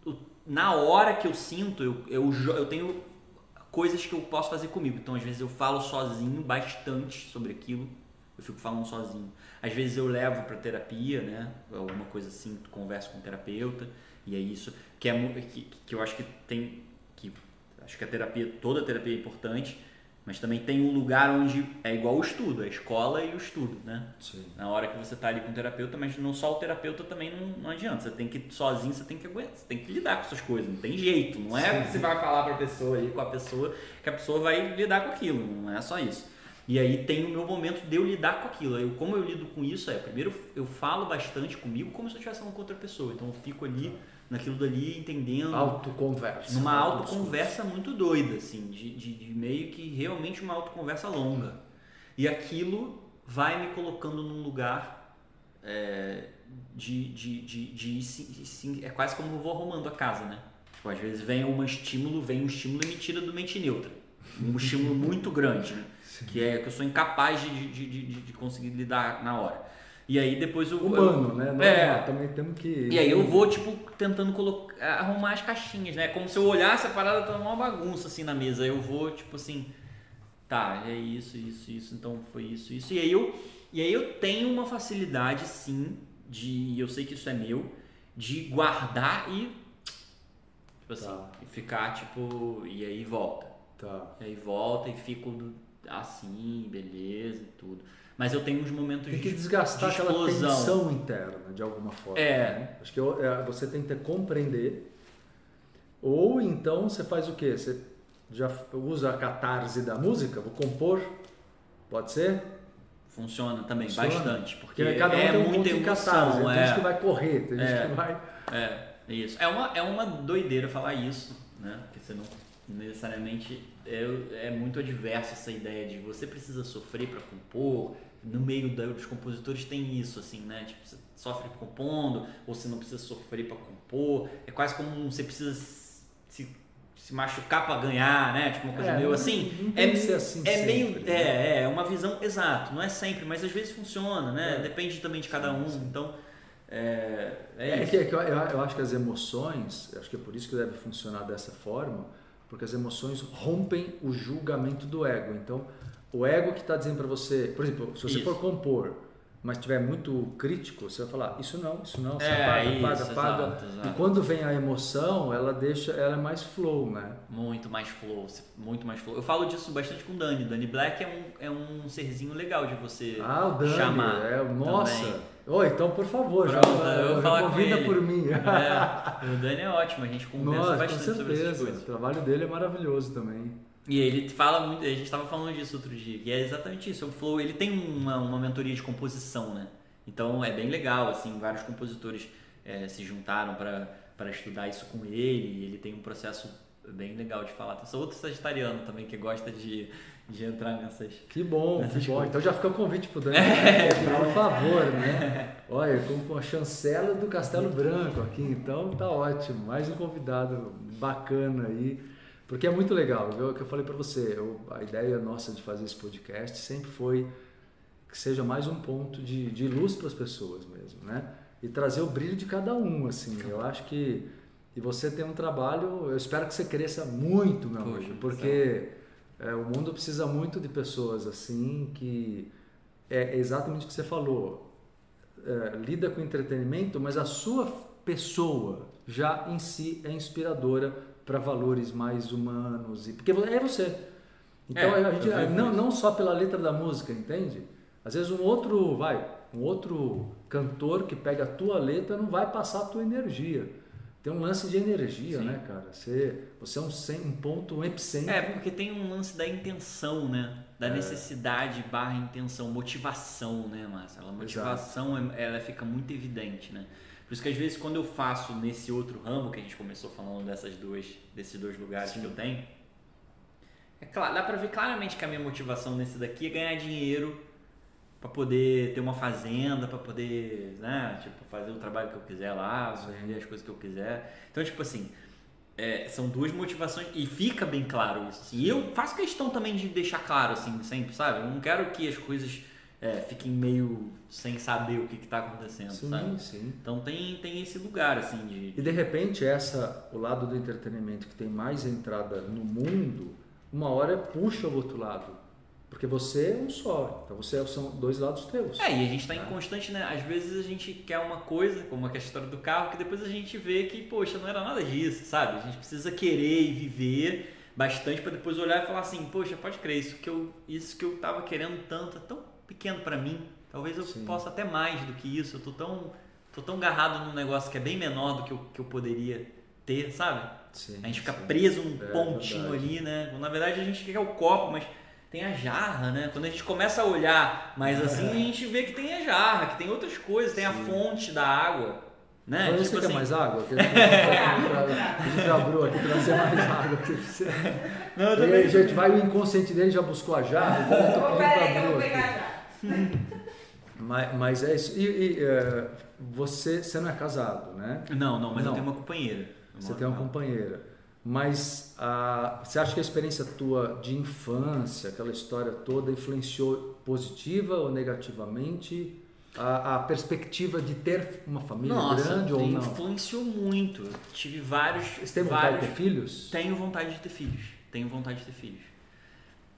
eu- na hora que eu sinto, eu, eu, eu tenho coisas que eu posso fazer comigo. Então, às vezes eu falo sozinho bastante sobre aquilo. Eu fico falando sozinho. Às vezes eu levo para terapia, né? Alguma coisa assim, converso com o terapeuta. E é isso que é que, que eu acho que tem acho que a terapia, toda a terapia é importante, Mas também tem um lugar onde é igual o estudo, a escola e o estudo, né?
Sim.
Na hora que você tá ali com o terapeuta, mas não só o terapeuta também não, não adianta. Você tem que, sozinho, você tem que aguentar, você tem que lidar com essas coisas, não tem jeito. Não é
Sim.
que você vai falar pra pessoa ali, com a pessoa, que a pessoa vai lidar com aquilo, não é só isso. E aí tem o meu momento de eu lidar com aquilo. Eu, como eu lido com isso é, primeiro eu falo bastante comigo como se eu estivesse falando com outra pessoa. Então eu fico ali, naquilo dali, entendendo
Autoconversa.
numa autoconversa muito doida, assim, de, de, de meio que realmente uma autoconversa longa. E aquilo vai me colocando num lugar é, de, de, de, de, de É quase como eu vou arrumando a casa, né? Tipo, às vezes vem um estímulo, vem um estímulo e me tira do mente neutra. Um estímulo muito grande, né? Que é que eu sou incapaz de, de, de- de conseguir lidar na hora. E aí depois eu
Humano, né? Normal,
É.
Também temos que.
e aí eu vou, tipo, tentando colocar, arrumar as caixinhas, né? Como se eu olhasse a parada tá uma bagunça assim na mesa. Aí eu vou, tipo assim, tá, é isso, isso, isso, então foi isso, isso. E aí eu, e aí eu tenho uma facilidade, sim, de, eu sei que isso é meu, de guardar e, tipo assim,
Tá.
e ficar, tipo, e aí volta.
Tá.
E aí volta e fico assim, beleza e tudo. Mas eu tenho uns momentos
Tem que
de,
desgastar
de
aquela tensão interna, de alguma forma.
É.
né? Acho que é, você tenta compreender. Ou então você faz o quê? Você já usa a catarse da música? Vou compor? Pode ser?
Funciona também
Funciona?
bastante, porque
Porque cada um
é
tem um
muita emoção.
catarse. Tem
é.
gente que vai correr, tem
É.
gente que vai.
É, isso. É uma, é uma doideira falar isso, né? Porque você não necessariamente. É, é muito adverso essa ideia de você precisa sofrer para compor. No meio dos compositores tem isso, assim, né? Tipo, você sofre compondo, ou você não precisa sofrer para compor. É quase como você precisa se, se machucar para ganhar, né? Tipo uma coisa
É,
meio assim. é
que ser assim
é
sempre,
meio.
né?
É, é uma visão, exato, não é sempre, mas às vezes funciona, né?
É.
Depende também de cada um. Então. É, é,
É, que, é que eu, eu- eu acho que as emoções, acho que é por isso que deve funcionar dessa forma, porque as emoções rompem o julgamento do ego. Então, o ego que está dizendo para você, por exemplo, se você
Isso.
for compor, mas estiver muito crítico, você vai falar isso não, isso não, você
É,
apaga,
isso,
apaga, apaga.
exato, exato.
E quando vem a emoção, ela deixa, ela é mais flow, né?
Muito mais flow, muito mais flow. Eu falo disso bastante com o Dani. Dani Black é um, é um serzinho legal de você
Ah, o Dani,
chamar.
é, nossa.
também.
Oi, então por favor, já,
Pronto, eu vou falar com
convida por mim.
É, o Dani é ótimo, a gente conversa
Nossa, com
bastante sobre essas
certeza. O
coisas.
trabalho dele é maravilhoso também.
E ele fala muito, a gente estava falando disso outro dia, que é exatamente isso. O Flow, ele tem uma, uma mentoria de composição, né? Então é bem legal, assim, vários compositores eh, se juntaram para estudar isso com ele, e ele tem um processo bem legal de falar. Tem só outro sagitariano também que gosta de, de entrar nessas.
Que bom, que
Essas
bom.
coisas.
Então já fica o convite pro Dani. por favor, né? Olha, como com a chancela do Castelo Branco aqui, então tá ótimo. Mais um convidado bacana aí. Porque é muito legal, viu? O que eu falei para você, eu- a ideia nossa de fazer esse podcast sempre foi que seja mais um ponto de, de luz para as pessoas mesmo, né? E trazer o brilho de cada um, assim. Eu acho que e você tem um trabalho, eu espero que você cresça muito, meu
Poxa,
amigo, porque é, o mundo precisa muito de pessoas assim que é exatamente o que você falou. É, lida com entretenimento, mas a sua pessoa já em si é inspiradora para valores mais humanos e porque é você. Então
É,
a gente não,
isso.
não só pela letra da música, entende? Às vezes um outro, vai, um outro cantor que pega a tua letra não vai passar a tua energia. Tem um lance de energia,
Sim.
né, cara? Você, você é um, um ponto, um epicentro.
É, porque tem um lance da intenção, né? Da
É.
necessidade barra intenção, motivação, né, Marcelo? A motivação, é- ela fica muito evidente, né? Por isso que às vezes quando eu faço nesse outro ramo, que a gente começou falando dessas duas, desses dois lugares que eu tenho, é claro, dá pra ver claramente que a minha motivação nesse daqui é ganhar dinheiro pra poder ter uma fazenda, pra poder, né, tipo, fazer o trabalho que eu quiser lá, vender as coisas que eu quiser. Então, tipo assim, é, são duas motivações e fica bem claro isso. Assim. E eu faço questão também de deixar claro, assim, sempre, sabe? Eu não quero que as coisas é, fiquem meio sem saber o que, está acontecendo,
Sim,
sabe?
sim.
Então tem, tem esse lugar, assim, de.
E de repente essa, o lado do entretenimento que tem mais entrada no mundo, uma hora puxa o outro lado. Porque você é um só. Então você são dois lados teus.
É, e a gente tá em constante, né? Às vezes a gente quer uma coisa, como a história do carro, que depois a gente vê que, poxa, não era nada disso, sabe? A gente precisa querer e viver, bastante para depois olhar e falar assim, poxa, pode crer, isso que eu, isso que eu tava querendo tanto é tão pequeno para mim. Talvez eu
Sim.
possa até mais do que isso. Eu tô tão, tô tão agarrado num negócio que é bem menor do que eu, que eu poderia ter, sabe?
Sim,
A gente fica
sim.
preso num
É,
pontinho
verdade.
ali, né? Na verdade a gente quer o copo, mas tem a jarra, né? Quando a gente começa a olhar mais assim, a gente vê que tem a jarra, que tem outras coisas, tem a
Sim.
fonte da água, né?
Mas
Tipo
você
assim,
quer mais água? A gente- A abriu aqui trazer mais água.
Não, eu
E
também.
aí, gente, vai o inconsciente dele já buscou a jarra, então eu tô pedindo pra Bru aqui. Mas, mas é isso. E, e, é, você, você não é casado, né?
Não, não, mas
Não.
eu tenho uma companheira.
Você tem uma companheira. Mas ah, você acha que a experiência tua de infância, aquela história toda, influenciou positiva ou negativamente a, a perspectiva de ter uma família
Nossa,
grande ou não?
influenciou muito. Eu tive vários.
Você tem vontade
vários...
de ter filhos?
Tenho vontade de ter filhos. Tenho vontade de ter filhos.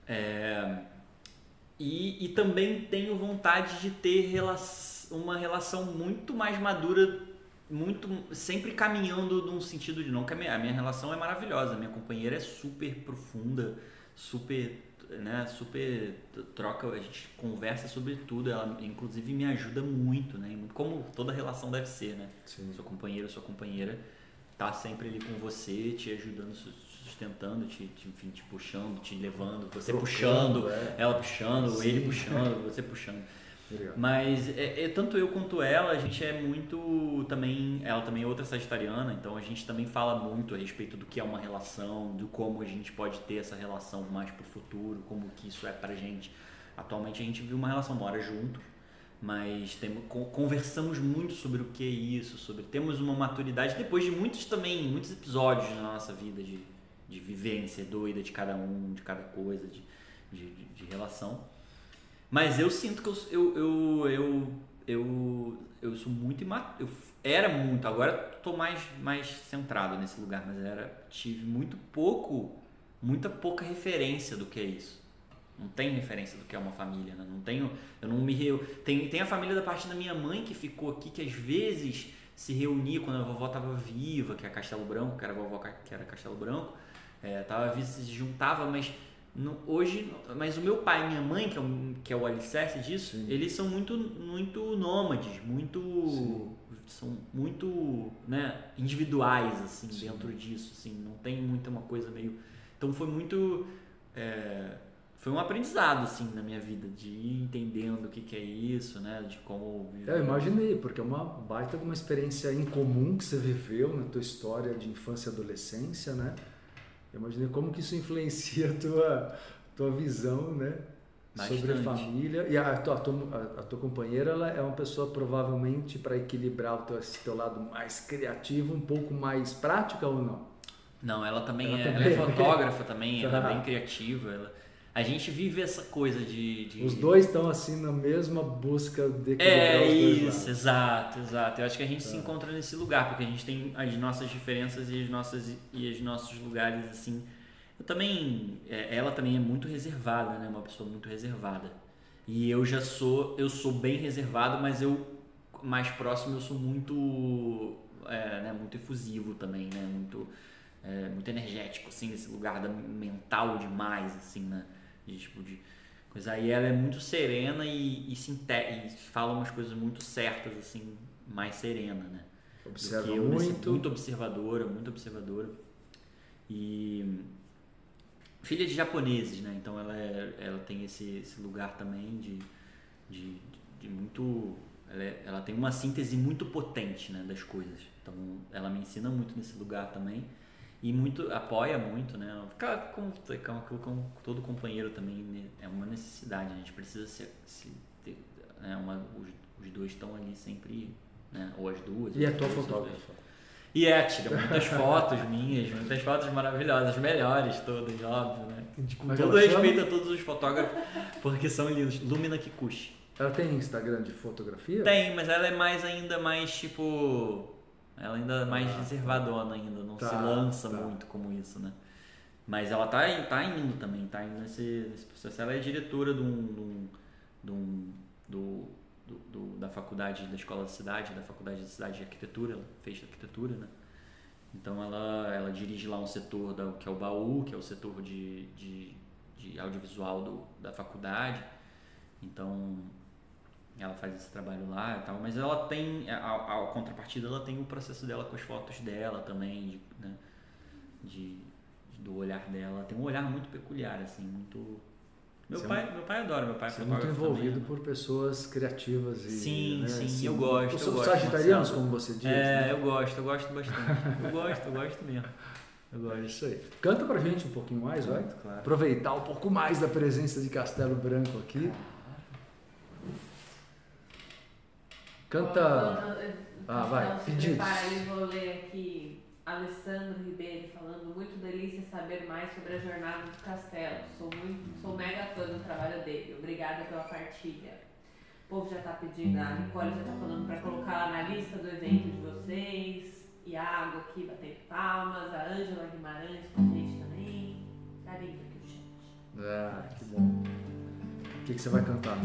É, E, e também tenho vontade de ter uma relação muito mais madura, muito sempre caminhando num sentido de não que a minha, a minha relação é maravilhosa, a minha companheira é super profunda, super, né, super troca, a gente conversa sobre tudo, ela inclusive me ajuda muito, né, como toda relação deve ser, né?
Sim.
Seu companheiro, sua companheira tá sempre ali com você, te ajudando, sustentando, te, te, enfim, te puxando, te levando, você
Trocando,
puxando,
é.
ela puxando,
Sim.
ele puxando, você puxando. Mas é, é- tanto eu quanto ela, a gente é muito também, ela também é outra sagitariana, então a gente também fala muito a respeito do que é uma relação, do como a gente pode ter essa relação mais pro futuro, como que isso é pra gente. Atualmente a gente vive uma relação, mora junto, mas temos, con- conversamos muito sobre o que é isso, sobre temos uma maturidade depois de muitos também, muitos episódios na nossa vida de, de vivência doida de cada um, de cada coisa, de, de, de- relação. Mas eu sinto que eu, eu, eu, eu, eu, eu sou muito imaturo. Eu era muito, agora tô mais, mais centrado nesse lugar, mas era, tive muito pouco, muita pouca referência do que é isso. Não tenho referência do que é uma família, né? Não tenho, eu não me reu... tem, tem a família da parte da minha mãe que ficou aqui, que às vezes se reunia quando a vovó estava viva, que é Castelo Branco, que era a vovó que era Castelo Branco, é, tava viva, se juntava, mas no- hoje, mas o meu pai e minha mãe, que é o, que é o alicerce disso,
Sim.
eles são muito, muito nômades, muito,
Sim.
são muito, né, individuais assim
Sim.
dentro disso, assim, não tem muita uma coisa meio, então foi muito é, foi um aprendizado assim na minha vida de ir entendendo o que, que é isso, né, de como viver.
Eu imaginei, porque é uma baita uma experiência incomum que você viveu na tua história de infância e adolescência, né? Eu imaginei como que isso influencia a tua, tua visão, né? Sobre a
Bastante.
família. E a tua, a tua, a- tua companheira ela é uma pessoa provavelmente para equilibrar o teu, esse teu lado mais criativo, um pouco mais prática ou não?
Não, ela também,
Ela
é,
também
ela é
é.
fotógrafa também, ela é bem criativa. Ela, a gente vive essa coisa de. de-
Os dois estão assim na mesma busca de
É isso, exato, exato. Eu acho que a gente se
Tá.
encontra nesse lugar, porque a gente tem as nossas diferenças e as nossas e os nossos lugares assim. Eu também, é, ela também é muito reservada, né? Uma pessoa muito reservada. E eu já sou, eu sou bem reservado, mas eu mais próximo eu sou muito, é, né? Muito efusivo também, né? Muito, é, muito energético, assim, nesse lugar da mental demais, assim, né? De tipo de coisa. Aí ela é muito serena e, e, sinte- e fala umas coisas muito certas, assim, mais serena, né?
Observa
eu, nesse-
muito.
muito observadora, muito observadora. E filha de japoneses, né? Então ela, é- ela tem esse, esse lugar também de, de, de muito. Ela, é- ela tem uma síntese muito potente né, das coisas. Então ela me ensina muito nesse lugar também. E muito apoia muito, né? Fica Como, como, como todo companheiro também né? é uma necessidade. A gente precisa se, se ter, né? uma, os, os dois estão ali sempre, né? Ou as duas.
E a
as
tua fotógrafa?
E é, tira muitas fotos minhas, muitas fotos maravilhosas, as melhores todas, óbvio, né? Com
é
todo
ela chama?
respeito a todos os fotógrafos, porque são lindos. Lumina Kikuchi.
Ela tem Instagram de fotografia?
Tem, mas ela é mais ainda mais tipo. Ela ainda é mais
Ah,
reservadona ainda, não
tá,
se lança
tá.
muito como isso, né? Mas ela tá, tá indo também, tá indo nesse, nesse processo. Ela é diretora de um, de um, de um- do, do, do- da faculdade da escola da cidade, da faculdade da cidade de arquitetura, ela fez arquitetura, né?
Então ela, ela dirige lá um setor da, que é o baú, que é o setor de, de, de audiovisual do, da faculdade. Então ela faz esse trabalho lá e tal, mas ela tem, a, a contrapartida, ela tem o processo dela com as fotos dela também, de, né, de, do olhar dela. Tem um olhar muito peculiar, assim, muito meu
Você
pai, meu pai adora, meu pai
Você é muito envolvido
também, né?
por pessoas criativas e.
Sim,
né,
sim,
assim,
eu gosto,
Os
eu gosto,
sagitarianos, como você diz.
É,
né?
eu gosto, eu gosto bastante. Eu gosto, eu gosto mesmo. Eu
É isso aí. Canta pra gente um pouquinho mais, vai.
Claro.
Aproveitar um pouco mais da presença de Castelo Branco aqui. Canta. Ah, vai,
Então, se
pedidos.
prepara ali, vou ler aqui Alessandro Ribeiro falando muito delícia saber mais sobre a jornada do Castelo. Sou muito, sou mega fã do trabalho dele. Obrigada pela partilha. O povo já tá pedindo, a Nicole já tá falando para colocar lá na lista do evento de vocês. Iago aqui batendo palmas, a Ângela Guimarães com a gente também. Carinho aqui o chat.
Ah, que bom. O que, que você vai cantar?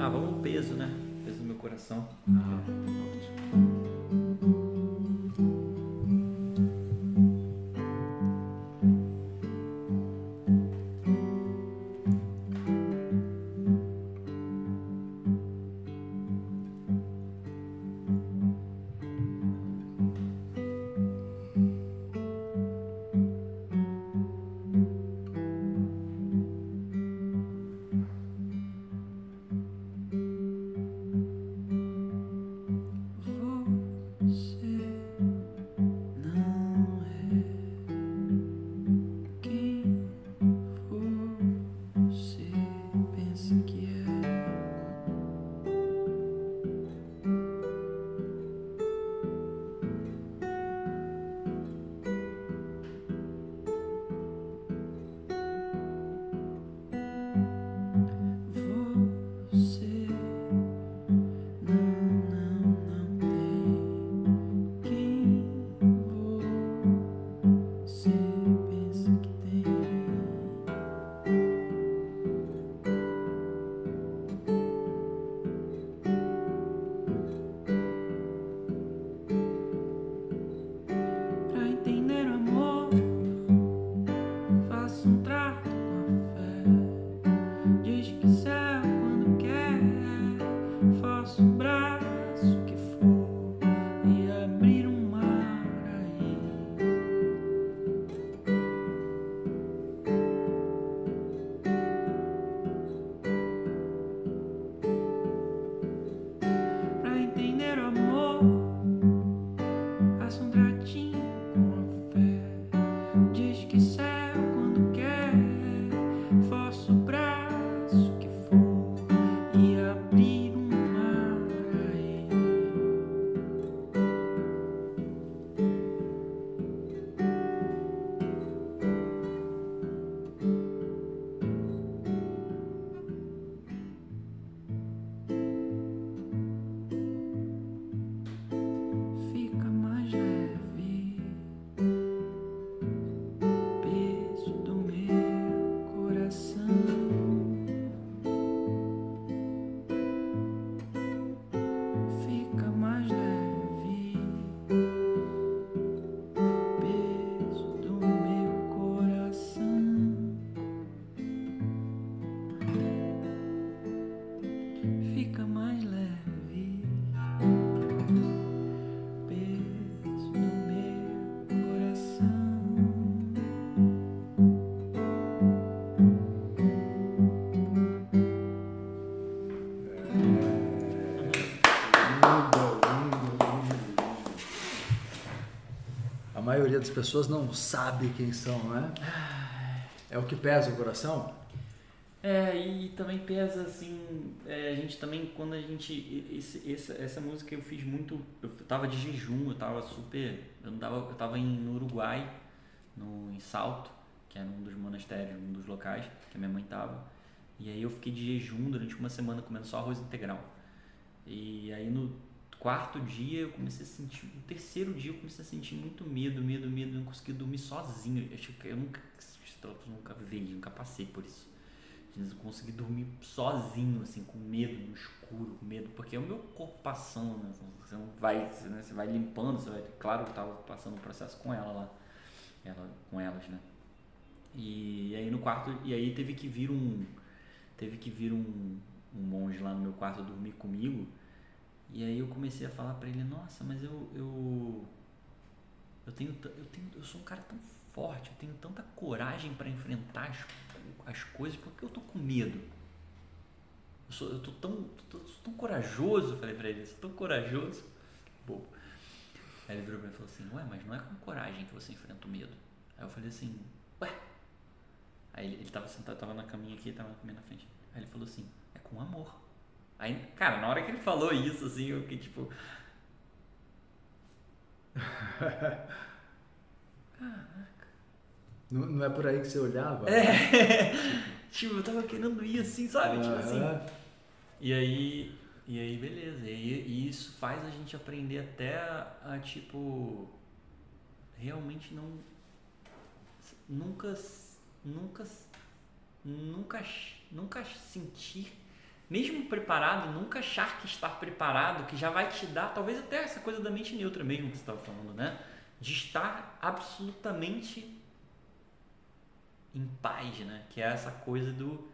Ah, vamos peso, né? Peso no meu coração.
Ah,
Você
maioria das pessoas não sabe quem são, né? É o que pesa o coração?
É, e também pesa assim, é, a gente também, quando a gente. Esse, essa, essa música eu fiz muito. Eu tava de jejum, eu tava super. Eu, não tava, eu tava em, no Uruguai, no, em Salto, que era um dos monastérios, um dos locais que a minha mãe tava. E aí eu fiquei de jejum durante uma semana comendo só arroz integral. E aí no quarto dia eu comecei a sentir. No terceiro dia eu comecei a sentir muito medo, medo, medo, não conseguia dormir sozinho. Eu, acho que eu nunca, eu nunca vi, nunca passei por isso.
Eu consegui dormir sozinho, assim, com medo, no escuro, com medo, porque é o meu corpo passando, né? Você não vai, né? você vai limpando, você vai. Claro que eu tava passando o processo com ela lá. Ela, com elas, né? E aí no quarto, e aí teve que vir um. Teve que vir um, um monge lá no meu quarto dormir comigo. E aí eu comecei a falar pra ele, nossa, mas eu. eu eu tenho, eu tenho, eu sou um cara tão forte, eu tenho tanta coragem para enfrentar as, as coisas, porque eu tô com medo. Eu sou, eu tô tão, tô, tão corajoso, falei pra ele, sou tão corajoso. Bobo. Aí ele virou pra mim e falou assim, ué, mas não é com coragem que você enfrenta o medo. Aí eu falei assim, ué. Aí ele, ele tava sentado, tava na caminha aqui, tava na caminha na frente. Aí ele falou assim, é com amor. Aí, cara, na hora que ele falou isso, assim, eu fiquei tipo,
Não, não é por aí que você olhava?
É. tipo, eu tava querendo ir assim, sabe? Tipo assim. E aí, e aí beleza. E, aí- e isso faz a gente aprender até a, a, tipo realmente não nunca nunca nunca nunca sentir mesmo preparado, nunca achar que estar preparado, que já vai te dar, talvez até essa coisa da mente neutra mesmo que você estava falando, né? De estar absolutamente em paz, né? Que é essa coisa do,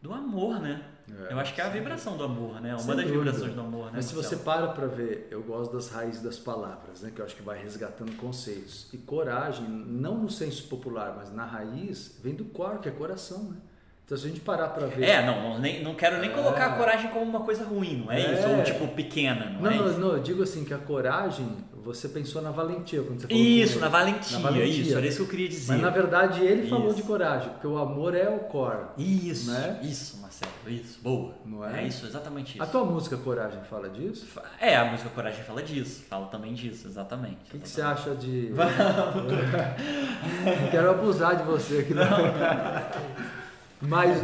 do amor, né?
É,
eu acho que é a vibração do amor, né? Uma
Sem
das
dúvida.
vibrações do amor, né?
Mas se você para para ver, eu gosto das raízes das palavras, né? Que eu acho que vai resgatando conceitos. E coragem, não no senso popular, mas na raiz, vem do cor, que é coração, né? Então se a gente parar para ver...
É, não, não, nem, não quero nem
É.
colocar a coragem como uma coisa ruim, não é,
É.
isso? Ou tipo pequena, não,
Não,
é
não, não, eu digo assim que a coragem, você pensou na valentia quando você falou
Isso, na valentia,
Na valentia.
isso, era isso que eu queria dizer.
Mas na verdade ele falou
Isso.
de coragem, porque o amor é o core.
Isso,
né?
isso, Marcelo, isso, boa.
Não é?
isso, exatamente isso.
A tua música Coragem fala disso?
É, a música Coragem fala disso, fala também disso, exatamente.
O que, que você acha de. Não quero abusar de você aqui, não. Mas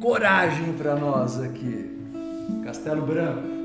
coragem para nós aqui. Castelo Branco.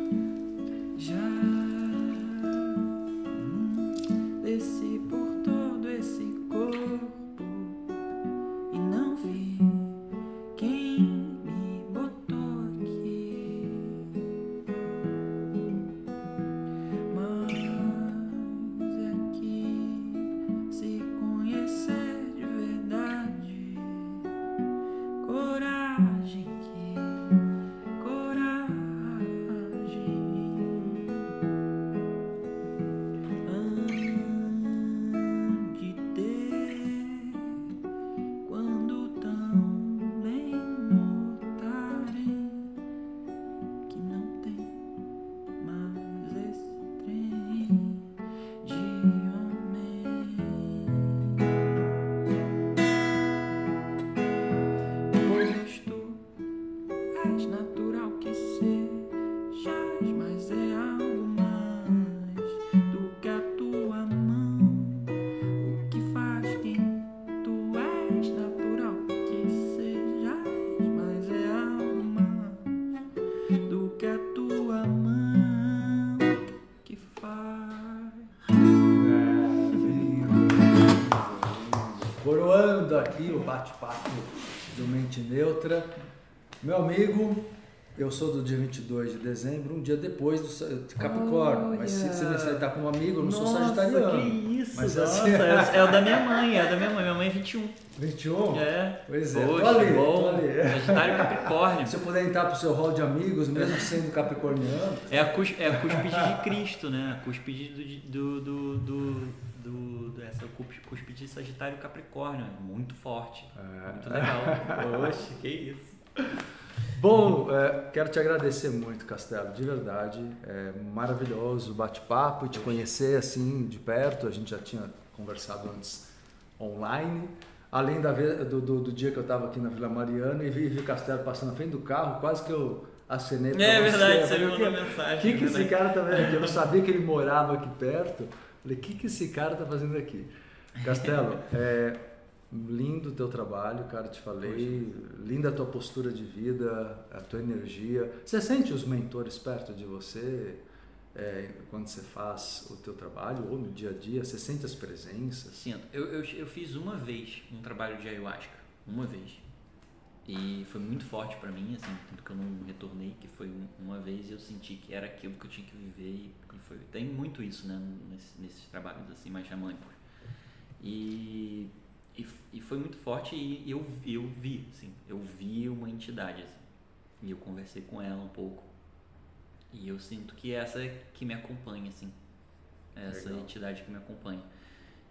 22 de dezembro, um dia depois do de Capricórnio. Mas se você me tá com um amigo, eu não sou sagitariano.
que isso,
Mas
nossa,
assim-
é, é o da minha mãe, é o da minha mãe, minha mãe é 21.
21?
É.
Pois é,
Poxa,
tô ali,
bom.
tô ali.
Sagitário Capricórnio.
Se eu puder entrar pro seu hall de amigos, mesmo sendo capricorniano,
É a, cus, é a cúspide de Cristo, né? A cúspide do. do, do, do, essa cúspide cúspide de Sagitário Capricórnio. É muito forte.
É.
Muito legal. Poxa, que isso.
Bom, é, quero te agradecer muito, Castelo, de verdade. É maravilhoso o bate-papo e te conhecer assim de perto. A gente já tinha conversado antes online. Além da do, do, do dia que eu estava aqui na Vila Mariana e vi, vi o Castelo passando na frente do carro, quase que eu acenei pra
É
você.
verdade,
Eu
você me
"O que-
mandou mensagem.
O que, que
é
esse
verdade.
cara tá vendo aqui? Eu não sabia que ele morava aqui perto. Falei, o que, que esse cara tá fazendo aqui? Castelo, é lindo o teu trabalho, cara, te falei. Linda a tua postura de vida, a tua energia. Você sente os mentores perto de você é, quando você faz o teu trabalho ou no dia a dia? Você sente as presenças?
Sinto. Eu, eu, eu fiz uma vez um trabalho de ayahuasca. Uma vez. E foi muito forte pra mim, assim, tanto que eu não retornei, que foi um- uma vez e eu senti que era aquilo que eu tinha que viver e, foi, tem muito isso, né, nesse- nesses trabalhos assim mais xamânicos. E, e, e foi muito forte e eu, eu vi, assim, eu vi uma entidade, assim, e eu conversei com ela um pouco. E eu sinto que essa é que me acompanha, assim, essa
Legal.
entidade que me acompanha.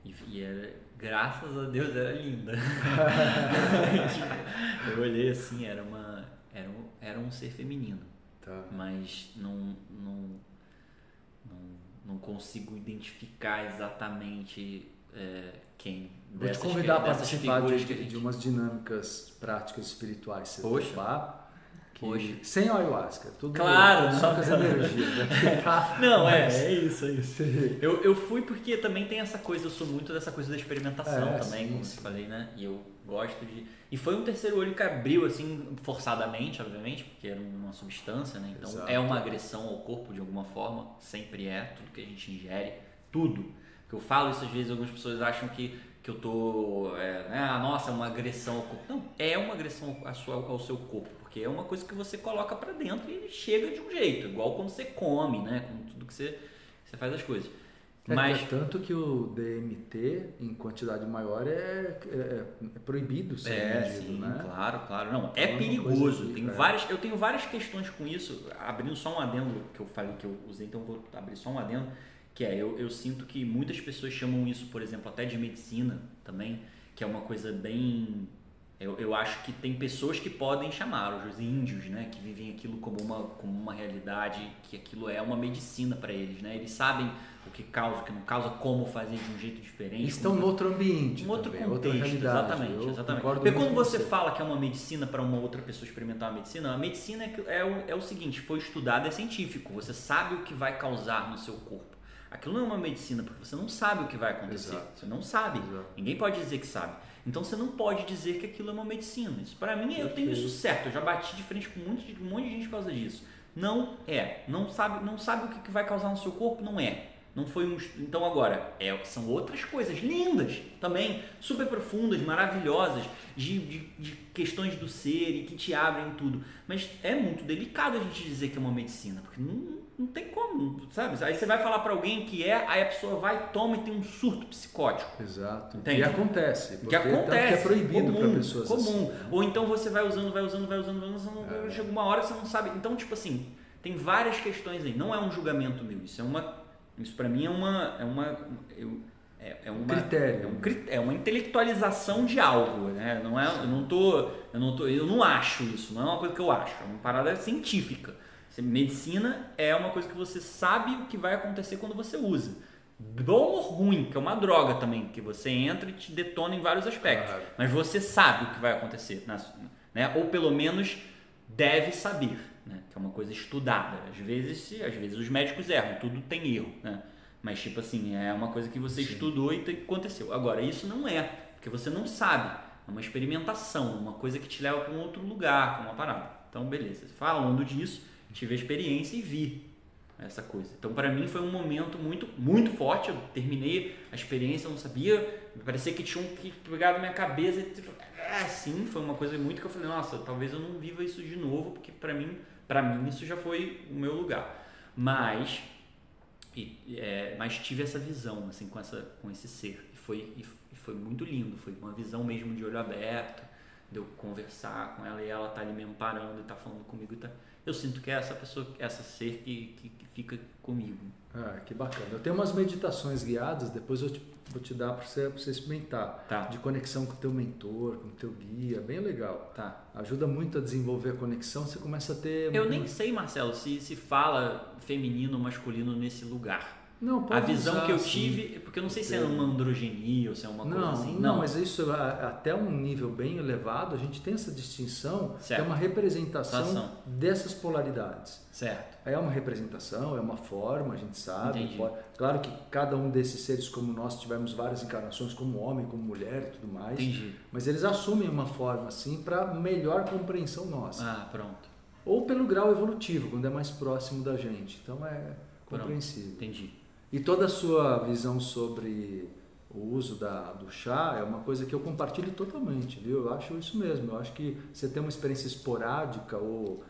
E, e era, graças a Deus, era linda. eu olhei assim, era uma, era um, era um ser feminino,
Tá.
mas não, não, não, não consigo identificar exatamente é, quem.
Vou te convidar a
dessas
participar de,
gente-
de umas dinâmicas práticas espirituais. Se
Poxa.
topar, que-
Poxa.
Sem ayahuasca. Tudo
Claro,
só
não,
com as
não.
energias. né? Tá?
Não, é,
Mas-
é isso, é isso. Eu, eu fui porque também tem essa coisa, eu sou muito dessa coisa da experimentação
É,
também,
sim,
como
sim.
falei, né? E eu gosto de. E foi um terceiro olho que abriu, assim, forçadamente, obviamente, porque era uma substância, né? Então
Exato.
é uma agressão ao corpo de alguma forma, sempre é, tudo que a gente ingere, tudo. Porque eu falo isso às vezes, algumas pessoas acham que, que eu tô. É, né? ah, nossa, é uma agressão ao corpo. Não, é uma agressão à sua, ao seu corpo, porque é uma coisa que você coloca pra dentro e ele chega de um jeito, igual quando você come, né? Com tudo que você, você faz as coisas.
É,
Mas.
é tanto que o DMT em quantidade maior é, é- é proibido ser
É,
vendido,
sim,
né?
claro, claro. Não,
Então
é
é uma
perigoso.
que-
tem
é.
várias, eu tenho várias questões com isso. Abrindo só um adendo que eu falei que eu usei, então vou abrir só um adendo. Que é, eu, eu sinto que muitas pessoas chamam isso, por exemplo, até de medicina também, que é uma coisa bem. Eu, eu acho que tem pessoas que podem chamar, os índios, né, que vivem aquilo como uma, como uma realidade, que aquilo é uma medicina para eles, né? Eles sabem o que causa, o que não causa, como fazer de um jeito diferente.
Estão no outro ambiente.
um outro
também, outra
contexto, exatamente, exatamente. Porque quando
com
você fala que é uma medicina para uma outra pessoa experimentar uma medicina, a medicina é, é o, é o seguinte, foi estudado, é científico, você sabe o que vai causar no seu corpo. Aquilo não é uma medicina, porque você não sabe o que vai acontecer.
Exato.
Você não sabe.
Exato.
Ninguém pode dizer que sabe. Então você não pode dizer que aquilo é uma medicina. Isso para mim eu tenho isso certo. Eu já bati de frente com um monte de, um monte de gente por causa disso. Não é. Não sabe, não sabe o que vai causar no seu corpo, não é. Não foi um. Então agora, é, são outras coisas lindas também, super profundas, maravilhosas, de, de, de questões do ser e que te abrem tudo. Mas é muito delicado a gente dizer que é uma medicina, porque não, não tem como, sabe? Aí você vai falar pra alguém que é, aí a pessoa vai, toma e tem um surto psicótico.
Exato.
Entende?
E acontece.
Que acontece.
tanto que é proibido para pessoas
Comum.
assim. né?
Ou então você vai usando, vai usando, vai usando, vai usando,
É.
chega uma hora que você não sabe. Então, tipo assim, tem várias questões aí. Não é um julgamento meu. Isso é uma. Isso pra mim é uma. É uma. Eu, é, é uma,
critério.
É, um, é uma intelectualização de algo, né? Não é, eu não tô, eu não tô, eu não acho isso. Não é uma coisa que eu acho. É uma parada científica. Medicina é uma coisa que você sabe o que vai acontecer quando você usa. Bom ou ruim, que é uma droga também, que você entra e te detona em vários aspectos.
Claro.
Mas você sabe o que vai acontecer, né? Ou pelo menos deve saber, né? Que é uma coisa estudada. Às vezes, às vezes os médicos erram, tudo tem erro, né? Mas tipo assim, é uma coisa que você
Sim.
estudou e aconteceu. Agora, isso não é, porque você não sabe. É uma experimentação, uma coisa que te leva para um outro lugar, para uma parada. Então, beleza. Falando disso, tive a experiência e vi essa coisa. Então, para mim foi um momento muito, muito forte. Eu terminei a experiência, eu não sabia, parecia que tinha um que pegado na minha cabeça. e tipo, É, sim, foi uma coisa muito que eu falei, nossa, talvez eu não viva isso de novo, porque para mim, para mim isso já foi o meu lugar. Mas e, é, mas tive essa visão assim com essa com esse ser e foi e, foi muito lindo foi uma visão mesmo de olho aberto de eu conversar com ela e ela tá ali me amparando tá falando comigo tá eu sinto que é essa pessoa essa ser que, que, que fica comigo
Ah, que bacana. Eu tenho umas meditações guiadas, depois eu te- vou te dar para você, pra você experimentar.
tá
De conexão com o teu mentor, com o teu guia, bem legal.
tá
Ajuda muito a desenvolver a conexão, você começa a ter...
eu nem sei Marcelo se se fala feminino ou masculino nesse lugar
Não,
a visão
usar,
que eu tive porque eu não sei se é uma androgenia ou se é uma coisa
Não,
assim
não, mas isso a- até um nível bem elevado, a gente tem essa distinção, que é
Certo.
uma representação
Ação.
dessas polaridades.
certo
É uma representação, é uma forma, a gente sabe. Pode- claro que cada um desses seres, como nós, tivemos várias encarnações, como homem, como mulher e tudo mais.
entendi
Mas eles assumem uma forma assim para melhor compreensão nossa.
ah pronto
Ou pelo grau evolutivo, quando é mais próximo da gente. Então é
Pronto.
compreensível.
entendi
E toda a sua visão sobre o uso da, do chá é uma coisa que eu compartilho totalmente, viu? Eu acho isso mesmo. Eu acho que você ter uma experiência esporádica ou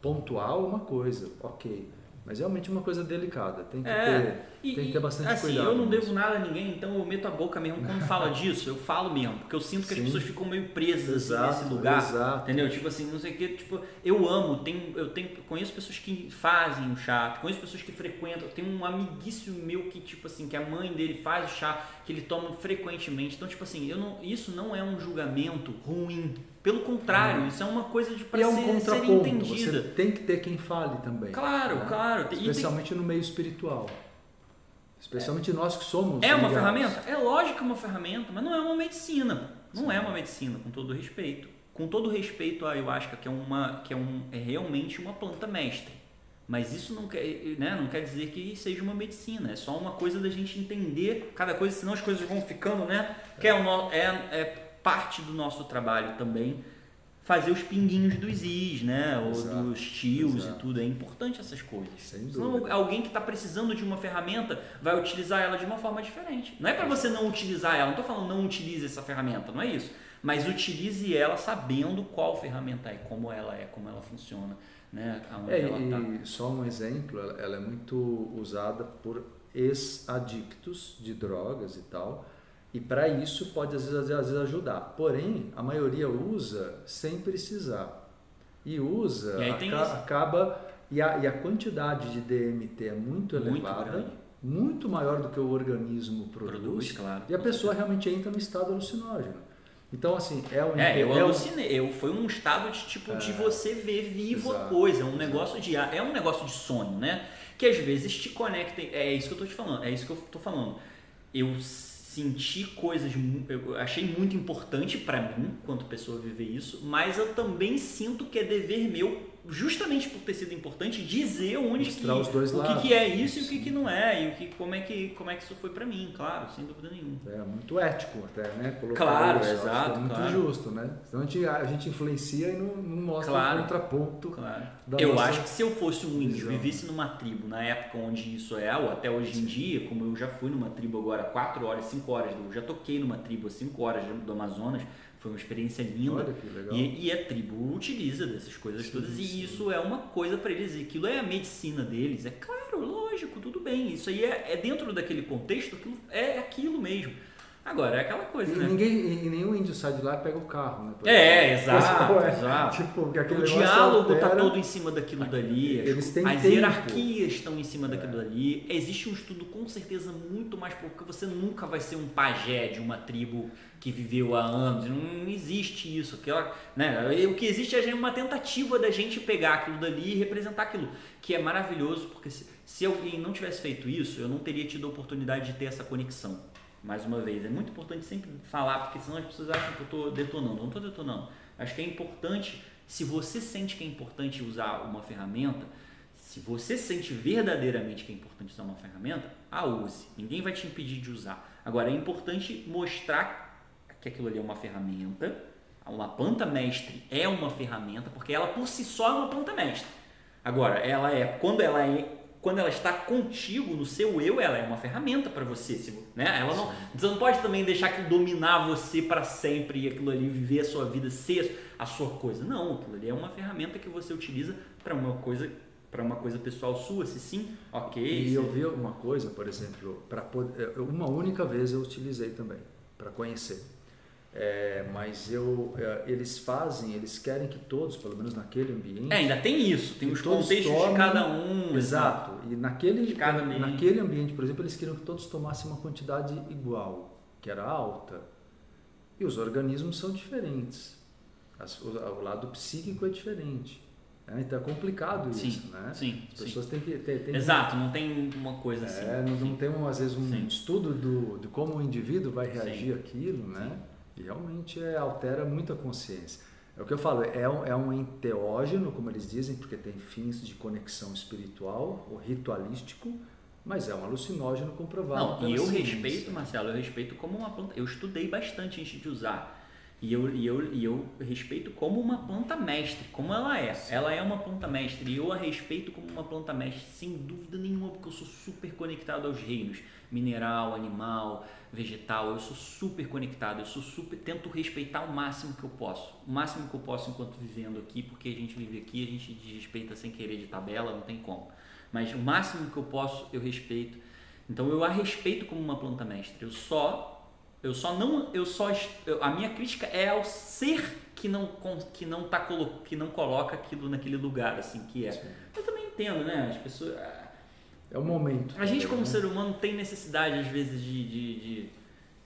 pontual é uma coisa, ok. Mas realmente é uma coisa delicada. Tem que,
É,
ter,
E,
tem que ter bastante
assim,
cuidado.
eu não devo nada a ninguém, então eu meto a boca mesmo quando fala disso. Eu falo mesmo, porque eu sinto que as
Sim.
pessoas ficam meio presas assim,
Exato,
nesse lugar.
exato.
Entendeu? Tipo assim, não sei o que, tipo, eu amo, tenho, eu tenho, conheço pessoas que fazem o chá, conheço pessoas que frequentam, tem um amiguíssimo meu que, tipo assim, que a mãe dele faz o chá, que ele toma frequentemente. Então, tipo assim, eu não, isso não é um julgamento ruim. Pelo contrário, isso é uma coisa de pra
é um
ser, ser
contraponto.
entendida.
Você tem que ter quem fale também.
Claro,
né?
claro. E tem-
Especialmente no meio espiritual. Especialmente nós que somos.
É uma
ligados.
ferramenta? É lógico que é uma ferramenta, mas não é uma medicina. Não é uma medicina, com todo respeito. Com todo respeito à ayahuasca, que é, uma, que é, um, é realmente uma planta mestre. Mas isso não quer, né, não quer dizer que seja uma medicina. É só uma coisa da gente entender cada coisa, senão as coisas vão ficando, né? Que é, o é, é parte do nosso trabalho também. Fazer os pinguinhos dos is, né? Ou
Exato,
dos tios
exato.
e tudo. É importante essas coisas.
Sem
Senão
dúvida.
alguém que está precisando de uma ferramenta vai utilizar ela de uma forma diferente. Não é para você não utilizar ela, não estou falando não utilize essa ferramenta, não é isso. Mas utilize ela sabendo qual ferramenta é, como ela é, como ela funciona, né? Aonde
É,
ela tá.
e só um exemplo, ela é muito usada por ex-adictos de drogas e tal. E para isso pode às vezes, às vezes ajudar. Porém, a maioria usa sem precisar. E usa,
E
aca-
isso.
acaba. E a, e a quantidade de DMT é muito
Muito
elevada,
grande.
muito maior do que o organismo
Produz,
produz.
claro.
E a pessoa realmente entra no estado alucinógeno. Então, assim, é um.
É, eu
é um-
alucinei. Eu, foi um estado de tipo de você ver vivo a
Exato,
coisa, é um negócio de é um negócio de sonho, né? Que às vezes te conecta. É isso que eu tô te falando. É isso que eu tô falando. Eu senti coisas, eu achei muito importante pra mim, quanto pessoa viver isso, mas eu também sinto que é dever meu, justamente por ter sido importante, dizer onde que, o que, que é isso e o que, que não é, e o que, como é que como é que isso foi pra mim, claro, sem dúvida nenhuma.
É muito ético até, né? Colocar
Claro,
que
exato,
É muito
claro.
justo, né? Senão a gente, a gente influencia e não, não mostra
Claro.
o contraponto.
Claro.
da
eu acho que se eu fosse um índio,
visão.
vivesse numa tribo na época onde isso é, ou até hoje em dia, como eu já fui numa tribo agora 4 horas, 5 horas, eu já toquei numa tribo 5 horas do Amazonas, foi uma experiência linda.
Olha que legal.
E, e a tribo utiliza dessas coisas
Sim,
todas,
sim.
e isso é uma coisa para eles, aquilo é a medicina deles. É claro, lógico, tudo bem. Isso aí é, é dentro daquele contexto, aquilo é aquilo mesmo. Agora, é aquela coisa,
E
né?
ninguém, e nenhum índio sai de lá e pega o carro, né?
É, exato,
É,
exato.
Tipo,
O diálogo está
altera-
todo em cima daquilo dali, as-
Eles têm
as
tempo.
hierarquias estão em cima daquilo dali. Existe um estudo com certeza muito mais porque você nunca vai ser um pajé de uma tribo que viveu há anos. Não existe isso. Né? O que existe é uma tentativa da gente pegar aquilo dali e representar aquilo, que é maravilhoso porque se, se alguém não tivesse feito isso, eu não teria tido a oportunidade de ter essa conexão. Mais uma vez, é muito importante sempre falar, porque senão as pessoas acham que eu estou detonando. Eu não estou detonando. Acho que é importante, se você sente que é importante usar uma ferramenta, se você sente verdadeiramente que é importante usar uma ferramenta, a use. Ninguém vai te impedir de usar. Agora, é importante mostrar que aquilo ali é uma ferramenta, uma planta mestre é uma ferramenta, porque ela por si só é uma planta mestre. Agora, ela é quando ela é quando ela está contigo no seu eu, ela é uma ferramenta para você, se- né? Ela não, você não pode também deixar aquilo dominar você para sempre e aquilo ali viver a sua vida, ser a sua coisa. Não, aquilo ali é uma ferramenta que você utiliza para uma coisa para uma coisa pessoal sua, se sim, ok.
E eu vi uma coisa, por exemplo, para poder, uma única vez eu utilizei também para conhecer. É, mas eu, é, eles fazem, eles querem que todos, pelo menos naquele ambiente,
É, ainda tem isso, tem
que
os contextos de
tomem-
cada um.
Exato. E naquele,
De ambiente.
naquele ambiente, por exemplo, eles queriam que todos tomassem uma quantidade igual, que era alta. E os organismos são diferentes. As- o, o lado psíquico é diferente. né? Então é complicado
Sim,
isso, né?
sim,
As
sim.
pessoas têm que têm que-
Exato, não tem uma coisa assim.
É, não, não tem, às vezes, um
Sim.
estudo do, de como o indivíduo vai
Sim.
reagir àquilo, né? E realmente é, altera muito a consciência. É o que eu falo, é um, é um enteógeno, como eles dizem, porque tem fins de conexão espiritual ou ritualístico, mas é um alucinógeno comprovado.
Não, e eu
ciência.
respeito, Marcelo, eu respeito como uma planta. Eu estudei bastante antes de usar. E eu, e, eu, e eu respeito como uma planta mestre, como ela é. Ela é uma planta mestre e eu a respeito como uma planta mestre, sem dúvida nenhuma, porque eu sou super conectado aos reinos mineral, animal, vegetal. Eu sou super conectado, eu sou super tento respeitar o máximo que eu posso, o máximo que eu posso enquanto vivendo aqui, porque a gente vive aqui, a gente desrespeita sem querer de tabela, não tem como. Mas o máximo que eu posso, eu respeito. Então eu a respeito como uma planta mestre. Eu só eu só não eu só eu, a minha crítica é ao ser que não que não tá que não coloca aquilo naquele lugar assim que é.
Sim.
Eu também entendo, né? As pessoas
É o momento.
a gente, como ser humano, tem necessidade, às vezes, de, de, de,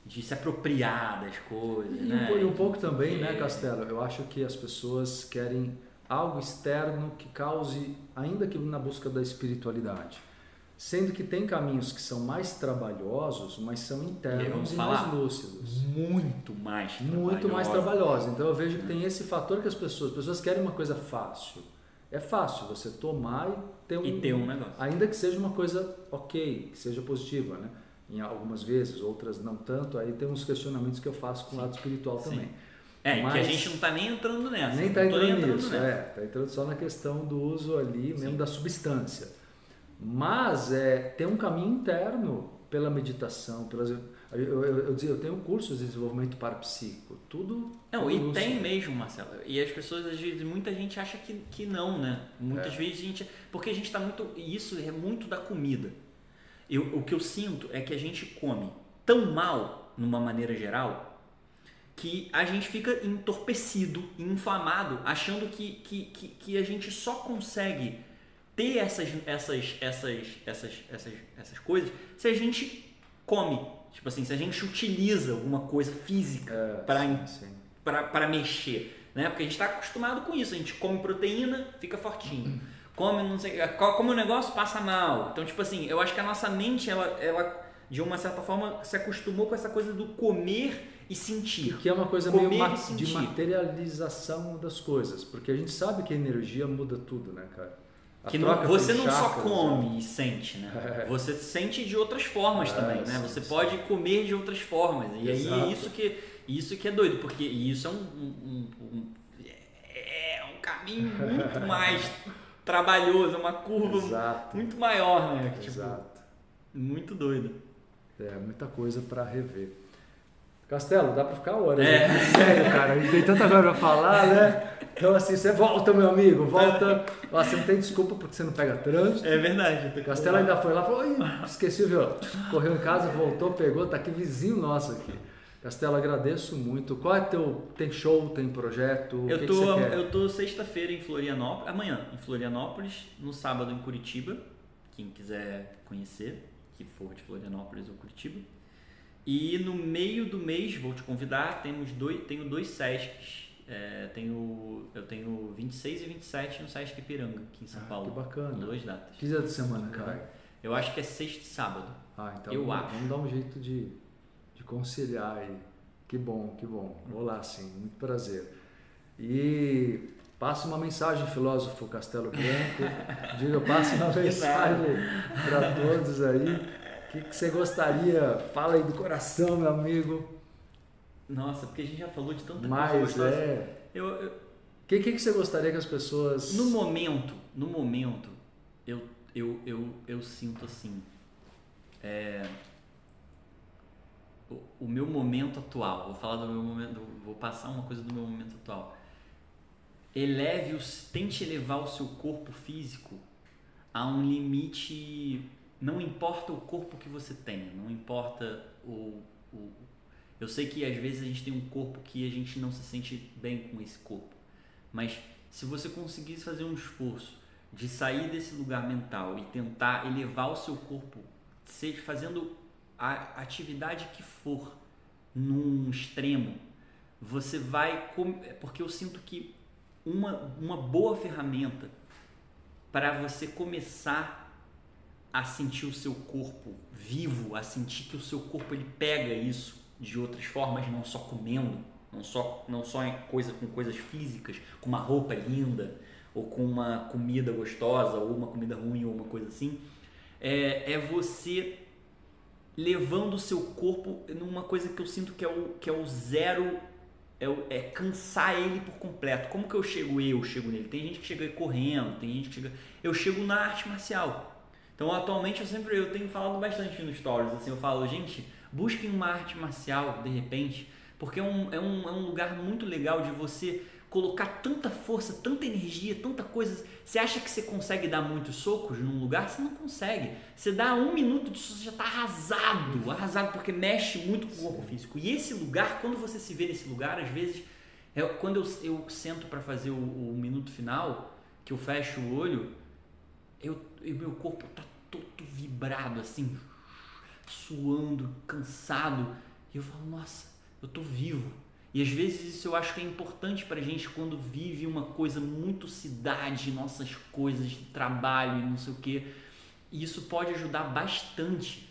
de se apropriar das coisas,
E,
né?
um e um pouco também,
Porque-
né, Castelo? Eu acho que as pessoas querem algo externo que cause, ainda que na busca da espiritualidade. Sendo que tem caminhos que são mais trabalhosos, mas são internos e,
falar?
mais lúcidos.
Muito mais
Muito mais trabalhosos. Então eu vejo que tem esse fator que as pessoas, as pessoas querem uma coisa fácil. É fácil você tomar e ter um,
E ter um negócio.
ainda que seja uma coisa ok, que seja positiva, né? Em algumas vezes, outras não tanto. Aí tem uns questionamentos que eu faço com o lado espiritual
Sim.
também.
É, que a
Mas-
gente não tá nem entrando nessa.
Nem está
tô
entrando nisso,
nessa.
é, está entrando só na questão do uso ali mesmo
Sim.
da substância. Mas é, tem um caminho interno pela meditação, pelas, eu, eu, eu, eu dizia, eu tenho cursos de desenvolvimento parapsíquico, tudo.
Não,
tudo
e
isso.
tem mesmo, Marcelo. E as pessoas, às vezes, muita gente acha que, que não, né? Muitas
É.
vezes a gente. Porque a gente tá muito. E isso é muito da comida. Eu, o que eu sinto é que a gente come tão mal, numa maneira geral, que a gente fica entorpecido, inflamado, achando que, que, que, que a gente só consegue ter essas, essas, essas, essas, essas, essas coisas se a gente come. Tipo assim, se a gente utiliza alguma coisa física
É,
para
sim.
para mexer, né? Porque a gente está acostumado com isso, a gente come proteína, fica fortinho. Come, não sei, co- come o negócio, passa mal. Então, tipo assim, eu acho que a nossa mente, ela, ela de uma certa forma, se acostumou com essa coisa do comer e sentir.
Que é uma coisa
Comer
meio de materialização das coisas, porque a gente sabe que a energia muda tudo, né, cara? A
Que não- você não só come e sente, né?
É.
Você sente de outras formas
É,
também, né?
sim,
Você
sim.
pode comer de outras formas. E aí
Exato.
isso que isso que é doido, porque isso é um, um- um- um- é um caminho muito mais trabalhoso, é uma curva
Exato,
muito maior, né? Que, tipo,
exato.
muito doido.
É, muita coisa para rever. Castelo, dá para ficar horas.
É.
né? Sério, cara, a gente tem tanta coisa para falar, né? Então, assim, você volta, meu amigo, volta. Você não tem desculpa porque você não pega trânsito.
É verdade.
Castelo ainda foi lá, falou, esqueci o violão. Correu em casa, voltou, pegou, tá aqui vizinho nosso aqui. Castelo, agradeço muito. Qual é teu. Tem show, tem projeto?
Eu
que
tô,
que
eu tô sexta-feira em Florianópolis, amanhã em Florianópolis, no sábado em Curitiba, quem quiser conhecer, que for de Florianópolis ou Curitiba. E no meio do mês, vou te convidar, temos dois, tenho dois Sescs. É, tenho, eu tenho 26 e 27 no Sesc Ipiranga, aqui em São
Ah,
Paulo.
que bacana.
Duas datas.
Que dia de semana, cara?
Eu acho que é sexta e sábado.
Ah, então
Eu
vamos,
acho.
vamos dar um jeito de, de conciliar aí. Que bom, que bom. Vou lá sim, muito prazer. E passa uma mensagem, filósofo Castelo Branco. Diga, passa uma mensagem para todos aí. O que, que você gostaria? Fala aí do coração, meu amigo.
Nossa, porque a gente já falou de tanta coisa
Mas
gostosa.
é.
Eu, eu,
O que, que, que você gostaria que as pessoas.
No momento, no momento, eu, eu, eu, eu sinto assim. é, o, o meu momento atual, vou falar do meu momento, vou passar uma coisa do meu momento atual. Eleve os, tente elevar o seu corpo físico a um limite. Não importa o corpo que você tenha, não importa o, o. Eu sei que às vezes a gente tem um corpo que a gente não se sente bem com esse corpo. Mas se você conseguisse fazer um esforço de sair desse lugar mental e tentar elevar o seu corpo, seja fazendo a atividade que for num extremo, você vai. com- Porque eu sinto que uma, uma boa ferramenta para você começar a sentir o seu corpo vivo, a sentir que o seu corpo ele pega isso de outras formas, não só comendo, não só não só em coisa com coisas físicas, com uma roupa linda ou com uma comida gostosa ou uma comida ruim ou uma coisa assim, é, é você levando o seu corpo numa coisa que eu sinto que é o que é o zero é, é cansar ele por completo. Como que eu chego eu, chego nele? Tem gente que chega correndo, tem gente que chega. Eu chego na arte marcial. Então atualmente eu sempre eu tenho falado bastante nos stories, assim, eu falo, gente, busquem uma arte marcial de repente, porque é um, é um, é um lugar muito legal de você colocar tanta força, tanta energia, tanta coisa. Você acha que você consegue dar muitos socos num lugar? Você não consegue. Você dá um minuto de soco, você já está arrasado, arrasado porque mexe muito com o corpo físico. E esse lugar, quando você se vê nesse lugar, às vezes, é, quando eu, eu sento para fazer o, o minuto final, que eu fecho o olho, eu, e meu corpo tá todo vibrado assim, suando, cansado. E eu falo, nossa, eu tô vivo. E às vezes isso eu acho que é importante pra gente quando vive uma coisa muito cidade, nossas coisas de trabalho e não sei o que. E isso pode ajudar bastante.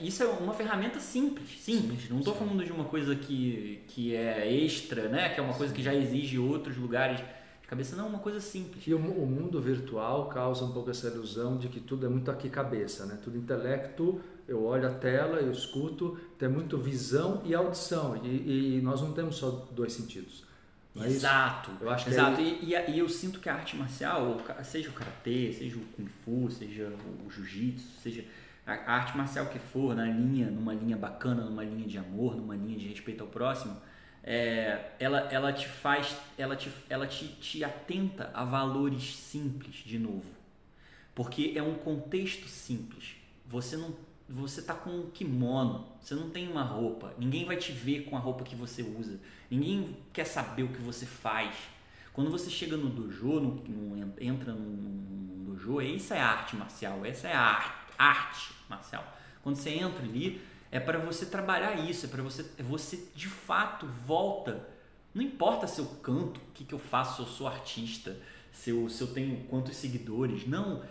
Isso é uma ferramenta simples, simples. Não estou falando de uma coisa que, que é extra, né? Que é uma coisa que já exige outros lugares de cabeça. Não, uma coisa simples.
E o mundo virtual causa um pouco essa ilusão de que tudo é muito aqui cabeça, né? Tudo intelecto, eu olho a tela, eu escuto, tem muito visão e audição. E, e nós não temos só dois sentidos. É isso?
Exato.
Eu acho que
Exato.
aí-
E, e, e eu sinto que a arte marcial, seja o karatê, seja o kung fu, seja o jiu-jitsu, seja a a arte marcial que for, na linha, numa linha bacana, numa linha de amor, numa linha de respeito ao próximo, é, ela, ela te faz, ela te, ela te, te atenta a valores simples de novo. Porque é um contexto simples. Você não você tá com um kimono, você não tem uma roupa, ninguém vai te ver com a roupa que você usa, ninguém quer saber o que você faz. Quando você chega no dojo, no, no- entra num, dojo, isso é arte marcial, essa é arte, arte marcial. Quando você entra ali, é para você trabalhar isso, é para você, é você de fato volta. Não importa se eu canto, o que, que eu faço, se eu sou artista, se eu, se eu tenho quantos seguidores, não.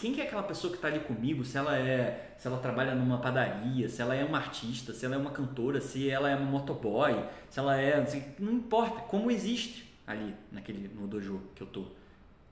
Quem que é aquela pessoa que está ali comigo? Se ela é, se ela trabalha numa padaria, se ela é uma artista, se ela é uma cantora, se ela é uma motoboy, se ela é, não sei- não importa, como existe ali naquele no dojo que eu tô.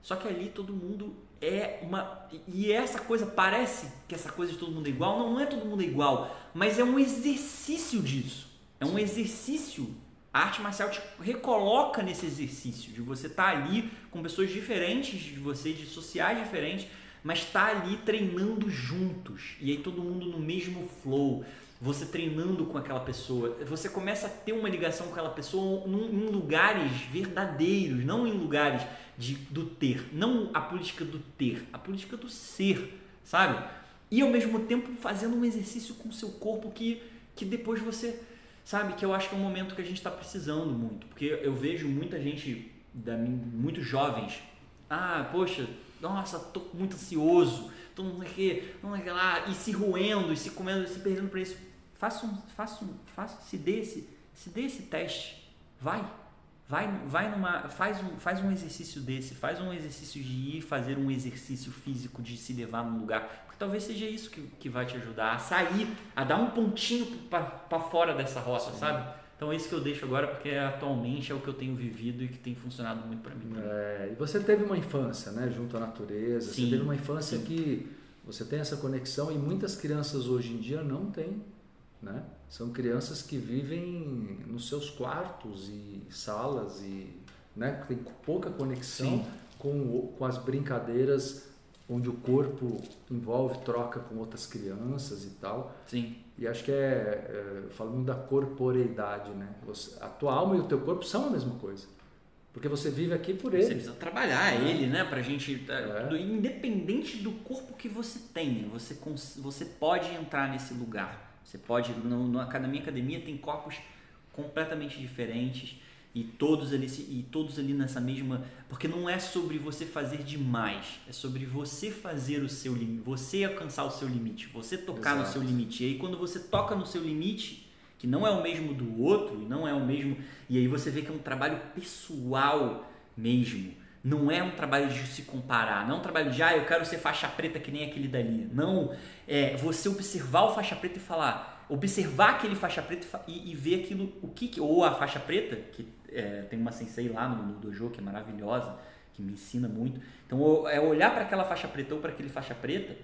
Só que ali todo mundo é uma e essa coisa parece que essa coisa de todo mundo é igual, não, não é todo mundo igual, mas é um exercício disso. É um exercício. A arte marcial te recoloca nesse exercício de você estar ali com pessoas diferentes de você, de sociais diferentes, mas estar ali treinando juntos. E aí todo mundo no mesmo flow. Você treinando com aquela pessoa, você começa a ter uma ligação com aquela pessoa em lugares verdadeiros, não em lugares de, do ter. Não a política do ter, a política do ser, sabe? E ao mesmo tempo fazendo um exercício com o seu corpo que, que depois você sabe que eu acho que é um momento que a gente está precisando muito, porque eu vejo muita gente, da, muitos jovens, ah, poxa, nossa, tô muito ansioso, tô não sei o que, não sei lá, e se roendo, e se comendo, e se perdendo para isso. Faça um, faça um, faça, se dê esse, se dê esse teste, vai, vai, vai numa, faz um, faz um exercício desse, faz um exercício de ir fazer um exercício físico de se levar num lugar, porque talvez seja isso que, que vai te ajudar a sair, a dar um pontinho para fora dessa rota, sabe? Então é isso que eu deixo agora, porque atualmente é o que eu tenho vivido e que tem funcionado muito para mim.
É, e você teve uma infância, né, junto à natureza.
Sim,
Você teve uma infância
sim.
que você tem essa conexão e muitas crianças hoje em dia não têm, né? São crianças que vivem nos seus quartos e salas e, né, tem pouca conexão
Sim.
com, com as brincadeiras onde o corpo envolve troca com outras crianças e tal.
Sim,
E acho que é, é muito da corporeidade, né? Você, a tua alma e o teu corpo são a mesma coisa. Porque você vive aqui por
Você
ele.
precisa trabalhar ele, né? Pra gente.
É.
do- Independente do corpo que você tenha, você, você pode entrar nesse lugar. Você pode. No, no, na minha academia tem corpos completamente diferentes e todos ali e todos ali nessa mesma porque não é sobre você fazer demais é sobre você fazer o seu limite você alcançar o seu limite você tocar no
Exato.
seu limite. E aí quando você toca no seu limite que não é o mesmo do outro e não é o mesmo e aí você vê que é um trabalho pessoal mesmo. Não é um trabalho de se comparar não é um trabalho de ah eu quero ser faixa preta que nem aquele dali. Não é você observar o faixa preta e falar observar aquele faixa preta e e, ver aquilo o que que- ou a faixa preta que é, tem uma sensei lá no, no dojo que é maravilhosa que me ensina muito. Então é olhar para aquela faixa preta ou para aquele faixa preta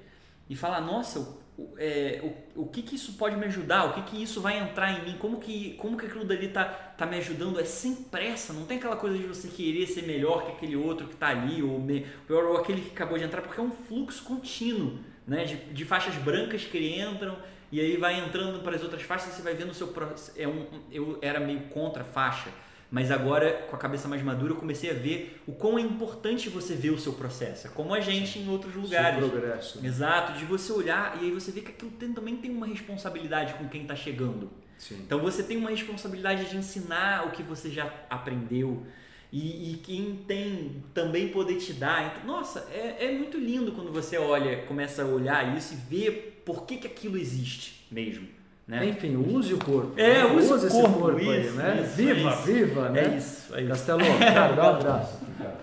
e falar nossa o é, o, o que que isso pode me ajudar, o que que isso vai entrar em mim, como que, como que aquilo dali tá, tá me ajudando, é sem pressa, não tem aquela coisa de você querer ser melhor que aquele outro que tá ali, ou, me, ou, aquele que acabou de entrar, porque é um fluxo contínuo, né, de, de faixas brancas que entram, e aí vai entrando para as outras faixas, você vai vendo o seu é um, eu era meio contra faixa, mas agora, com a cabeça mais madura, eu comecei a ver o quão é importante você ver o seu processo. É como a gente em outros lugares.
Seu progresso.
Exato, de você olhar e aí você vê que aquilo também tem uma responsabilidade com quem está chegando.
Sim.
Então você tem uma responsabilidade de ensinar o que você já aprendeu e, e quem tem também poder te dar. Então, nossa, é, é muito lindo quando você olha, começa a olhar isso e vê por que, que aquilo existe mesmo. Né?
Enfim, use o corpo.
É,
né?
use o
esse
corpo,
corpo aí,
isso,
né?
isso,
viva,
isso.
viva, né?
É isso, é isso.
Castelo, cara, dá um abraço aqui, cara.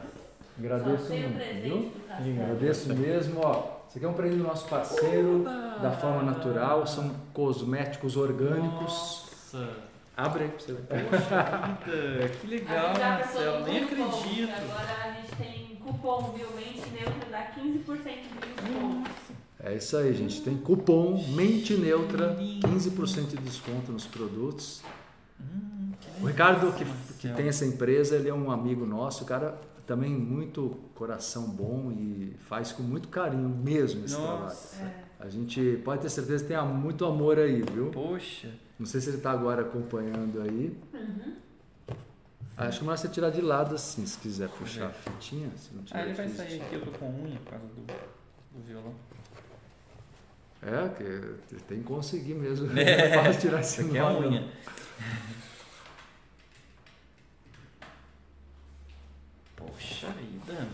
Agradeço
tem o
muito,
presente
viu?
Castelo.
Agradeço mesmo, ó. Isso aqui é um presente do nosso parceiro, da forma natural, são cosméticos orgânicos.
Nossa,
Abre aí pra você ver.
poxa vida, que legal, Marcelo, nem acredito.
Agora a gente tem cupom, viu? Mente neutra dá 15% de desconto.
É isso aí, gente. Tem cupom Mente Neutra, 15% de desconto nos produtos. O Ricardo, que, que tem essa empresa, ele é um amigo nosso, o cara também muito coração bom e faz com muito carinho mesmo esse
Nossa.
trabalho. A gente pode ter certeza que tem muito amor aí, viu?
Poxa,
Não sei se ele está agora acompanhando aí. Acho que é melhor você tirar de lado assim, se quiser puxar a fitinha. Se não tiver
ah, ele vai sair aqui, eu tô com unha por causa do, do violão.
É, que tem que conseguir mesmo.
É.
É fácil tirar esse
Isso aqui é a unha. Poxa vida,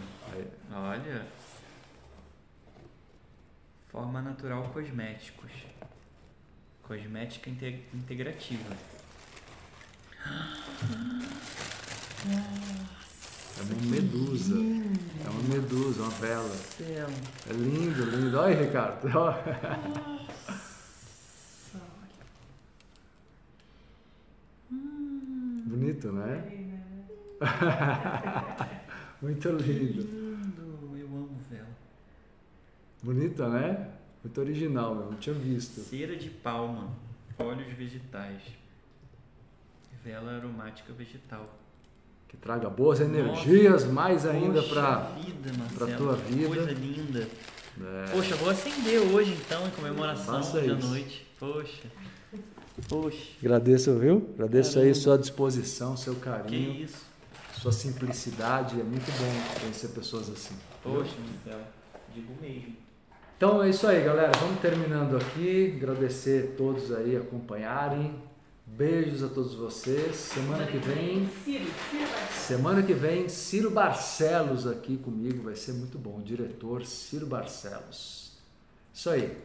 olha. Forma natural cosméticos. Cosmética inte- integrativa.
É uma medusa. É uma medusa, uma vela.
Céu.
É lindo, lindo. Olha aí, Ricardo. Ó. Bonito, né? Muito lindo.
Lindo, eu amo vela.
Bonita, né? Muito original, eu não tinha visto.
Cera de palma, óleos vegetais. Vela aromática vegetal.
Que traga boas energias, mais ainda para.
Marcelo,
tua
que
vida.
Coisa linda.
É,
Poxa, vou acender hoje então em comemoração
isso.
noite. Poxa. Poxa.
agradeço, viu? Agradeço aí
Caramba.
sua disposição, seu
Que
carinho,
isso?
sua simplicidade. É muito bom conhecer pessoas assim.
Poxa, Marcelo. Digo mesmo.
Então é isso aí, galera. Vamos terminando aqui. Agradecer a todos aí acompanharem. Beijos a todos vocês. Semana que vem,
Ciro, Ciro
semana que vem, Ciro Barcelos aqui comigo. Vai ser muito bom. Diretor Ciro Barcelos. Isso aí.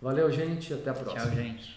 Valeu, gente. Até a próxima.
Tchau, gente.